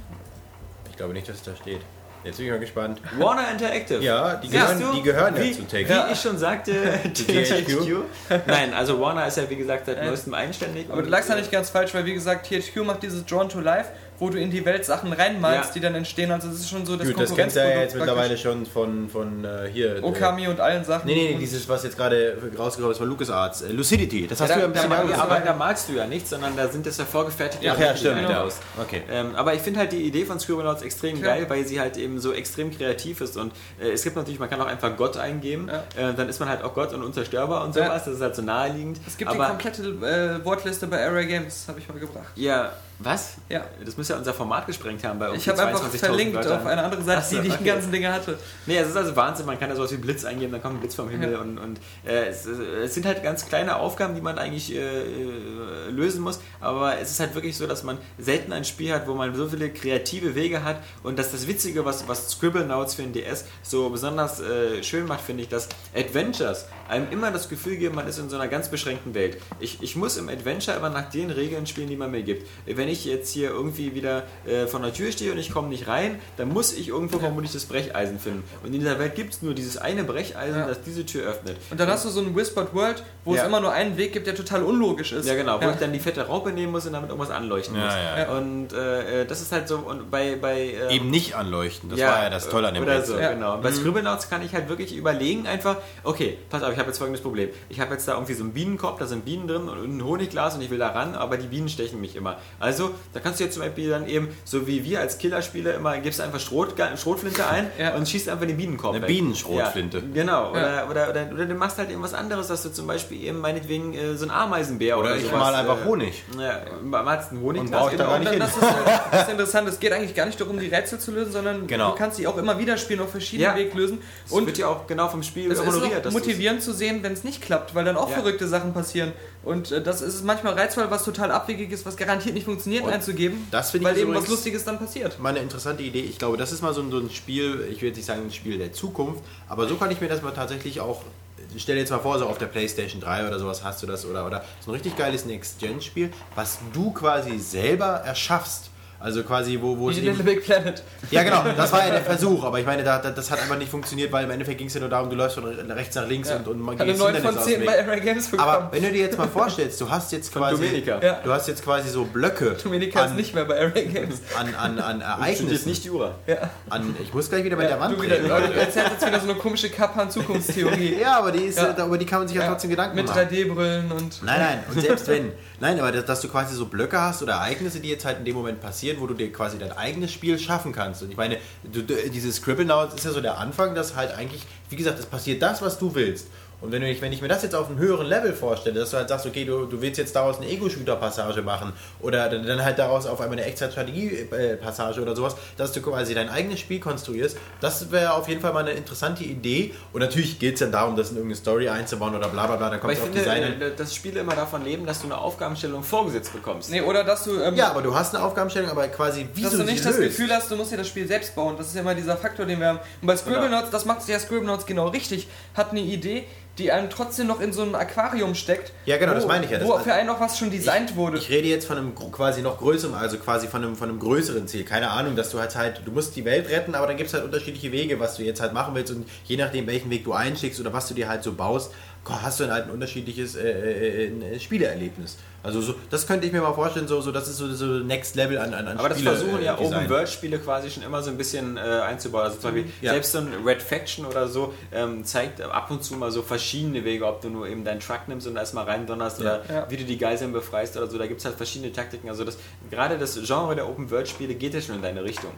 Ich glaube nicht, dass es da steht. Jetzt bin ich mal gespannt. Warner Interactive. Ja, die Siehst gehören, du? die gehören ja wie, zu Take. Wie ich schon sagte, THQ. THQ. Nein, also Warner ist ja wie gesagt seit Äh, neuestem eigenständig. Aber du lagst ja äh, nicht ganz falsch, weil wie gesagt, THQ macht dieses Drawn to Life, wo du in die Welt Sachen reinmalst, Ja. die dann entstehen. Also das ist schon so das Gut, das kennst du ja jetzt mittlerweile schon von, von äh, hier. äh, Okami und allen Sachen. Nee, nee, nee, dieses, was jetzt gerade rausgekommen ist von LucasArts. Äh, Lucidity. Das hast Ja, du ja da, ein da, bisschen mal- angearbeitet. aber da malst du ja nichts, sondern da sind das ja vorgefertigte Ach ja, die stimmt. Ja. einbaust. Okay. Ähm, aber ich finde halt die Idee von Scribblenauts extrem Klar. geil, weil sie halt eben so extrem kreativ ist und äh, es gibt natürlich, man kann auch einfach Gott eingeben, Ja. äh, dann ist man halt auch Gott und unzerstörbar und Ja. sowas, das ist halt so naheliegend. Es gibt aber, die komplette äh, Wortliste bei Area Games, habe ich mal gebracht. Ja, was? Ja. Das muss ja unser Format gesprengt haben bei Ich habe einfach 22.000 verlinkt Wörtern. auf eine andere Seite, so, die die okay. ganzen Dinge hatte. Nee, es ist also Wahnsinn, man kann da sowas wie Blitz eingeben, dann kommt ein Blitz vom Himmel Ja. und, und äh, es, es sind halt ganz kleine Aufgaben, die man eigentlich äh, äh, lösen muss, aber es ist halt wirklich so, dass man selten ein Spiel hat, wo man so viele kreative Wege hat und das das Witzige, was, was Scribblenauts für den DS so besonders äh, schön macht, finde ich, dass Adventures einem immer das Gefühl geben, man ist in so einer ganz beschränkten Welt. Ich, ich muss im Adventure aber nach den Regeln spielen, die man mir gibt. Wenn ich jetzt hier irgendwie wieder äh, vor der Tür stehe und ich komme nicht rein, dann muss ich irgendwo vermutlich das Brecheisen finden. Und in dieser Welt gibt es nur dieses eine Brecheisen, Ja. das diese Tür öffnet. Und dann hast du so ein Whispered World, wo Ja. es immer nur einen Weg gibt, der total unlogisch ist. Ja, genau, wo Ja. ich dann die fette Raupe nehmen muss und damit irgendwas anleuchten Ja, muss. ja, ja. Und äh, äh, das ist halt so, und bei. bei ähm, Eben nicht anleuchten. Das war ja das Tolle an dem Oder Rätsel. so, Ja. genau. Und bei Scribblenauts kann ich halt wirklich überlegen, einfach, okay, pass auf, ich habe jetzt folgendes Problem. Ich habe jetzt da irgendwie so einen Bienenkorb, da sind Bienen drin und ein Honigglas und ich will da ran, aber die Bienen stechen mich immer. Also, da kannst du jetzt zum Beispiel dann eben, so wie wir als Killerspieler immer, gibst du einfach Schrot, Schrotflinte ein Ja. und schießt einfach den Bienenkorb Eine weg. Bienenschrotflinte. Ja, genau. Oder, Ja. oder, oder, oder du machst halt irgendwas anderes, dass du zum Beispiel eben meinetwegen äh, so ein Ameisenbär oder, Oder ich sowas, mal einfach äh, Honig. Ja, malst einen Honig Und brauch ich da Genau, gar und nicht dann, hin. das, ist, äh, das ist interessant. Es geht eigentlich gar nicht darum, die Rätsel zu lösen, sondern Genau. du kannst sie auch immer wieder spielen, auf verschiedenen Ja. Wegen lösen. Das Und wird ja auch genau vom Spiel es ist honoriert. motivierend zu sehen, wenn es nicht klappt, weil dann auch Ja. verrückte Sachen passieren. Und äh, das ist manchmal reizvoll, was total abwegig ist, was garantiert nicht funktioniert, Und einzugeben, das finde ich weil eben was Lustiges dann passiert. Mal eine interessante Idee. Ich glaube, das ist mal so ein, so ein Spiel, ich will jetzt nicht sagen ein Spiel der Zukunft, aber so kann ich mir das mal tatsächlich auch. Stell dir jetzt mal vor, so auf der PlayStation 3 oder sowas hast du das oder, oder so ein richtig geiles Next-Gen-Spiel, was du quasi selber erschaffst. Also quasi, wo, wo eben, Little Big Planet. Ja, genau, das war ja der Versuch, aber ich meine, da, da, das hat einfach nicht funktioniert, weil im Endeffekt ging es ja nur darum, du läufst von rechts nach links Ja. und, und man Hat eine gehst 9 Hindernis von aus 10 dem bei. Array Games bekommen. Aber wenn du dir jetzt mal vorstellst, du hast jetzt quasi, Dominica. Ja. du hast jetzt quasi so Blöcke Dominika ist nicht mehr bei Array Games. an, an, an Ereignissen. nicht Jura. Ja. An, ich muss gleich wieder mit der Wand du, wieder, reden. du erzählst jetzt wieder so eine komische Kappan-Zukunftstheorie. Ja, aber die ist, Ja. äh, über die kann man sich ja, Ja. trotzdem Gedanken Mit machen. 3D-Brillen und. Nein, nein, und selbst wenn. Nein, aber dass, dass du quasi so Blöcke hast oder Ereignisse, die jetzt halt in dem Moment passieren, wo du dir quasi dein eigenes Spiel schaffen kannst. Und ich meine, du, du, dieses Scribblenauts ist ja so der Anfang, dass halt eigentlich, wie gesagt, es passiert das, was du willst. Und wenn, ich, wenn ich mir das jetzt auf einem höheren Level vorstelle, dass du halt sagst, okay, du, du willst jetzt daraus eine Ego-Shooter-Passage machen oder dann dann halt daraus auf einmal eine Echtzeit-Strategie-Passage oder sowas, dass du quasi dein eigenes Spiel konstruierst, das wäre auf jeden Fall mal eine interessante Idee. Und natürlich geht es dann darum, das in irgendeine Story einzubauen oder bla bla bla, da Aber kommt ich es auf finde, Design äh, dass Spiele immer davon leben, dass du eine Aufgabenstellung vorgesetzt bekommst. Nee, oder dass du. Ähm, Ja, aber du hast eine Aufgabenstellung, aber quasi wie dass du nicht das löst. Gefühl hast, du musst dir das Spiel selbst bauen. Das ist ja immer dieser Faktor, den wir haben. Und bei Scribblenauts, das macht ja Scribblenauts genau richtig, hat eine Idee, die einem trotzdem noch in so einem Aquarium steckt. Ja, genau, wo, das meine ich ja. Wo für einen noch was schon designt wurde. Ich rede jetzt von einem quasi noch größeren, also quasi von einem, von einem größeren Ziel. Keine Ahnung, dass du halt halt, du musst die Welt retten, aber dann gibt es halt unterschiedliche Wege, was du jetzt halt machen willst und je nachdem, welchen Weg du einschlägst oder was du dir halt so baust, hast du dann halt ein unterschiedliches äh, äh, äh, Spieleerlebnis. Also so, das könnte ich mir mal vorstellen, so, so das ist so, so Next Level an, an, an Aber das Spiele, versuchen äh, ja Design. Open-World-Spiele quasi schon immer so ein bisschen äh, einzubauen. Also zum Beispiel Ja. selbst so ein Red Faction oder so ähm, zeigt ab und zu mal so verschiedene Wege, ob du nur eben deinen Truck nimmst und erstmal reindonnerst oder Ja. wie du die Geiseln befreist oder so. Da gibt es halt verschiedene Taktiken. Also das, gerade das Genre der Open-World-Spiele geht ja schon in deine Richtung.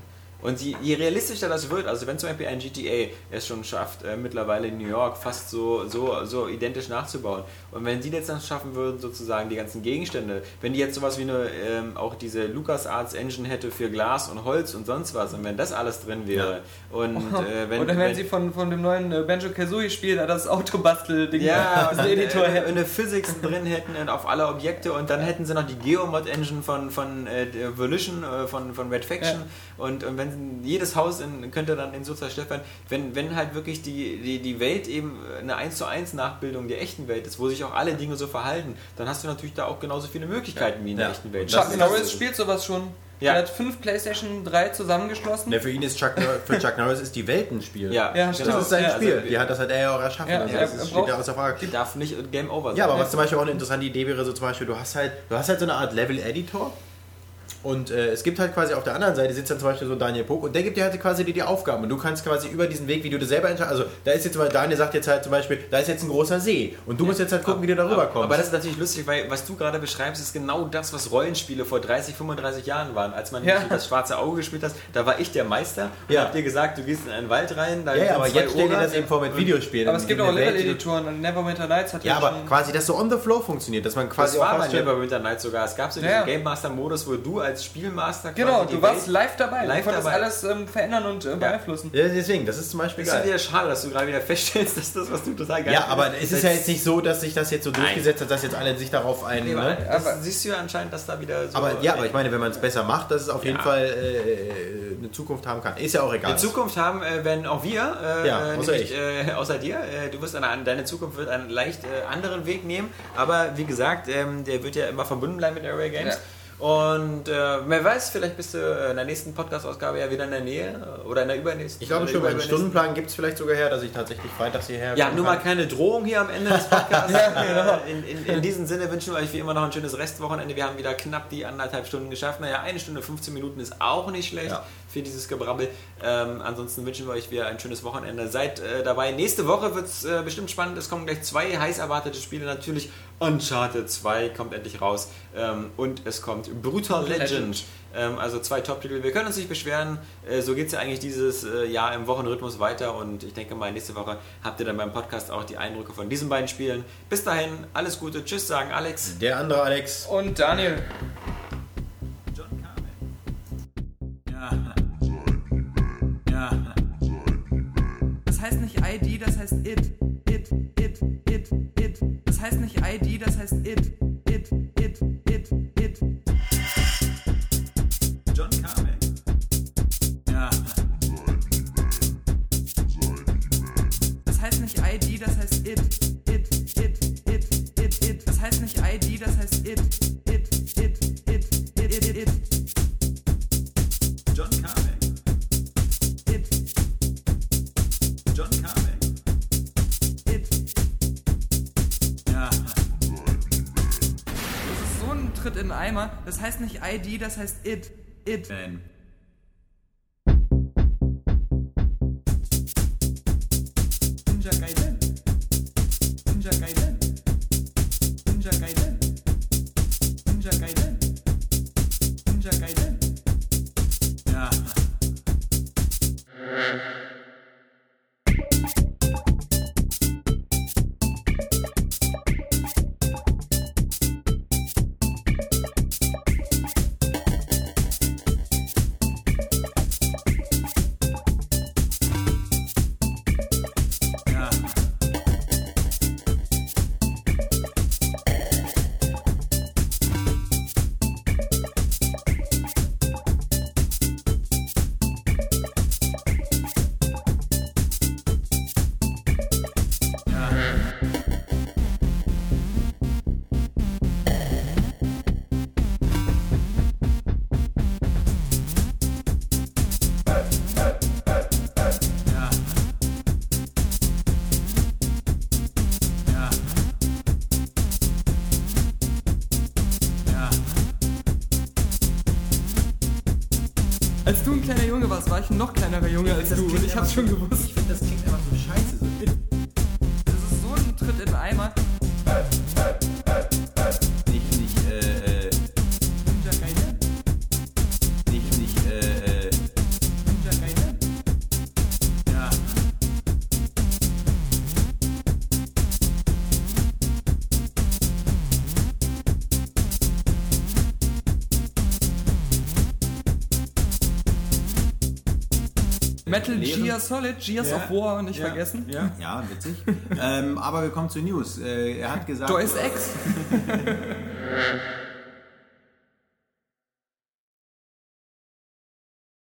Und je, je realistischer das wird, also wenn zum Beispiel ein GTA es schon schafft, äh, mittlerweile in New York fast so, so, so identisch nachzubauen, und wenn die jetzt dann schaffen würden, sozusagen die ganzen Gegenstände, wenn die jetzt sowas wie eine, ähm, auch diese LucasArts Engine hätte für Glas und Holz und sonst was, und wenn das alles drin wäre, und äh, wenn, Oder wenn, wenn sie von, von dem neuen äh, Banjo Kazooie Spiel da das Autobastel-Ding, ja, das und Editor eine, hätten. eine Physics drin hätten und auf alle Objekte und dann hätten sie noch die Geomod-Engine von, von äh, Volition, äh, von, von Red Faction und, und wenn jedes Haus in, könnte dann in so zerstört werden, wenn, wenn halt wirklich die, die, die Welt eben eine 1 zu 1 Nachbildung der echten Welt ist, wo sich auch alle Dinge so verhalten, dann hast du natürlich da auch genauso viele Möglichkeiten wie in der Ja. echten Welt. Das Chuck ist- Norris spielt sowas schon. Ja. Er hat fünf PlayStation 3 zusammengeschlossen. Ne, für ihn ist Chuck, Nor- für Chuck Norris ist die Welt ein Spiel. Ja, Ja, Das stimmt. ist sein Ja, Spiel. also- die hat, das hat er ja auch erschaffen. Ja, also er- das ist, steht ja außer Frage. Die darf nicht Game Over sein. Ja, aber was zum Beispiel auch eine interessante Idee wäre, so zum Beispiel, du hast halt, du hast halt so eine Art Level-Editor. Und äh, es gibt halt quasi auf der anderen Seite sitzt dann zum Beispiel so Daniel Puck und der gibt dir halt quasi die, die Aufgaben. Und du kannst quasi über diesen Weg, wie du das selber entscheidest. Also da ist jetzt mal, Daniel sagt jetzt halt zum Beispiel, da ist jetzt ein großer See. Und du musst jetzt halt gucken, wie du darüber kommst. Aber das ist natürlich lustig, weil was du gerade beschreibst, ist genau das, was Rollenspiele vor 30, 35 Jahren waren. Als man Ja. das schwarze Auge gespielt hat, da war ich der Meister und Ja. hab dir gesagt, du gehst in einen Wald rein, da ja, ja, aber jetzt stell dir das eben vor mit Videospielen. Aber es gibt auch Level-Editoren und Neverwinter Nights hat Ja, aber schon- quasi, dass so on the flow funktioniert, dass man quasi Das war bei Neverwinter Night sogar. Es gab so diesen Ja. Game Master Modus, wo du als Spielmaster Genau, quasi die du warst Welt- live dabei. Live du konntest dabei. alles ähm, verändern und äh, beeinflussen. Ja, deswegen, das ist zum Beispiel Das ist geil. wieder schade, dass du gerade wieder feststellst, dass das, was du total geil Ja, aber es ist ja jetzt nicht so, dass sich das jetzt so durchgesetzt hat, dass jetzt alle sich darauf ein. Nee, aber Ne? Aber- siehst du ja anscheinend, dass da wieder so. Aber ja, aber ich meine, wenn man es besser macht, dass es auf jeden Ja. Fall äh, eine Zukunft haben kann. Ist ja auch egal. In Zukunft haben, äh, werden auch wir, äh, Ja, äh, außer nämlich, ich. äh, außer dir, äh, du wirst eine, deine Zukunft wird einen leicht äh, anderen Weg nehmen, aber wie gesagt, ähm, der wird ja immer verbunden bleiben mit Array Games. Und äh, wer weiß, vielleicht bist du äh, in der nächsten Podcast-Ausgabe ja wieder in der Nähe äh, oder in der übernächsten. ich glaube schon, meinen. Stundenplan gibt es vielleicht sogar her, dass ich tatsächlich freitags hierher Ja, kommen nur mal keine Drohung hier am Ende des Podcasts. Äh, in, in, in diesem Sinne wünschen wir euch wie immer noch ein schönes Restwochenende. Wir haben wieder knapp die anderthalb Stunden geschafft. Naja, eine Stunde 15 Minuten ist auch nicht schlecht Ja. Für dieses Gebrabbel. Ähm, ansonsten wünschen wir euch wieder ein schönes Wochenende. Seid äh, dabei. Nächste Woche wird es äh, bestimmt spannend. Es kommen gleich zwei heiß erwartete Spiele. Natürlich Uncharted 2 kommt endlich raus. Ähm, und es kommt Brutal Legend. Legend. Ähm, also zwei Top-Titel. Wir können uns nicht beschweren. Äh, so geht es ja eigentlich dieses äh, Jahr im Wochenrhythmus weiter. Und ich denke mal, nächste Woche habt ihr dann beim Podcast auch die Eindrücke von diesen beiden Spielen. Bis dahin, alles Gute. Tschüss, sagen Alex. Der andere Alex. Und Daniel. ID, das heißt it. It, it, it, it. Das heißt nicht ID, das heißt it. It, it, it, it. John Carmen. Ja. Das heißt nicht ID, das heißt ID, das heißt it. It. Man. War ich ein noch kleinerer Junge als du und ich hab's schon gewusst. Metal. Gear Solid, Gears Ja. of War nicht Ja. vergessen. Ja, ja witzig. ähm, aber wir kommen zu News. Äh, er hat gesagt. Joyce X.